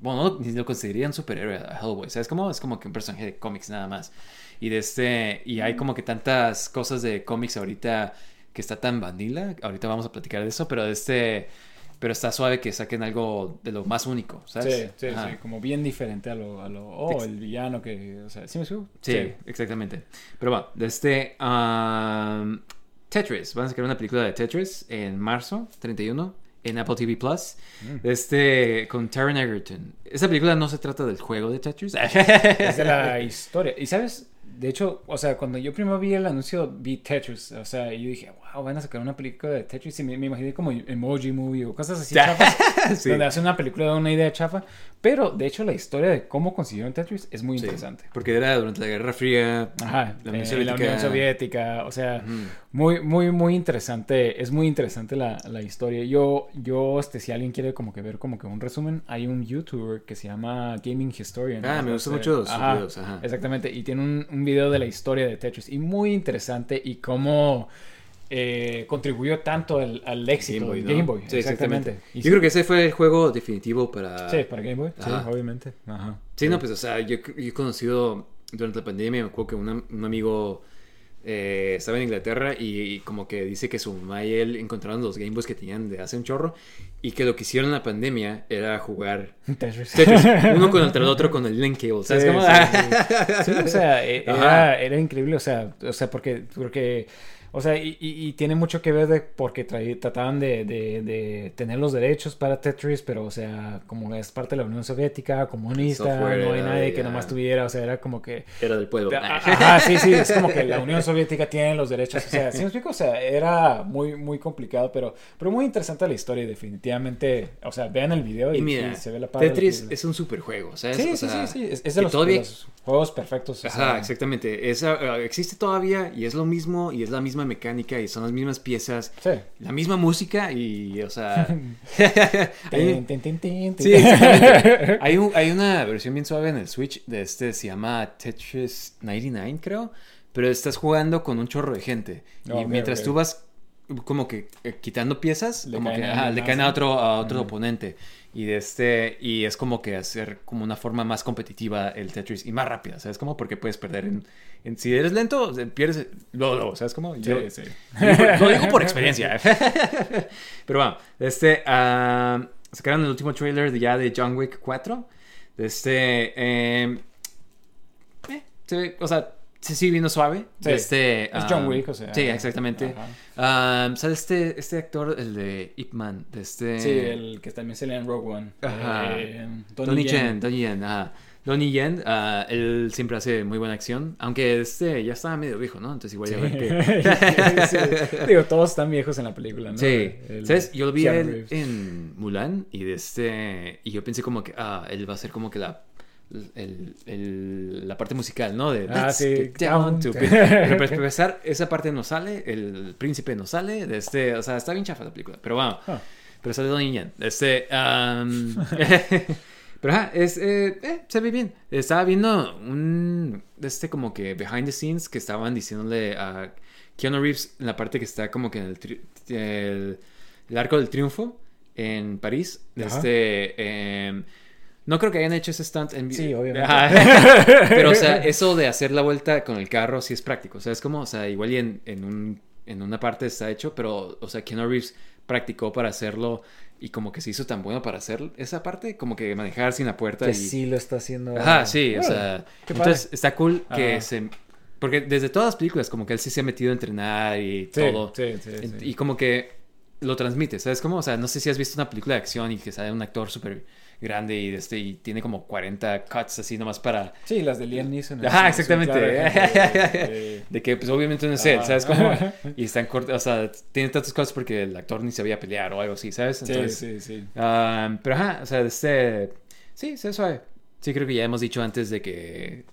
bueno, ni lo considerarían superhéroe a Hellboy. O sea, es como, es como que un personaje de cómics nada más. Y de este, y hay como que tantas cosas de cómics ahorita que está tan vanilla. Ahorita vamos a platicar de eso, pero de este, pero está suave que saquen algo de lo más único, ¿sabes? Sí, sí, sí, como bien diferente a lo, a lo oh, el villano que, o sea, ¿sí me subo? Sí, exactamente. Pero bueno, de este, um, Tetris. Van a sacar una película de Tetris en marzo 31 en Apple TV Plus. Mm. Este, con Taron Egerton. Esa película no se trata del juego de Tetris. Es de la historia. Y sabes, de hecho, o sea, cuando yo primero vi el anuncio, vi Tetris. O sea, y yo dije, wow, van a sacar una película de Tetris. Y me, me imaginé como Emoji Movie o cosas así chafas. Sí. Donde hacen una película de una idea chafa. Pero, de hecho, la historia de cómo consiguieron Tetris es muy Sí, interesante. porque era durante la Guerra Fría. Ajá, La eh, Unión la Soviética. Unión Soviética, o sea, muy, muy, muy interesante, es muy interesante la, la historia. Yo, yo, este, si alguien quiere como que ver como que un resumen, hay un YouTuber que se llama Gaming Historian. Ah, me gustan mucho sus videos, ajá. Exactamente, y tiene un, un video de la historia de Tetris, y muy interesante, y cómo eh, contribuyó tanto al, al éxito Game Boy, ¿no? Game Boy. Sí, exactamente. Y Yo sí- creo que ese fue el juego definitivo para... Sí, para Game Boy, sí, Ajá. obviamente. Ajá. Sí, no, pues, o sea, yo, yo he conocido durante la pandemia, me acuerdo que una- un amigo eh, estaba en Inglaterra y, y como que dice que su mamá y él encontraron los Game Boys que tenían de hace un chorro y que lo que hicieron en la pandemia era jugar Tetris. Tetris, uno contra el otro con el link cable, ¿sabes Sí, cómo? sí, sí. Sí, o sea, e- era, era increíble, o sea, o sea, porque, porque, o sea, y, y- y tiene mucho que ver de porque trataban de, de, de tener los derechos para Tetris, pero, o sea, como es parte de la Unión Soviética, comunista, software no hay nadie que nomás tuviera, o sea, era como que... Era del pueblo. Ah, Ajá, sí, sí, es como que la Unión Soviética tiene los derechos, o sea, ¿sí me explico? O sea, era muy, muy complicado, pero, pero muy interesante la historia y definitivamente, o sea, vean el video y, Y mira, sí, se ve la la Tetris es un super juego, ¿sabes? Sí, O sí, sea, sí, sí, es, es de los, todavía- los juegos perfectos. o Ajá, sea, exactamente. Es, ah, existe todavía y es lo mismo y es la misma mecánica y son las mismas piezas, Sí. la misma música y, o sea... hay-. Sí, hay, un- hay una versión bien suave en el Switch de este, se llama Tetris 99, creo. Pero estás jugando con un chorro de gente. Y mientras tú vas como que eh, quitando piezas, Le como caen que ajá, le caen a otro, a otro oponente. Y de este, y es como que hacer como una forma más competitiva el Tetris y más rápida, ¿sabes? Como porque puedes perder en, en- si eres lento, pierdes luego, luego, ¿sabes cómo? Yo- Sí, sí. lo digo por experiencia. Pero bueno, este, ah, sacaron el último trailer de ya de John Wick 4. Este, eh, eh, se ve, o sea, se sigue viendo suave. Sí, este, es John Wick, o sea. Sí, exactamente. Ajá. Ah, ¿Sale este, este actor, el de Ip Man? De este... Sí, el que también salía en Rogue One. Ajá. Eh, Donnie Yen. Yen, Donnie Yen, ajá. Donnie Yen, ah, él siempre hace muy buena acción, aunque este ya estaba medio viejo, ¿no? Entonces igual ya ver que... Sí. Digo, todos están viejos en la película, ¿no? Sí, El- ¿sabes? Yo lo vi él en Mulan y de este y yo pensé como que ah, él va a ser como que la el- el- la parte musical, ¿no? De Ah, sí. get down to. Pero para empezar, esa parte no sale, el príncipe no sale, de este, o sea, está bien chafa la película, pero bueno, Ah. pero sale Donnie Yen. Este, am, pero ajá, es, eh, eh, se ve bien. Estaba viendo un, este como que behind the scenes que estaban diciéndole a Keanu Reeves en la parte que está como que en el, tri- el, el arco del triunfo en París. Ajá. Este, em, no creo que hayan hecho ese stunt en Sí, obviamente. Pero, o sea, eso de hacer la vuelta con el carro sí es práctico. O sea, es como, o sea, igual y en, en, un, en una parte está hecho, pero, o sea, Keanu Reeves practicó para hacerlo y como que se hizo tan bueno para hacer esa parte, como que manejar sin la puerta Que y... sí lo está haciendo. Ajá, sí, o Bueno, sea, qué padre. entonces está cool que Ajá. se... Porque desde todas las películas, como que él sí se ha metido a entrenar y Sí, todo. sí, sí, sí. Y como que lo transmite, ¿sabes? Como, o sea, no sé si has visto una película de acción y que sale un actor súper grande y, este, y tiene como 40 cuts así nomás para... Sí, las de Liam Neeson. Ajá, exactamente. claro de- de- De que pues obviamente no es él. ¿sabes? Como, y están cortos, o sea, tiene tantas cosas porque el actor ni sabía pelear o algo así, ¿sabes? Sí, Entonces, sí, sí. ah, pero ajá, o sea, este... Sí, se ve suave. Sí, creo que ya hemos dicho antes de que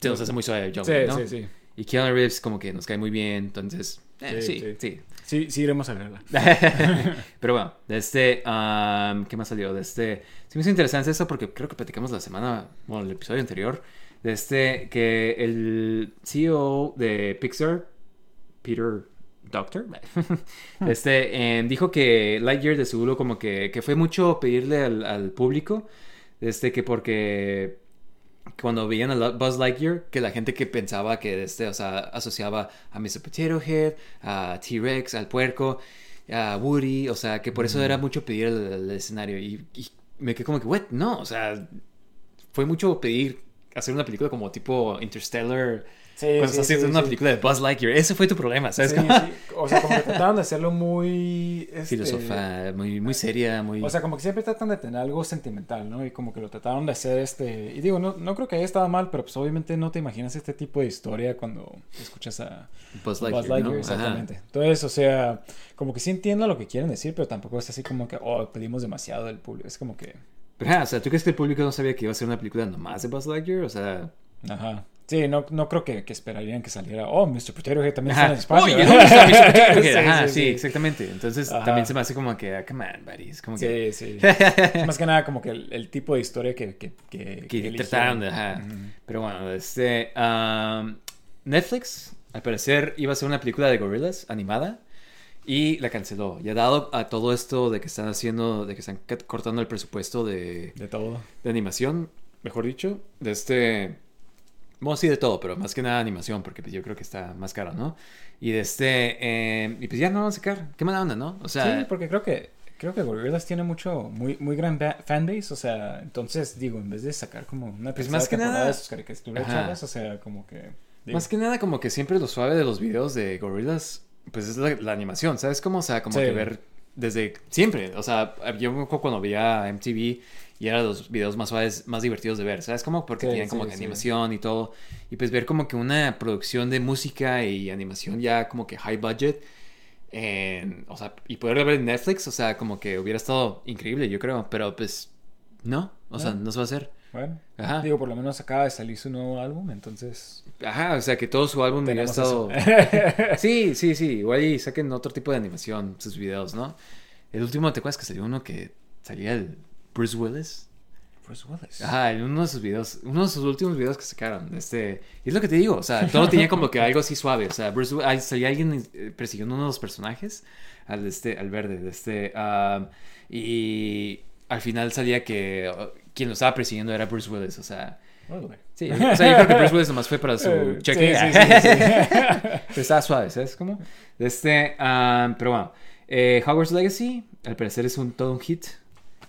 se nos hace muy suave John Sí, sí, sí. Y Keanu Reeves como que nos cae muy bien, entonces... eh, Sí, sí, sí. Sí. Sí, iremos a verla. Pero bueno, de este, ¿qué más salió? De este, sí me hizo interesante eso porque creo que platicamos la semana, bueno, el episodio anterior, de este, que el CEO de Pixar, Peter Doctor, este, eh, dijo que Lightyear de seguro como que, que fue mucho pedirle al, al público, este, que porque cuando veían a Buzz Lightyear, que la gente que pensaba que este, o sea, asociaba a Mr. Potato Head, a T-Rex, al puerco, a Woody, o sea, que por eso era mucho pedir el, el escenario. Y, y me quedé como que, what? No, o sea, fue mucho pedir hacer una película como tipo Interstellar. Sí, cuando sí, estás haciendo sí, una película de Buzz Lightyear. Ese fue tu problema, ¿sabes? Sí, sí. O sea, como que trataron de hacerlo muy... este, Filosofal, muy, muy seria, muy... O sea, como que siempre tratan de tener algo sentimental, ¿no? Y como que lo trataron de hacer este... Y digo, no, no creo que haya estado mal, pero pues obviamente no te imaginas este tipo de historia cuando escuchas a Buzz Buzz Lightyear, Lightyear, ¿no? exactamente. Entonces, o sea, como que sí entiendo lo que quieren decir, pero tampoco es así como que, oh, pedimos demasiado del público. Es como que, Pero, ajá, o sea, ¿tú crees que el público no sabía que iba a ser una película nomás de Buzz Lightyear? O sea... ajá. Sí, no, no creo que, que esperarían que saliera, oh, Mr. Potato Head también Ajá. está en espacio. Oye, ¿dónde está Mr. Potato Head? Sí, Ajá, sí, sí, sí. exactamente. Entonces Ajá. también se me hace como que, ah, come on, buddies. Como que, Sí, sí. Más que nada como que el, el tipo de historia que... Que, que, trataron de, ajá. Pero bueno, este... um, Netflix, al parecer, iba a ser una película de gorillas animada. Y la canceló. Ya dado a todo esto de que están haciendo, de que están cortando el presupuesto de, De todo. de animación, mejor dicho, de este... Bueno, sí, de todo, pero más que nada animación, porque pues, yo creo que está más caro, ¿no? Y de este... eh, y pues ya no van a sacar. Qué mala onda, ¿no? O sea... sí, porque creo que creo que Gorillaz tiene mucho muy muy gran ba- fanbase, o sea, entonces digo, en vez de sacar como una Pues más que nada- de sus caricaturas chavas, o sea, como que digo, Más que nada como que siempre lo suave de los videos de Gorillaz, pues es la, la animación, ¿sabes? Como, o sea, como Sí. que ver desde siempre, o sea, yo cuando veía MTV y eran los videos más suaves, más divertidos de ver, ¿sabes? Como porque Sí, tienen como sí, animación y todo, y pues ver como que una producción de música y animación ya como que high budget, en- o sea, y poderlo ver en Netflix, o sea, como que hubiera estado increíble, yo creo, pero pues no, o sea, No. se va a hacer. bueno, Ajá. digo, por lo menos acaba de salir su nuevo álbum, entonces Ajá, o sea, que todo su álbum hubiera estado... Sí, sí, sí. Igual y saquen otro tipo de animación sus videos, ¿no? El último, ¿te acuerdas que salió uno que salía el Bruce Willis? Bruce Willis. Ajá, en uno de sus videos, uno de sus últimos videos que sacaron. Este, y es lo que te digo, o sea, todo tenía como que algo así suave. O sea, Bruce, ahí salía alguien eh, persiguiendo uno de los personajes, al, este, al verde, de este, ah, y al final salía que oh, quien lo estaba persiguiendo era Bruce Willis, o sea. Sí, o sea, yo creo que Bruce Willis nomás fue para su cheque. sí, sí, sí. Pero estaba suave, ¿sabes cómo? Este, pero bueno, eh, Hogwarts Legacy, al parecer es un todo un hit,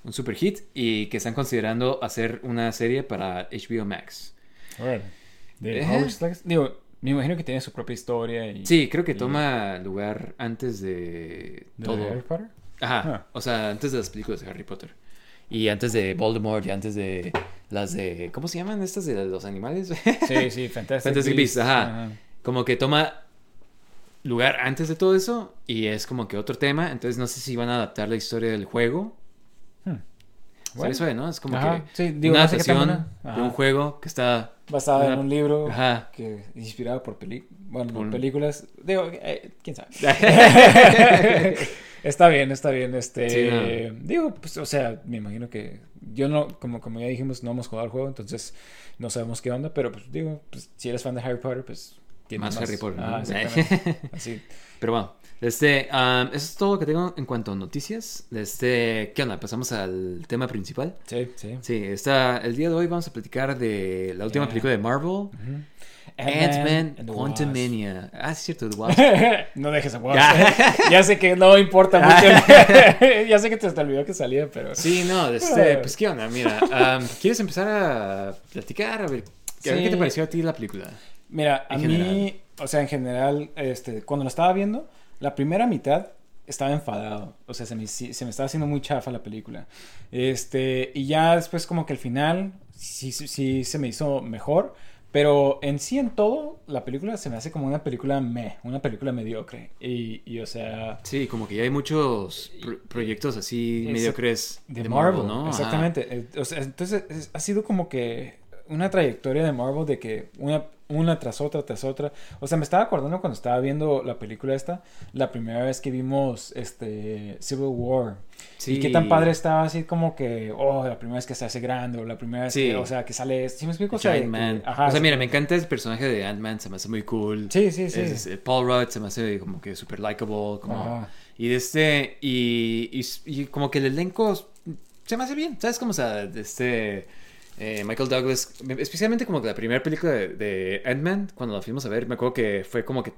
un super hit, y que están considerando hacer una serie para HBO Max. De Eh. Digo, me imagino que tiene su propia historia y Sí, creo que y- toma lugar antes de de todo. Harry Potter. Ajá, Ah. o sea, antes de las películas de Harry Potter. Y antes de Voldemort y antes de las de... ¿Cómo se llaman estas de los animales? Sí, sí, Fantastic, Fantastic Beasts, ajá. Ajá. como que toma lugar antes de todo eso y es como que otro tema, entonces no sé si van a adaptar la historia del juego. Bueno. Suave, ¿no? Es como Ajá, que sí, digo, una adaptación de un juego que está Basada en un libro Ajá. que inspirado por peli bueno, Por- películas. Digo, eh, quién sabe. está bien, está bien. Este, Sí, digo, pues, o sea, me imagino que yo no, como, como ya dijimos, no hemos jugado el juego, entonces no sabemos qué onda, pero pues digo, pues, si eres fan de Harry Potter, pues tienes Más Harry Potter, Ah. Así. Pero bueno, este, um, eso es todo lo que tengo en cuanto a noticias. Este, ¿qué onda? Pasamos al tema principal. Sí, sí. Sí, está, el día de hoy vamos a platicar de la última Yeah. película de Marvel, Ujú. Ant-Man and the Quantumania. Ah, sí, es cierto, The Wasp. No dejes a Wasp. Ya. ya sé que no importa mucho. ya sé que te hasta olvidó que salía, pero. Sí, no, este, pues qué onda, mira, um, ¿quieres empezar a platicar? A ver, a ver Sí. qué te pareció a ti la película? Mira, a mí, general. o sea, en general, este, cuando lo estaba viendo, la primera mitad estaba enfadado. O sea, se me, se me estaba haciendo muy chafa la película. Este, y ya después como que el final sí, sí, sí se me hizo mejor. Pero en sí, en todo, la película se me hace como una película me, una película mediocre. Y, y o sea, Sí, como que ya hay muchos pro- proyectos así mediocres de, Marvel, ¿no? Exactamente. Eh, O sea, entonces es- ha sido como que una trayectoria de Marvel de que una, una tras otra, tras otra. O sea, me estaba acordando cuando estaba viendo la película esta, la primera vez que vimos este Civil War. Sí. Y qué tan padre estaba así como que, oh, la primera vez que se hace grande, o la primera vez Sí. que, o sea, que sale, ¿sí me explico? O sea, que- Man. ajá, o sea, mira, me encanta el personaje de Ant-Man, se me hace muy cool. Sí, sí, sí. Es- es- Paul Rudd se me hace como que súper likable. Como... Ajá. Y este. Y, y, y como que el elenco se me hace bien. ¿Sabes cómo? O sea, este. Eh, Michael Douglas. Especialmente como que la primera película de, de Ant-Man, cuando la fuimos a ver, me acuerdo que fue como que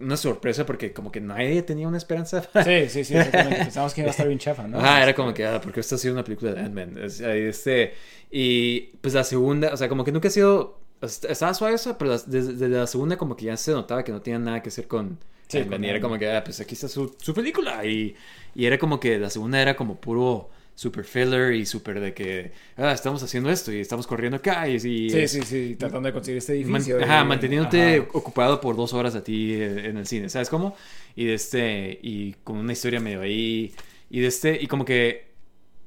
una sorpresa porque como que nadie tenía una esperanza. Sí, sí, sí, exactamente. Pensamos que iba a estar bien chafa, ¿no? Ah, era como que, ah, porque esta ha sido una película de Ant-Man. Este, y pues la segunda, o sea, como que nunca ha sido, estaba suave eso, pero desde, desde la segunda como que ya se notaba que no tenía nada que hacer con Sí, Ant-Man. y era como que, ah, pues aquí está su, su película. Y, y era como que la segunda era como puro super filler y super de que, ah, estamos haciendo esto y estamos corriendo acá y, Sí, es- sí, sí, tratando de conseguir este Man- edificio. ajá, y- manteniéndote ajá. ocupado por dos horas a ti eh, en el cine, ¿sabes cómo? Y de este, y con una historia medio ahí, y de este, y como que,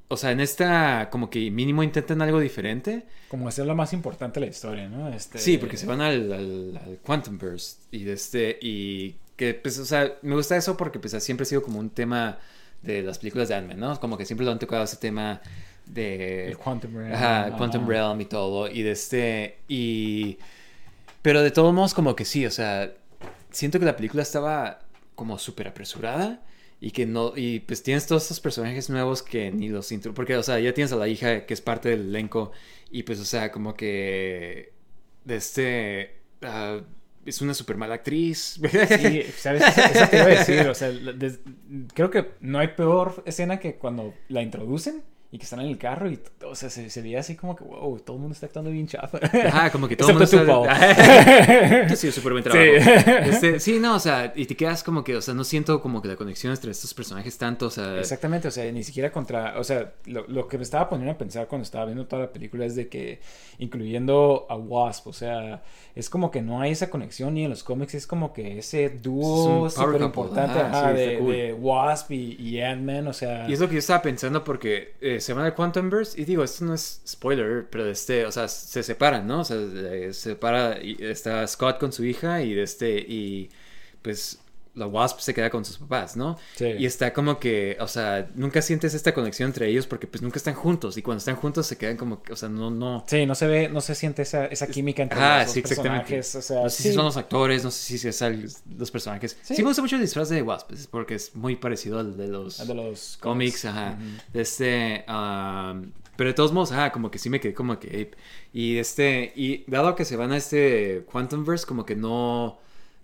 o sea, en esta, como que mínimo intentan algo diferente. Como hacer lo más importante de la historia, ¿no? Este... Sí, porque se van al, al, al Quantum Burst, y de este, y que, pues, o sea, me gusta eso porque, pues, siempre ha sido como un tema de las películas de Ant-Man, ¿no? Como que siempre lo han tocado ese tema de... El Quantum Realm. Ajá, Quantum. Realm y todo. Y de este. Y. Pero de todos modos, como que sí, o sea. Siento que la película estaba como súper apresurada. Y que no. Y pues tienes todos estos personajes nuevos que ni los intro. Porque, o sea, ya tienes a la hija que es parte del elenco. Y pues, o sea, como que. De este. ah, es una súper mala actriz. Sí, ¿sabes? Eso, te iba a decir, o sea, creo que no hay peor escena que cuando la introducen y que están en el carro y, o sea, se, se veía así como que, wow, todo el mundo está actuando bien chafa. Ajá, como que todo el mundo tú, está- Tú sí, súper buen trabajo. Sí. Este, sí, no, o sea, y te quedas como que, o sea, no siento como que la conexión entre estos personajes tanto, o sea... Exactamente, o sea, ni siquiera contra, o sea, lo, lo que me estaba poniendo a pensar cuando estaba viendo toda la película es de que, incluyendo a Wasp, o sea, es como que no hay esa conexión ni en los cómics, es como que ese dúo Es súper importante sí, está de, cool. de Wasp y, y Ant-Man, o sea... Y es lo que yo estaba pensando porque eh, se van al Quantum Burst y digo, esto no es spoiler, pero este, o sea, se separan, ¿no? O sea, se separa, está Scott con su hija y este, y pues la Wasp se queda con sus papás, ¿no? Sí. Y está como que, o sea, nunca sientes esta conexión entre ellos porque pues nunca están juntos y cuando están juntos se quedan como, que, o sea, no, no... Sí, no se ve, no se siente esa, esa química entre Ah, los sí, exactamente. personajes. O sea, no sé sí. si son los actores, no sé si es el- los personajes. Sí. Sí. me gusta mucho el disfraz de Wasp, es porque es muy parecido al de los, El de los cómics, ajá. De este, um, pero de todos modos, ajá, como que sí me quedé como que. Y este, y dado que se van a este Quantumverse, como que no,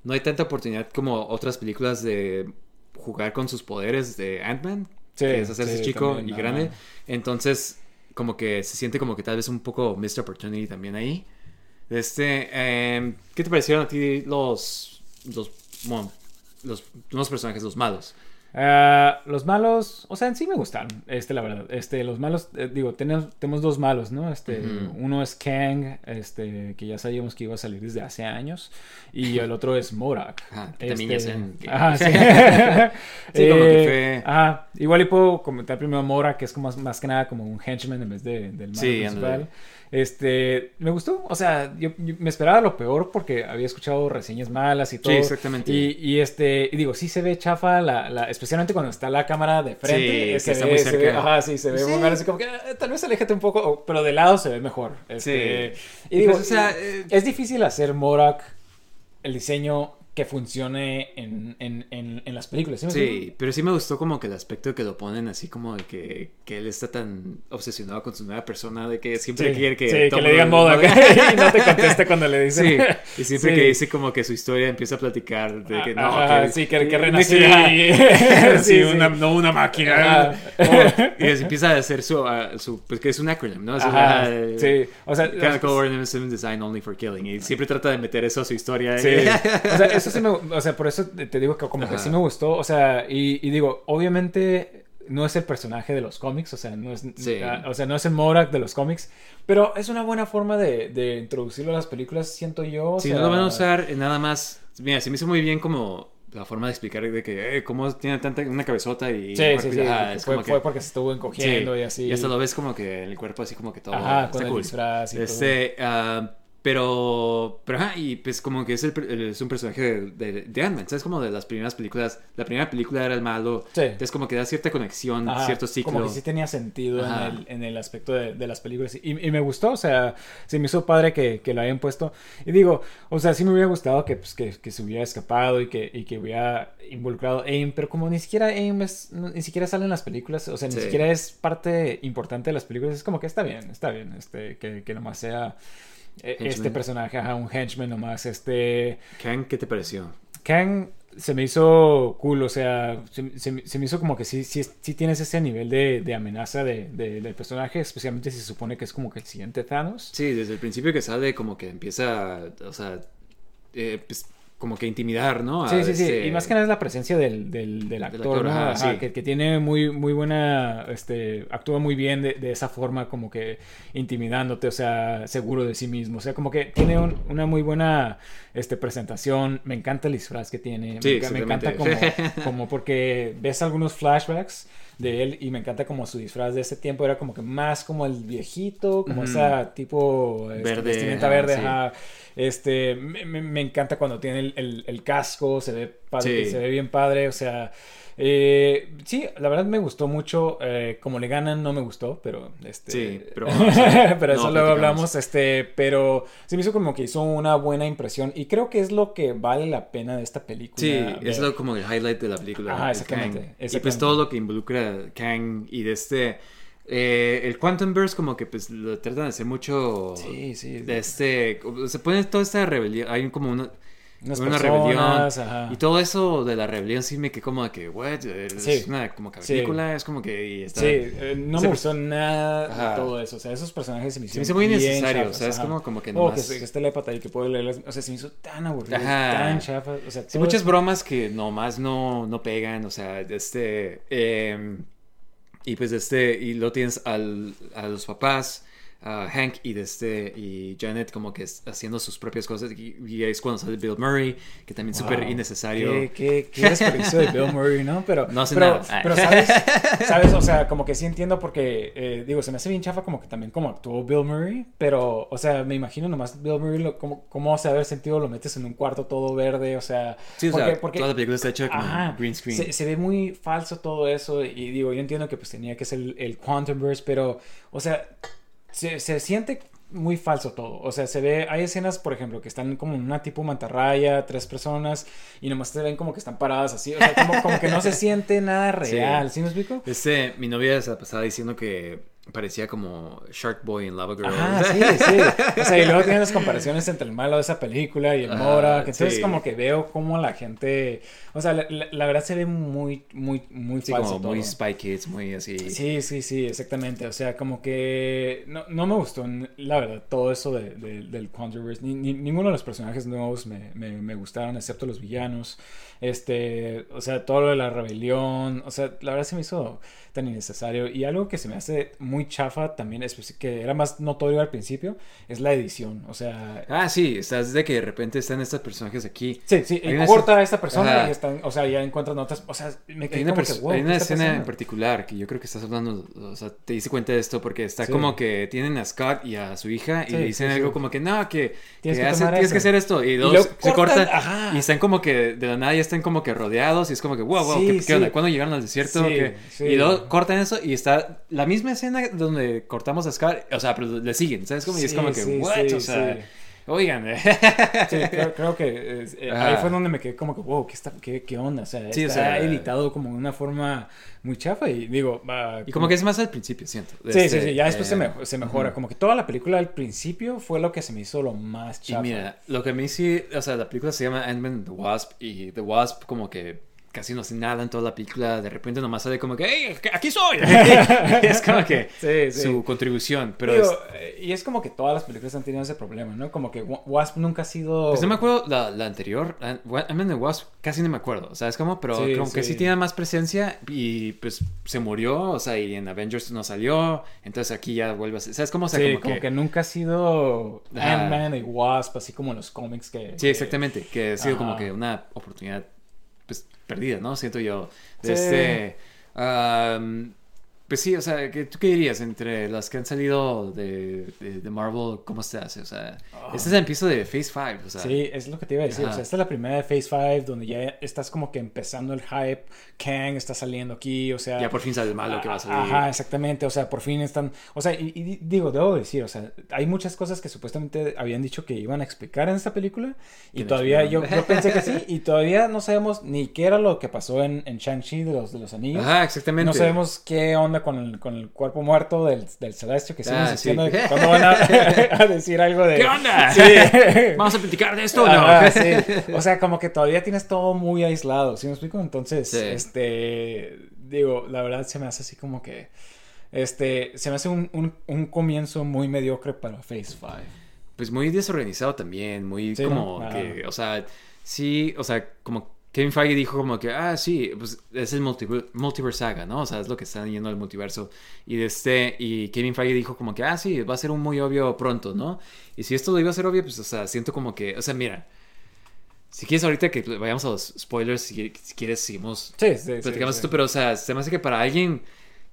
no hay tanta oportunidad como otras películas de jugar con sus poderes de Ant-Man. Sí, que es hacerse sí, chico también, y ajá. grande. Entonces, como que se siente como que tal vez un poco missed opportunity también ahí. Este, em, ¿qué te parecieron a ti los, los, bueno, los, los personajes, los malos? Ah, los malos, o sea, en sí me gustaron, este, la verdad. Este, los malos, eh, digo, tenemos, tenemos dos malos, ¿no? Este, uno es Kang, este, que ya sabíamos que iba a salir desde hace años, y el otro es Morak. Que también ya Ajá, sí. Sí, como que Eh, fue- igual y puedo comentar primero Morak, que es como más, más que nada como un henchman en vez de, del malo Sí, principal. Este, me gustó, o sea, yo, yo me esperaba lo peor porque había escuchado reseñas malas y todo. exactamente. Y, y este, y digo, sí se ve chafa, la, la- especialmente cuando está la cámara de frente. Sí, eh, que se está ve, muy se ve- cerca. ajá, sí, se ve muy Sí. mal, así como que eh, tal vez aléjate un poco, pero de lado se ve mejor. Este, Y digo, Pues, o sea, y- eh, es difícil hacer Morak el diseño que funcione en, en, en, en las películas. ¿sí pero sí me gustó como que el aspecto que lo ponen así como de que, que él está tan obsesionado con su nueva persona de que siempre Sí, quiere que... sí, todo que le digan Modak y no te conteste cuando le dicen. Sí, y siempre que dice como que su historia empieza a platicar de que no, Ajá, que, sí, que, que. Sí, una, no una máquina. Y empieza a hacer su, ah, su, pues que es un acronym, ¿no? Es Ajá, una, sí, o sea, Chemical Organism Design Only for Killing. Y siempre trata de meter eso a su historia. Sí, o sea, eso sí me, o sea, por eso te digo que como que Ajá. sí me gustó, o sea, y, y digo, obviamente no es el personaje de los cómics, o sea, no es, Sí. ah, o sea, no es el Morak de los cómics, pero es una buena forma de, de introducirlo a las películas, siento yo. o Si sea, no lo van a usar nada más. Mira, se me hizo muy bien como la forma de explicar de que, eh, cómo tiene tanta una cabezota y. Sí, sí, sí, Ajá, es fue, como que- fue porque se estuvo encogiendo y así. Y hasta lo ves como que el cuerpo así como que todo. Ajá, con el cool. disfraz y todo. Este, ah, pero, pero ajá, y pues como que es, el, es un personaje de, de, de Ant-Man, ¿sabes? Como de las primeras películas, la primera película era el malo, Sí. entonces como que da cierta conexión, Ajá, cierto ciclo. Como que sí tenía sentido en el, en el aspecto de, de las películas. Y, y me gustó, o sea, se me hizo padre que, que lo hayan puesto. Y digo, o sea, sí me hubiera gustado que, pues, que, que se hubiera escapado y que, y que hubiera involucrado AIM, pero como ni siquiera AIM es, ni siquiera sale en las películas, o sea, ni Sí. siquiera es parte importante de las películas, es como que está bien, está bien, este, que, que nomás sea eh, este personaje, ajá, un henchman nomás, este... Kang, ¿qué te pareció? Kang, se me hizo cool, o sea, se, se- se me hizo como que sí, sí, sí tienes ese nivel de, de amenaza de, de- del personaje, especialmente si se supone que es como que el siguiente Thanos. Sí, desde el principio que sale como que empieza, o sea, eh, pues, como que intimidar, ¿no? A Sí, sí, sí. Y más que nada es la presencia del, del, del actor, actor, ¿no? ajá, Ajá, sí. que, que tiene muy, muy buena, este, actúa muy bien de, de esa forma, como que intimidándote, o sea, seguro de sí mismo. O sea, como que tiene un- una muy buena, este, presentación. Me encanta el disfraz que tiene. Sí, me, me encanta como porque ves algunos flashbacks de él y me encanta como su disfraz de ese tiempo era como que más como el viejito, como esa tipo este, Verde, vestimenta verde, sí. ajá. Este, me, me- me encanta cuando tiene el, el- el casco, se ve padre, Sí. se ve bien padre, o sea, eh, sí, la verdad me gustó mucho, eh, como le ganan no me gustó, pero este, Sí, pero, o sea, pero no eso luego hablamos, este, pero se me hizo como que hizo una buena impresión y creo que es lo que vale la pena de esta película. Sí, ver. es lo, como el highlight de la película. El exactamente. Y pues todo lo que involucra a Kang y de este... eh, el Quantum Burst como que pues lo tratan de hacer mucho... Sí, sí. De este... Se pone toda esta rebelión... Hay como una... Unas una personas, rebelión ajá. y todo eso de la rebelión sí me quedé como de que what es Sí. una como que Sí. película es como que está Sí, eh, no se- me gustó nada Ajá. de todo eso. O sea, esos personajes se me Se hicieron me hizo muy innecesario, o sea, es como- como que Oh, nomás- que, que es telépata y que puede leer las- O sea, se me hizo tan aburrido, Ajá. tan chafa. O sea, Sí, muchas bromas que nomás no, no pegan, o sea, este... em, y pues este, y lo tienes al, a los papás, Hank y de este, y Janet como que haciendo sus propias cosas, y, y es cuando sale Bill Murray, que también es súper innecesario. Qué, qué, qué desperdicio de Bill Murray, ¿no? Pero, No hace pero, nada. Pero ¿sabes? ¿sabes? O sea, como que sí entiendo porque, eh, digo, se me hace bien chafa como que también como actuó Bill Murray, pero, o sea, me imagino nomás Bill Murray, lo, cómo, cómo se haber sentido, lo metes en un cuarto todo verde, o sea... Sí, o porque- sea, porque- toda la película está hecha Ajá, green screen. Se, se ve muy falso todo eso y digo, yo entiendo que pues tenía que ser el, el Quantum Burst, pero, o sea, se, se siente muy falso todo. O sea, se ve, hay escenas, por ejemplo, que están como en una tipo mantarraya, tres personas, y nomás se ven como que están paradas así. O sea, como, como que no se siente nada real. ¿Sí, me explico? Este, mi novia se la pasaba diciendo que parecía como Shark Boy en Lava Girl. Ajá, sí, sí. O sea, y luego tienen las comparaciones entre el malo de esa película y el Mora. que entonces sí. como que veo cómo la gente... O sea, la, la- la verdad se ve muy, muy, muy Sí, falso como muy. Spy Kids, muy así. Sí, sí, sí, exactamente. O sea, como que no, no me gustó, la verdad, todo eso de, de- del Controverse. Ni, ni- ninguno de los personajes nuevos me, me, me gustaron, excepto los villanos. Este, o sea, todo lo de la rebelión. O sea, la verdad se me hizo tan innecesario. Y algo que se me hace muy chafa también, es pues, que era más notorio al principio, es la edición. O sea, Ah, sí, estás de que de repente están estos personajes aquí. sí, sí, Hay y corta a esta persona Ajá. y están, o sea, ya encuentran otras. O sea, me Hay quedé una, como que, wow, hay ¿qué una escena en particular que yo creo que estás hablando, o sea, te diste cuenta de esto porque está Sí. como que tienen a Scott y a su hija y Sí, le dicen sí, algo como que no, que, Tienes que que hace- tomar tienes que hacer esto y dos luego se cortan, cortan ajá. y están como que de la nada ya están como que rodeados y es como que wow, wow, ¿qué, qué onda? ¿Cuándo llegaron al desierto? Y luego cortan eso y está la misma escena donde cortamos a Scott, o sea, pero le siguen, ¿sabes? Como, y es Sí, como que, sí, what? sí, o sea, sí. oigan, Sí, creo, creo que eh, ahí fue donde me quedé como que, wow, ¿qué, está, qué, qué onda? O sea, Sí, o está sea, editado como de una forma muy chafa y digo... y como que es más al principio, siento. Sí, sí, Este, sí, ya después se, eh, me- se mejora. Como que toda la película al principio fue lo que se me hizo lo más Y chafa. mira, lo que a mí sí, o sea, la película se llama Ant-Man and the Wasp y The Wasp como que casi no hace nada en toda la película, de repente nomás sale como que, ¡hey, aquí soy! es como que Sí, sí. su contribución, pero Digo, es- eh, y es como que todas las películas han tenido ese problema, ¿no? Como que Wa- Wasp nunca ha sido... Pues no me acuerdo la, la anterior, Ant- Ant-Man and the Wasp, casi no me acuerdo, ¿sabes cómo? Pero Sí, como que sí. tiene más presencia y pues se murió, o sea, y en Avengers no salió, entonces aquí ya vuelve a ser, ¿sabes cómo? O sea, sí, como, que... nunca ha sido. Ant-Man y Wasp, así como en los cómics que... Sí, exactamente, que ha sido como que una oportunidad pues perdida, ¿no? Siento yo. Sí. Este, am, pues sí, o sea, ¿qué- ¿tú qué dirías entre las que han salido de, de, de Marvel? ¿Cómo se hace? O sea, este es el empiezo de Phase 5, o sea. Sí, es lo que te iba a decir. O Ajá. sea, esta es la primera de Phase 5 donde ya estás como que empezando el hype. Kang está saliendo aquí, o sea... Ya por fin sale el malo que va a salir. Ajá, exactamente. O sea, por fin están. O sea, y, y di- digo, debo decir, o sea, hay muchas cosas que supuestamente habían dicho que iban a explicar en esta película. Y todavía yo, yo pensé que sí. Y todavía no sabemos ni qué era lo que pasó en, en Shang-Chi de los, de los anillos. Ajá, exactamente. No sabemos qué onda onda con el, con el cuerpo muerto del, del? Que siguen Ah, insistiendo sí. de que cuando van a, a decir algo de... ¿Qué onda? Sí. ¿Vamos a platicar de esto o no? Sí. O sea, como que todavía tienes todo muy aislado, ¿sí me explico? Entonces, este, digo, la verdad se me hace así como que, este, se me hace un, un, un comienzo muy mediocre para Phase 5. Pues muy desorganizado también, muy como ¿no? que, o sea, sí, o sea, como Kevin Feige dijo como que, ah, sí, pues es el multiver- multiverse saga, ¿no? O sea, es lo que están yendo al multiverso. Y este, y Kevin Feige dijo como que, ah, sí, va a ser un muy obvio pronto, ¿no? Y si esto lo iba a ser obvio, pues, o sea, siento como que, o sea, mira, si quieres ahorita que vayamos a los spoilers, si, quieres seguimos Sí, sí, sí. platicamos sí. esto, pero, o sea, se me hace que para alguien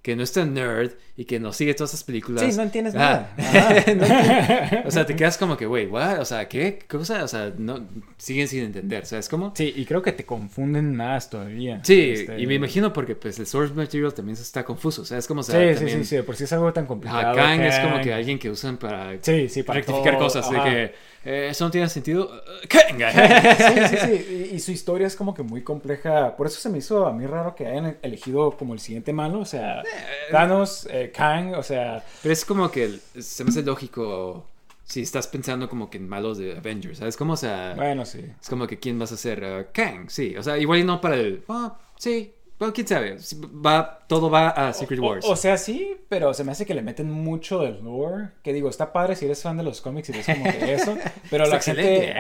que no es tan nerd y que no sigue todas esas películas. Sí, no entiendes Ah, nada. No o sea, te quedas como que, güey, what? O sea, ¿qué? ¿Qué cosa? O sea, no, siguen sin entender, ¿sabes cómo? Sí, y creo que te confunden más todavía. Sí, Este, y me imagino porque pues el source material también está confuso, o sea, es como, o sea, Sí, sí, también- sí, sí, por si es algo tan complicado. Kang es como que alguien que usan para Sí, sí, para rectificar todo, cosas, ajá. de que eh, eso no tiene sentido. Uh, Kang. Sí, sí, sí. Y, y su historia es como que muy compleja. Por eso se me hizo a mí raro que hayan elegido como el siguiente malo. O sea, Thanos, eh, Kang, o sea. Pero es como que se me hace lógico si estás pensando como que en malos de Avengers, ¿sabes? Como, o sea, Bueno, sí. es como que quién vas a hacer, Uh, Kang, sí, o sea, igual y no para el, ah, sí, bueno, quién sabe, va, todo va a Secret O, Wars. o sea, sí, pero se me hace que le meten mucho del lore. Que digo, está padre si eres fan de los cómics y ves como que eso. Pero la gente.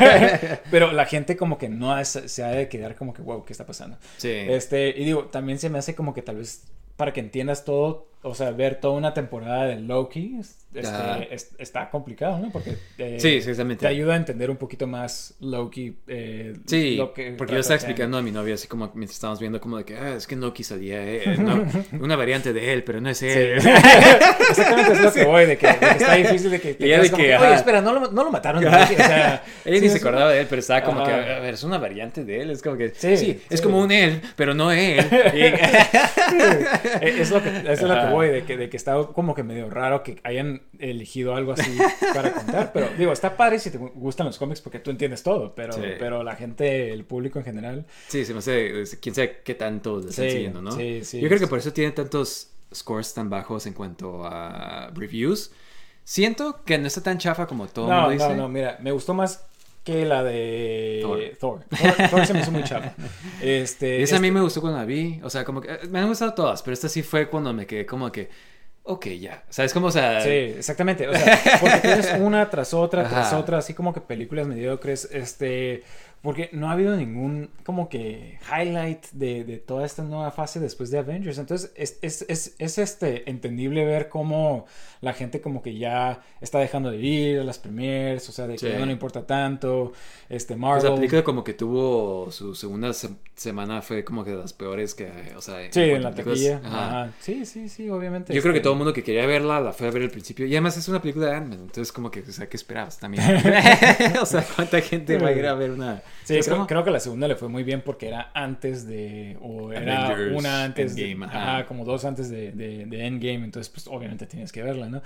pero la gente como que no es- se ha de quedar como que, wow, ¿qué está pasando? sí. Este, y digo, también se me hace como que tal vez para que entiendas todo, o sea, ver toda una temporada de Loki es- este, es- está complicado, ¿no? Porque eh, Sí, exactamente. te ayuda a entender un poquito más Loki. eh, Sí, lo que porque yo estaba explicando a mi novia así como mientras estábamos viendo como de que, ah, es que Loki salía, eh, no, una variante de él, pero no es Sí. él. Exactamente es lo que voy, de que, de que está difícil de que te Y de como que, oye, espera, no lo, no lo mataron. Loki", o sea, Ella sí, ni se acordaba de él, pero estaba como Ajá. que, a ver, es una variante de él, es como que, Sí, sí, es sí. como un él, pero no él. Y- Es lo que, es lo que Voy, de que, de que está como que medio raro que hayan elegido algo así para contar. Pero digo, está padre si te gustan los cómics porque tú entiendes todo, pero, Sí. pero la gente, el público en general. Sí, se me hace, quién sabe qué tanto le están Sí, siguiendo, ¿no? sí, sí. Yo creo que por eso tiene tantos scores tan bajos en cuanto a reviews. Siento que no está tan chafa como todo No, mundo dice. no, no, mira, me gustó más que la de Thor. Thor. Thor, Thor se me hizo muy chavo. Este, Y esa a este- mí me gustó cuando la vi. O sea, como que eh, me han gustado todas, pero esta sí fue cuando me quedé como que, ok, ya. ¿Sabes cómo? O sea, Sí, exactamente. O sea, porque tienes una tras otra, tras Ajá. otra, así como que películas mediocres, este... Porque no ha habido ningún como que highlight de, de toda esta nueva fase después de Avengers. Entonces es, es, es, es, este entendible ver cómo la gente como que ya está dejando de ir a las premiers, o sea, de que Sí. no le importa tanto. Este pues Marvel. la película como que tuvo su segunda se- semana fue como que de las peores que, o sea, Sí, en la taquilla. Ajá. Ajá. Sí, sí, sí, obviamente. Yo creo que este, todo el mundo que quería verla la fue a ver al principio. Y además es una película de Ant-Man. Entonces, como que, o sea, ¿qué esperabas también? o sea, ¿cuánta gente va a ir a ver una. Sí, ¿sabes creo, que la segunda le fue muy bien porque era antes de. O era Avengers, una antes. de- Endgame, ajá. ajá, como dos antes de, de, de Endgame. Entonces, pues obviamente tienes que verla, ¿no?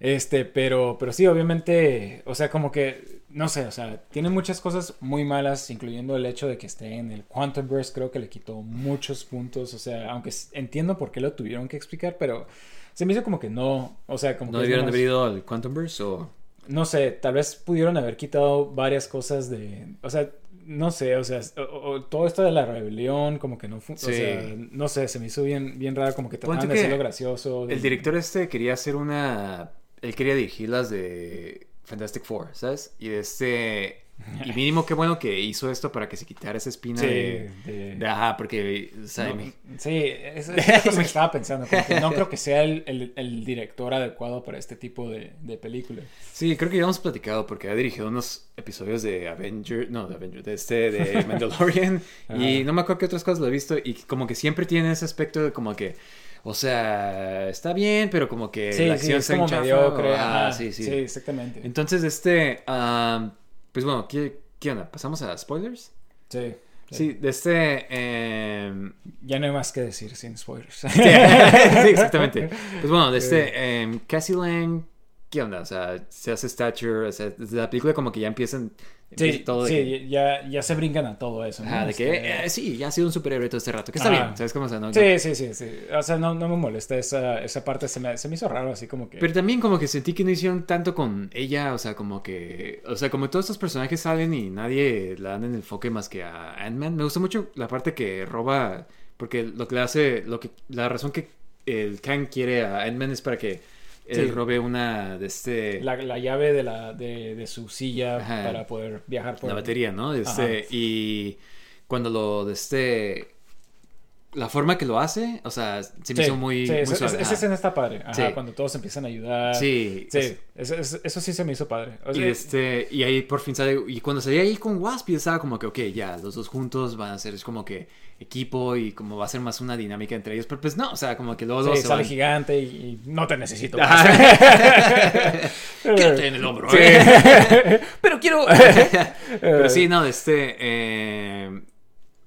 Este, pero, pero sí, obviamente. O sea, como que. No sé, o sea, tiene muchas cosas muy malas, incluyendo el hecho de que esté en el Quantumverse. Creo que le quitó muchos puntos. O sea, aunque entiendo por qué lo tuvieron que explicar, pero se me hizo como que no. O sea, como ¿No que es debieron nomás- haber ido al Quantumverse o.? no sé, tal vez pudieron haber quitado varias cosas de, o sea, no sé, o sea, o- o todo esto de la rebelión como que no fue, Sí. o sea, no sé, se me hizo bien, bien raro como que trataban de hacerlo gracioso. El director este quería hacer una. Él quería dirigir las de Fantastic Four, ¿sabes? Y de este. Y mínimo qué bueno que hizo esto para que se quitara esa espina Sí, de. de- de, Ajá, porque. o sea, no, me- sí, es, es cosa que estaba pensando, no creo que sea el, el- el director adecuado para este tipo de, de película. Sí, creo que ya hemos platicado porque ha dirigido unos episodios de Avenger, no, de Avenger, de este, de Mandalorian y no me acuerdo qué otras cosas lo he visto y como que siempre tiene ese aspecto de como que, o sea, está bien, pero como que Sí, la sí, acción es está como mediocre. ah, sí, sí, sí, exactamente. Entonces, este, am, pues bueno, ¿qué, ¿qué onda? ¿Pasamos a spoilers? Sí, Sí, de este, em, Ya no hay más que decir sin spoilers. sí, exactamente. Pues bueno, de este, em, Cassie Lang ¿qué onda? O sea, se hace Stature, o sea, desde la película como que ya empiezan Sí, todo sí que, ya, ya se brincan a todo eso. ¿no? ajá, de que Este, eh, sí, ya ha sido un superhéroe todo este rato, que está Ajá. bien, ¿sabes cómo? O sea, no, Sí, sí, sí, sí. O sea, no, no me molesta esa, esa parte. Se me, se me hizo raro, así como que. Pero también como que sentí que no hicieron tanto con ella, o sea, como que, o sea, como todos estos personajes salen y nadie le dan el enfoque más que a Ant-Man. Me gustó mucho la parte que roba, porque lo que le hace, lo que, la razón que el Kang quiere a Ant-Man es para que él Sí. robe una de este, la, la llave de, la, de, de su silla Ajá. para poder viajar por la batería, ¿no? Este, y cuando lo, de este, la forma que lo hace, o sea, se me Sí, hizo muy, sí, muy esa- suave. esa escena está padre. Ajá, Sí. Cuando todos empiezan a ayudar. Sí, Sí, es- eso, sí se me hizo padre. O Y, este, y ahí por fin sale. Y cuando salía ahí con Wasp, yo estaba como que, ok, ya, los dos juntos van a ser es como que equipo y como va a ser más una dinámica entre ellos. Pero pues no, o sea, como que luego sí, dos se sale van- gigante y, y no te necesito. Quédate en el hombro. ¿eh? Pero quiero. Pero sí, no, este. Eh,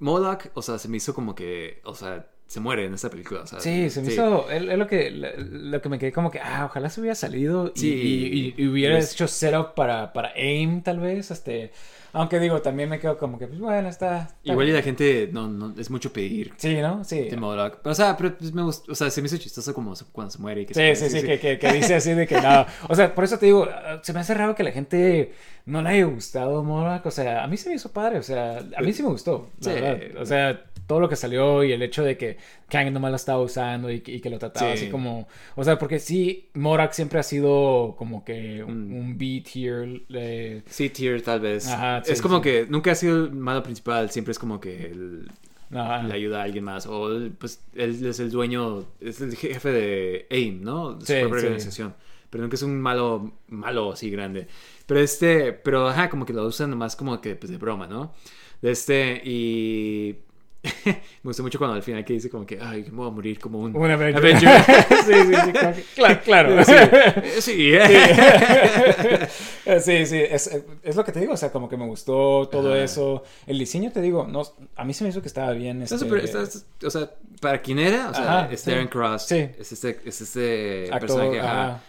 Modoc, o sea, se me hizo como que. O sea, se muere en esta película. O sea, Sí, se me hizo. Es, lo, que, lo que me quedé como que. Ah, ojalá se hubiera salido y, Sí. y- y- y hubiera Pues- hecho setup para, para AIM, tal vez. Este. Aunque digo, también me quedo como que, pues bueno, está. está Igual y la gente. No, no, es mucho pedir. Sí, ¿no? Sí. de Modoc. Pero, o sea, pero pues me gustó. O sea, se me hizo chistoso como cuando se muere. Y que Sí, se- sí, sí, que, que, que dice así de que no. O sea, por eso te digo, se me hace raro que la gente no le haya gustado Morak. O sea, a mí se me hizo padre. O sea, a mí sí me gustó. La Sí. verdad. O sea, todo lo que salió y el hecho de que Kang nomás la estaba usando y, que- y que lo trataba Sí. así como. O sea, porque sí, Morak siempre ha sido como que un, Un- un B tier. eh, Sí, tier tal vez. Ajá, sí, es como sí. que nunca ha sido el malo principal, siempre es como que el- ajá. le ayuda a alguien más. O pues él es el dueño, es el jefe de AIM, ¿no? De su Sí, propia sí. organización. Pero nunca es un malo, malo así grande. Pero este, pero ajá, como que lo usan nomás como que pues de broma, ¿no? De este, y me gustó mucho cuando al final que dice como que, ay, me voy a morir como un, Un Avenger. Avenger. sí, sí, sí, claro. Claro. Sí, sí, Sí, sí, es, es lo que te digo, o sea, como que me gustó todo Ajá. eso. El diseño, te digo, no, a mí se me hizo que estaba bien. Está este, está- o sea, para quien era, o sea, Ajá, es. Darren Cross. Sí. Es este, es este actor, personaje. ajá.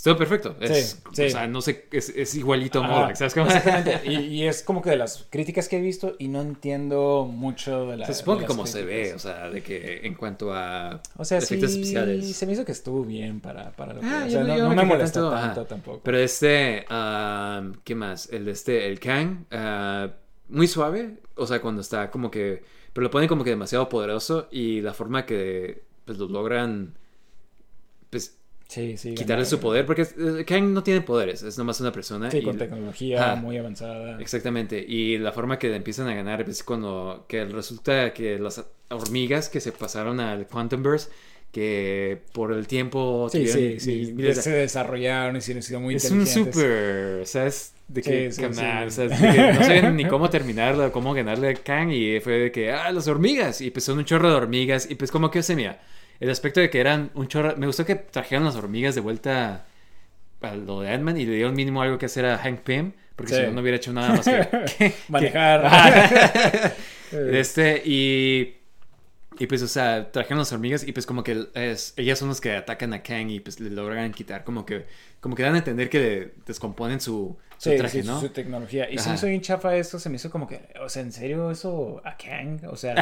Estuvo perfecto. Es, Sí, sí. O sea, no sé, es, es igualito a ¿sabes cómo? Exactamente. Y, y es como que de las críticas que he visto y no entiendo mucho de la. Se supone que como se ve, críticas. o sea, de que en cuanto a O sea, efectos sí, especiales. se me hizo que estuvo bien para, para lo que. Ah, o sea, no- no, no me molesta tanto, tanto, tampoco. Pero este, ah, ¿qué más? El de este, el Kang, ah, muy suave, o sea, cuando está como que, pero lo ponen como que demasiado poderoso y la forma que, pues, lo logran, pues, sí, sí. quitarle ganar. su poder, porque Kang no tiene poderes, es nomás una persona. Sí, y- con tecnología muy avanzada. Exactamente, y la forma que empiezan a ganar es cuando que resulta que las hormigas que se pasaron al Quantum Burst, que por el tiempo Sí, tuvieron sí, sí. mil- miles de- Se desarrollaron y se han sido muy es un inteligentes. super, o sea, es de que, Sí, sí, canal, sí. o sea, es de que no sabían ni cómo terminarlo, cómo ganarle a Kang y fue de que, ah, las hormigas, y pues son un chorro de hormigas, y pues como que, o sea, mira, el aspecto de que eran un chorro, me gustó que trajeron las hormigas de vuelta a lo de Ant-Man y le dieron mínimo algo que hacer a Hank Pym, porque Sí. si no, no hubiera hecho nada más que... que- Manejar. Este, y... Y pues, o sea, trajeron las hormigas y pues como que es, ellas son las que atacan a Kang y pues le logran quitar como que, como que dan a entender que le descomponen su, su Sí, traje, sí, ¿no? su tecnología. Y se Ajá. me hizo bien chafa esto, se me hizo como que, o sea, ¿en serio eso a Kang? O sea,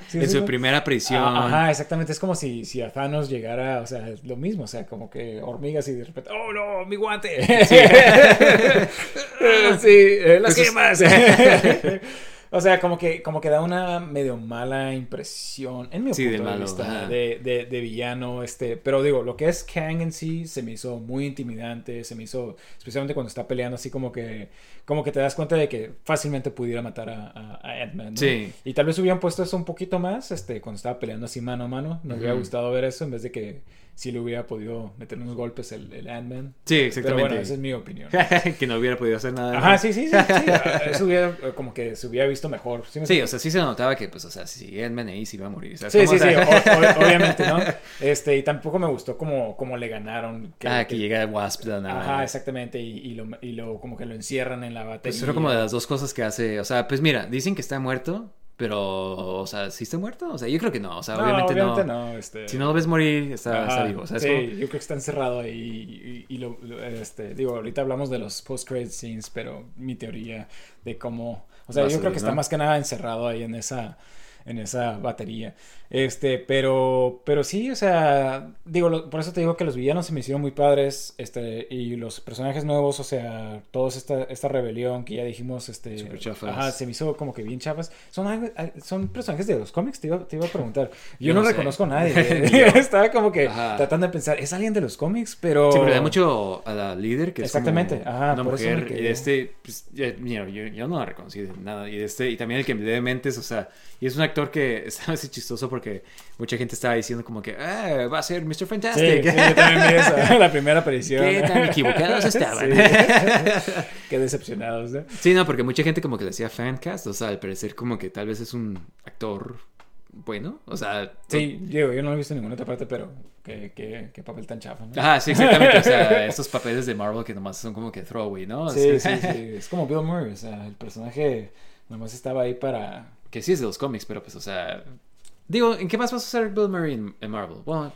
sí, en su primera aparición. Ah, Ajá, exactamente. Es como si, si a Thanos llegara, o sea, lo mismo, o sea, como que hormigas y de repente, ¡oh no, mi guante! Sí, sí eh, las Pues es-. O sea, como que, como que da una medio mala impresión, en mi Sí, punto de malo, vista, de, de, de villano, este, pero digo, lo que es Kang en sí se me hizo muy intimidante, se me hizo, especialmente cuando está peleando así como que, como que te das cuenta de que fácilmente pudiera matar a, a, a Ant-Man, ¿no? Sí. Y tal vez hubieran puesto eso un poquito más, este, cuando estaba peleando así mano a mano, me hubiera Ujú. gustado ver eso en vez de que si le hubiera podido meter unos golpes el, el Ant-Man. Sí, Pero exactamente. bueno, esa es mi opinión. que no hubiera podido hacer nada. Ajá, sí, sí, sí, sí. Eso hubiera, como que se hubiera visto mejor. ¿Sí me Sí, o sea, sí se notaba que, pues, o sea, si Ant-Man ahí se iba a morir. ¿sabes Sí, sí, O sí, sea, o- o- obviamente, ¿no? Este, y tampoco me gustó como, como le ganaron. ah, que llega Wasp de nada. Ajá, exactamente, y, y lo, y lo, como que lo encierran en la batería. Pues como de las dos cosas que hace. O sea, pues mira, dicen que está muerto, Pero, o sea, ¿sí está muerto? O sea, yo creo que no. O sea, No, obviamente, obviamente no. no, este- Si no lo ves morir, está, vivo. O sea, es sí, como- yo creo que está encerrado ahí y, y lo, lo- este, digo, ahorita hablamos de los post-credit scenes, pero mi teoría de cómo, o sea, yo creo que está más que nada encerrado ahí en esa, en esa batería, este, pero, pero sí, o sea, digo, lo- por eso te digo que los villanos se me hicieron muy padres, este, y los personajes nuevos, o sea, toda esta, esta rebelión que ya dijimos, este, Súper chafas. ajá, se me hizo como que bien chafas, son, algo- son personajes de los cómics, te iba, te iba a preguntar, yo no, no sé. reconozco a nadie, estaba como que Ajá. tratando de pensar, ¿es alguien de los cómics? Pero... Sí, pero le da mucho a la líder, que es como Exactamente, ajá, una por eso mujer. Y quedé. este, pues, ya- mira, yo, yo no la reconocí de nada. Y este, y también el que me lee mentes, o sea, y es un actor que está así chistoso porque mucha gente estaba diciendo como que, ah, va a ser Mr. Sí, Fantastic. sí, yo también vi esa, la primera aparición. ¿Qué tan equivocados estaban? Sí. Qué decepcionados, ¿no? Sí, no, porque mucha gente como que le decía fancast, o sea, al parecer como que tal vez es un actor bueno, o sea... Sí, digo, yo no lo he visto en ninguna otra parte, pero qué, qué, qué papel tan chafa, ¿no? Ajá, sí, exactamente, o sea, estos papeles de Marvel que nomás son como que throwaway, ¿no? Sí, sí, sí. Es como Bill Murray, o sea, el personaje nomás estaba ahí para... Que sí es de los cómics, pero pues, o sea... Digo, ¿en qué más vas a usar Bill Murray en, en Marvel? Bueno,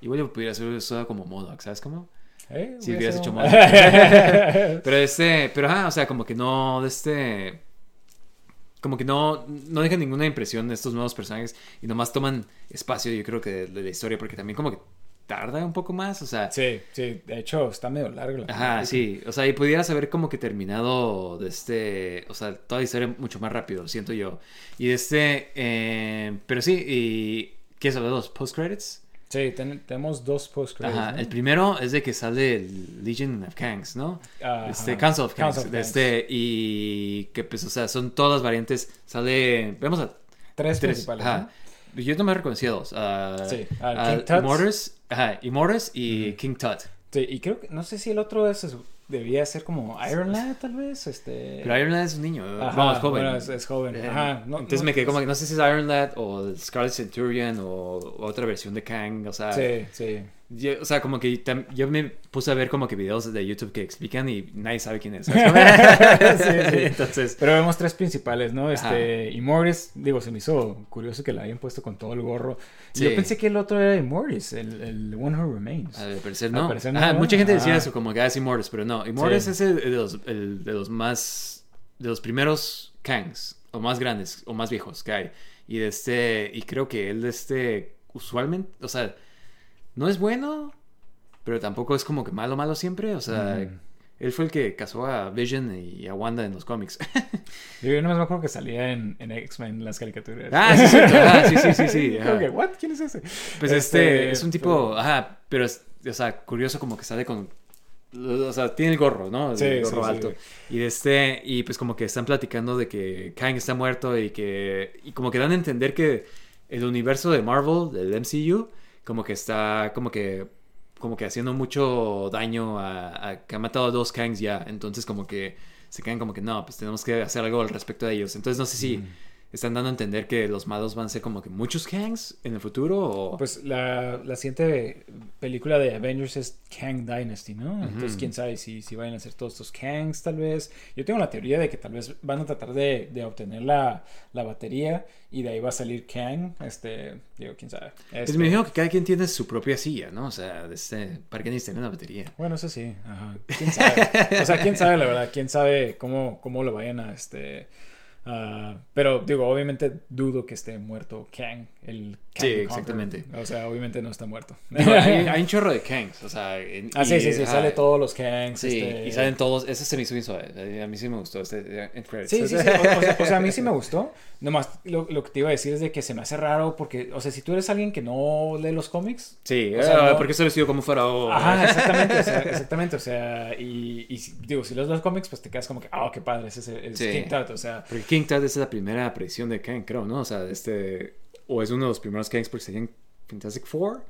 igual yo pudiera hacer eso como MODOK, ¿sabes cómo? ¿Eh? Si hubieras hecho MODOK. pero este, pero ajá, o sea, como que no, de este... Como que no, no dejan ninguna impresión de estos nuevos personajes y nomás toman espacio, yo creo que de, de la historia, porque también como que tarda un poco más, o sea... Sí, sí, de hecho está medio largo la Ajá, película. sí. O sea, y pudieras haber como que terminado de este. O sea, toda la historia mucho más rápido, siento yo. Y de este. eh, pero sí, y. ¿Qué sabe los post-credits? Sí, ten- tenemos dos post Ajá, el primero es de que sale el Legion of Kangs, ¿no? Ajá. Este, Council of Kangs. Council of Kangs. este, y que pues, o sea, son todas las variantes. Sale. Vemos a Tres, tres. principales, Ajá. Yo no me reconocí a dos. Sí, al a Ajá, Immortus y King Tut. Sí, y creo que, no sé si el otro es, es- debía ser como Iron Lad, tal vez, este... Pero Iron Lad es un niño. Ajá, Vamos, joven. bueno, es, es joven. Eh, Ajá, no- Entonces no- me quedé como que no sé si es Iron Lad o Scarlet Centurion o otra versión de Kang, o sea, Sí, sí. Yo, o sea, como que tam- yo me puse a ver como que videos de YouTube que explican y nadie sabe quién es. ¿sabes? Sí, sí. Entonces, Pero vemos tres principales, ¿no? Ajá. Este, Immortus, digo, se me hizo curioso que la hayan puesto con todo el gorro. Y Sí. Yo pensé que el otro era Immortus, el, el One Who Remains. al parecer Al no. parecer no, Ajá, mucha gente decía Ah. eso, como que ah, es Immortus, pero no. Immortus Sí. es el, de, los, el de los más, de los primeros Kangs, o más grandes, o más viejos que hay. Y de este, y creo que él de este, usualmente, o sea, no es bueno, pero tampoco es como que malo, malo siempre. O sea, Mm. él fue el que casó a Vision y a Wanda en los cómics. Yo, no me acuerdo que salía en, en X-Men las caricaturas. ah, sí. Ah, sí, sí, sí, sí. Ajá. ¿what? ¿Quién es ese? Pues este, es un tipo, ajá, pero es, o sea, curioso como que sale con, o sea, tiene el gorro, ¿no? El Sí, gorro sí, sí. alto. Y este, y pues como que están platicando de que Kang está muerto y que, y como que dan a entender que el universo de Marvel, del MCU, como que está, como que, como que haciendo mucho daño a, que ha matado a dos Kangs ya. Entonces como que se quedan como que no, pues tenemos que hacer algo al respecto de ellos. Entonces no sé si están dando a entender que los malos van a ser como que muchos Kangs en el futuro o... Pues la, la siguiente película de Avengers es Kang Dynasty, ¿no? Entonces, quién sabe si, si vayan a hacer todos estos Kangs, tal vez. Yo tengo la teoría de que tal vez van a tratar de, de obtener la, la batería y de ahí va a salir Kang. Este, digo, quién sabe. Pues Este, me imagino que cada quien tiene su propia silla, ¿no? O sea, de este, para que necesiten una batería. Bueno, eso sí, ajá. ¿Quién sabe? O sea, quién sabe, la verdad, quién sabe cómo, cómo lo vayan a, este... ah, pero digo, obviamente dudo que esté muerto Kang, el Kang Sí, exactamente. Conqueror. O sea, obviamente no está muerto. Digo, hay, hay un chorro de Kangs, o sea... en- Ah, sí, y, sí, sí, ajá, sale todos los Kangs. Sí, este- y salen todos, ese se me hizo bien suave, a mí sí me gustó este credits. Sí, sí, sí. O, o sea, o sea, a mí sí me gustó. Nomás lo, lo que te iba a decir es de que se me hace raro porque, o sea, si tú eres alguien que no lee los cómics. Sí, O sea, ah, no- porque eso sido como fuera... oh, Ajá, exactamente, o sea, exactamente, o sea, y, y digo, si lees los cómics, pues te quedas como que, ah, qué padre, ese es, es Sí. King Tut, o sea, Porque King Tut es la primera aparición de Kang, creo, ¿no? O sea, este... O es uno de los primeros Kangs porque serían Fantastic Four.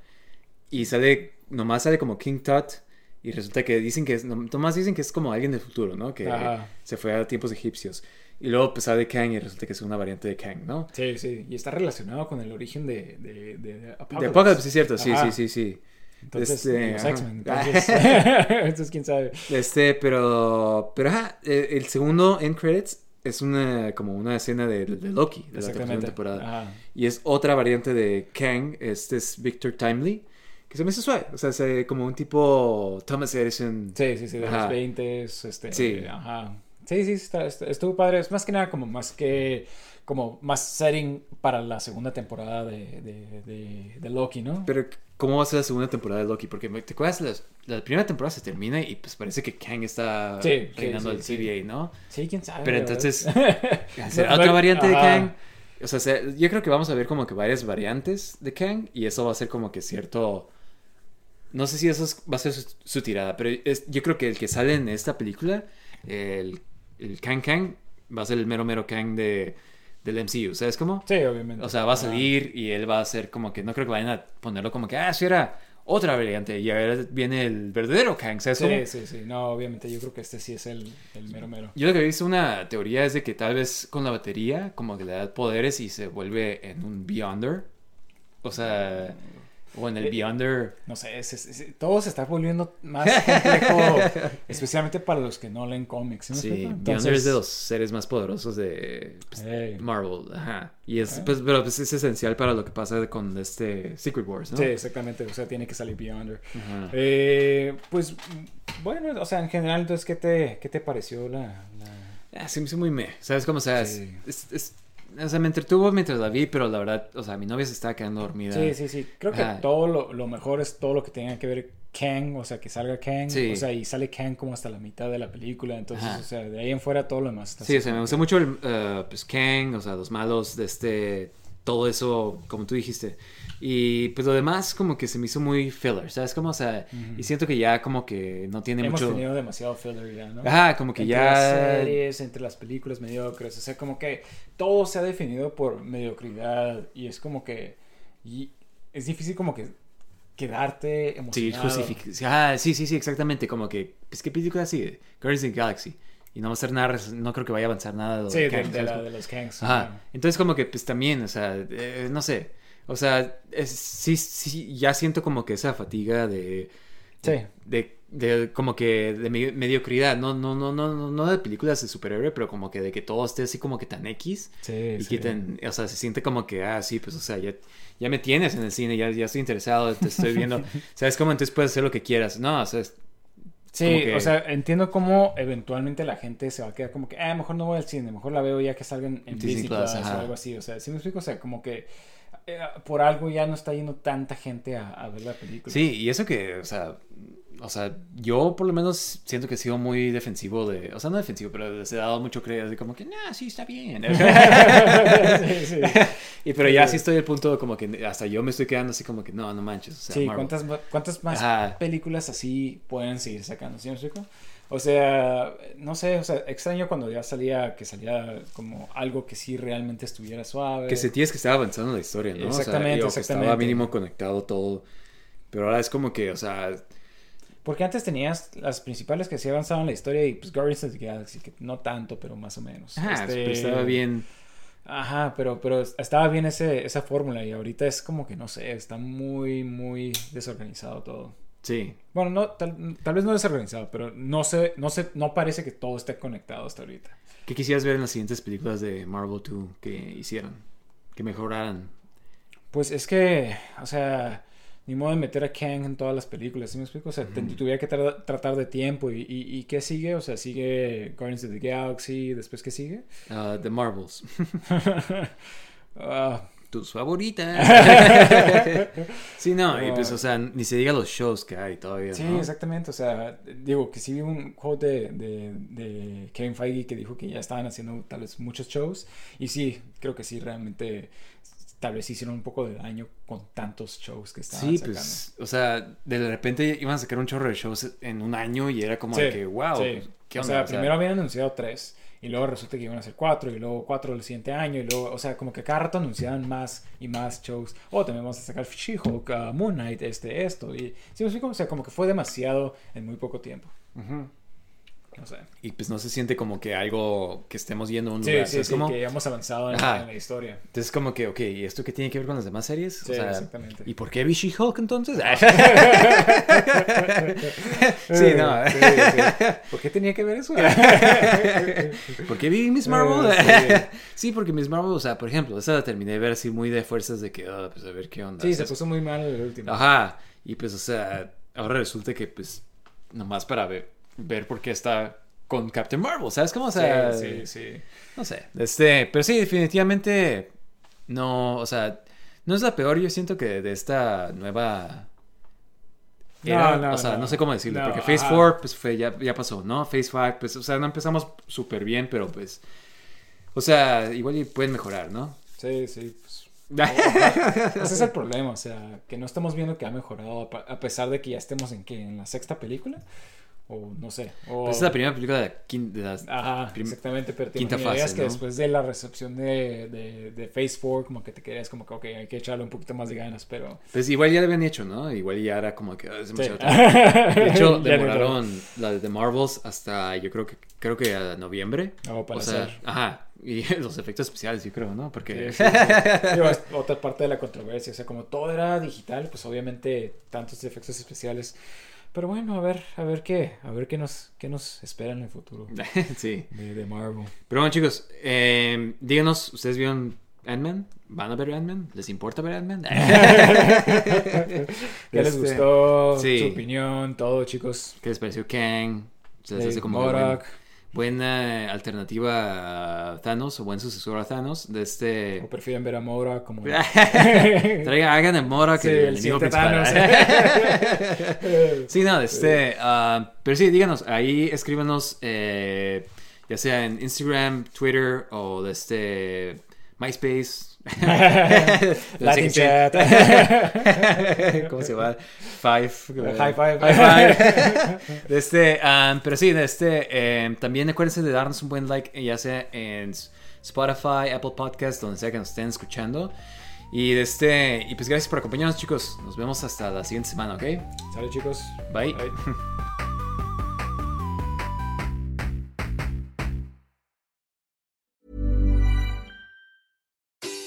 Y sale... Nomás sale como King Tut. Y resulta que dicen que es... Nomás dicen que es como alguien del futuro, ¿no? Que Ajá. se fue a tiempos egipcios. Y luego pues sale Kang y resulta que es una variante de Kang, ¿no? sí, sí, y está relacionado con el origen de, de, de De Apocalypse. Apocalypse, sí es cierto. Sí, Ajá. sí, sí, sí. Entonces, Este, los ajá. X-Men, entonces, entonces, quién sabe. Este, pero... Pero, ajá, eh, el segundo en credits es una como una escena de, de Loki, de la tercera temporada. Y es otra variante de Kang, este es Victor Timely, que se me hizo suave, o sea, es como un tipo Thomas Edison. Sí, sí, sí, de Ajá. los 20, este, Sí. ajá. Sí, sí, está- está- estuvo padre. Es más que nada como más que, como más setting para la segunda temporada de, de, de, de Loki, ¿no? Pero, ¿cómo va a ser la segunda temporada de Loki? Porque, ¿te acuerdas? La, primera temporada se termina y pues parece que Kang está Sí, reinando sí, el sí. CBA, ¿no? sí, quién sabe. Pero entonces, ¿será No, otra variante de. Kang? O sea, se- yo creo que vamos a ver como que varias variantes de Kang y eso va a ser como que cierto... No sé si eso es- va a ser su, su tirada, pero es- yo creo que el que sale en esta película, el, el Kang Kang, va a ser el mero mero Kang de, del MCU, ¿sabes cómo? Sí, obviamente. O sea, va a Ajá. salir y él va a ser como que no creo que vayan a ponerlo como que, ah, sí era otra variante y ahora viene el verdadero Kang, ¿sabes cómo? Sí, sí, sí. No, obviamente yo creo que este sí es el, el mero mero. Yo lo que he visto una teoría es de que tal vez con la batería como que le da poderes y se vuelve en un Beyonder. O sea, o en el Eh, Beyonder. No sé, es- es- es- todo se está volviendo más complejo, especialmente para los que no leen cómics. ¿sí me Sí? Beyonder es de los seres más poderosos de pues. Marvel. Ajá. Y es, pues, pero pues es esencial para lo que pasa con este Secret Wars, ¿no? Sí, exactamente. O sea, tiene que salir Beyonder. Ajá. Eh, pues, bueno, o sea, en general, entonces, ¿qué te, qué te pareció la...? la- Ah, se me hizo muy meh. ¿Sabes cómo? O sea, es- Sí. es- es- o sea, me entretuvo mientras la vi, pero la verdad, o sea, mi novia se estaba quedando dormida. Sí, sí, sí. Creo que Ajá. todo lo, lo mejor es todo lo que tenga que ver Kang, o sea, que salga Kang. Sí. O sea, y sale Kang como hasta la mitad de la película. Entonces, Ajá. o sea, de ahí en fuera todo lo demás está Sí, o sea, me gustó que- mucho el, eh, pues Kang, o sea, los malos de este, todo eso, como tú dijiste. Y pues lo demás como que se me hizo muy filler, ¿sabes? Como, o sea, y siento que ya como que no tiene Hemos mucho... tenido demasiado filler ya, ¿no? Ajá, como que entre ya... las series, entre las películas mediocres, o sea, como que todo se ha definido por mediocridad y es como que y es difícil como que quedarte Sí, emocionado. justific- Ah, sí, sí, sí, exactamente. Como que, pues, ¿qué película sigue? Guardians of the Galaxy. Y no va a ser nada, no creo que vaya a avanzar nada de Sí, de de, la- de los Kangs. Ajá. Entonces como que pues también, o sea, eh, no sé. O sea, es- sí, sí, ya siento como que esa fatiga de... Sí. De, de como que de me- mediocridad, no, no, no, no, no, de películas de superhéroe, pero como que de que todo esté así como que tan X Sí, y sí. quiten, o sea, se siente como que, ah, sí, pues, o sea, ya, ya me tienes en el cine, ya, ya estoy interesado, te estoy viendo, ¿sabes cómo? Entonces puedes hacer lo que quieras, no, o sea, es- Sí, que- o sea, entiendo cómo eventualmente la gente se va a quedar como que, ah, mejor no voy al cine, mejor la veo ya que salgan en Disney Plus, o algo así. O sea, ¿sí me explico? O sea, como que eh, por algo ya no está yendo tanta gente a, a ver la película. Sí, y eso que, o sea, o sea, yo por lo menos siento que he sido muy defensivo de, o sea, no defensivo, pero les he dado mucho crédito como que, nah, sí, está bien. sí, sí. y pero ya sí estoy al punto de como que hasta yo me estoy quedando así como que, no, no manches, o sea, Sí, Marvel. ¿cuántas, ¿cuántas más Ajá. películas así pueden seguir sacando? ¿Sí me explico? O sea, no sé, o sea, extraño cuando ya salía, que salía como algo que sí realmente estuviera suave. Que sentías que estaba avanzando la historia, ¿no? Exactamente, o sea, digo, que estaba exactamente. mínimo conectado todo. Pero ahora es como que, o sea, Porque antes tenías las principales que sí avanzaban la historia y pues Guardians of the Galaxy, que no tanto, pero más o menos. ajá, Este, pero estaba bien. Ajá, pero, pero estaba bien ese, esa fórmula y ahorita es como que no sé, está muy, muy desorganizado todo. Sí. Bueno, no, tal, tal vez no desorganizado, pero no sé, no sé, no parece que todo esté conectado hasta ahorita. ¿Qué quisieras ver en las siguientes películas de Marvel 2 que hicieran? Que mejoraran. Pues es que, o sea, ni modo de meter a Kang en todas las películas, ¿sí me explico? O sea, te- tuviera que tra- tratar de tiempo y, y, y ¿qué sigue? O sea, sigue Guardians of the Galaxy, después ¿qué sigue? Ah, The Marvels. Ah, Tus favoritas. sí, no, y pues, o sea, ni se diga los shows que hay todavía. Sí, ¿no? exactamente. O sea, digo que sí vi un quote de, de, de Kevin Feige que dijo que ya estaban haciendo tal vez muchos shows. Y sí, creo que sí, realmente tal vez hicieron un poco de daño con tantos shows que estaban Sí, sacando. pues, o sea, de repente iban a sacar un chorro de shows en un año y era como de Sí, que, wow, sí. ¿qué o onda? sea, primero habían anunciado tres. Y luego resulta que iban a ser cuatro. Y luego cuatro el siguiente año. Y luego, o sea, como que cada rato anunciaban más y más shows. O también vamos a sacar She-Hulk, uh, Moon Knight, este, esto. Y, ¿sí me explico? O sea, como que fue demasiado en muy poco tiempo. Ujú. No sé. Y pues no se siente como que algo que estemos yendo a un Sí, lugar. sí, ¿sabes sí, cómo? que hemos avanzado en, la historia. Entonces como que, ok, ¿y esto qué tiene que ver con las demás series? Sí, exactamente. ¿Y por qué vi She-Hulk entonces? sí, no. Sí, sí. ¿Por qué tenía que ver eso? ¿Por qué vi Miss Marvel? Eh, sí, porque Miss Marvel, o sea, por ejemplo, esa la terminé de ver así muy de fuerzas de que, ah, pues a ver qué onda. sí, se puso muy mal el último. Ajá. Y pues, o sea, ahora resulta que, pues, nomás para ver, ver por qué está con Captain Marvel, ¿sabes cómo? O sea, sí, sí, sí. no sé. Este, pero sí, definitivamente no, o sea, no es la peor, yo siento que de esta nueva era, No, no, o sea, no. no. sé cómo decirlo, porque Phase ajá. 4 pues fue ya, ya pasó, ¿no? Phase 5 pues o sea, no empezamos súper bien, pero pues o sea, igual pueden mejorar, ¿no? Sí, sí, pues. Ese es el problema, o sea, que no estamos viendo que ha mejorado a pesar de que ya estemos en qué, en la sexta película o no sé. O... Pues es la primera película de, la quin- de las Ajá, prim- exactamente, pero te quinta fase, que ¿no? después de la recepción de, de, de Phase 4, como que te querías como que, ok, hay que echarle un poquito más de ganas, pero... Pues igual ya lo habían hecho, ¿no? Igual ya era como que ah, es Sí. demasiado tarde. De hecho, demoraron la de The Marvels hasta yo creo que creo que a noviembre. No, para o sea, hacer. ajá, y los efectos especiales, yo creo, ¿no? Porque Sí, sí, sí. Otra parte de la controversia, o sea, como todo era digital, pues obviamente tantos efectos especiales. Pero bueno, a ver, a ver qué, a ver qué nos, qué nos espera en el futuro sí. de, de Marvel. Pero bueno, chicos, eh, díganos, ¿ustedes vieron Ant-Man? ¿Van a ver Ant-Man? ¿Les importa ver Ant-Man? ¿Qué les Este, gustó? sí. Su opinión, todo, chicos. ¿Qué les pareció Kang? ¿Se les hace como Morak. Buen- buena alternativa a Thanos o buen sucesor a Thanos de este... ¿O prefieren ver a Mora como... Traiga, hagan de Mora que Sí, el, enemigo principal. Thanos. sí, no, este, ah, pero sí, díganos, ahí escríbanos, eh, ya sea en Instagram, Twitter o de este MySpace. Latin chat. ¿Cómo se llama? Five. High five. High five. De este, ah, pero sí, de este, eh, también acuérdense de darnos un buen like, ya sea en Spotify, Apple Podcast, donde sea que nos estén escuchando. Y de este, y pues gracias por acompañarnos, chicos. Nos vemos hasta la siguiente semana, ¿ok? Sale, chicos. Bye. Bye.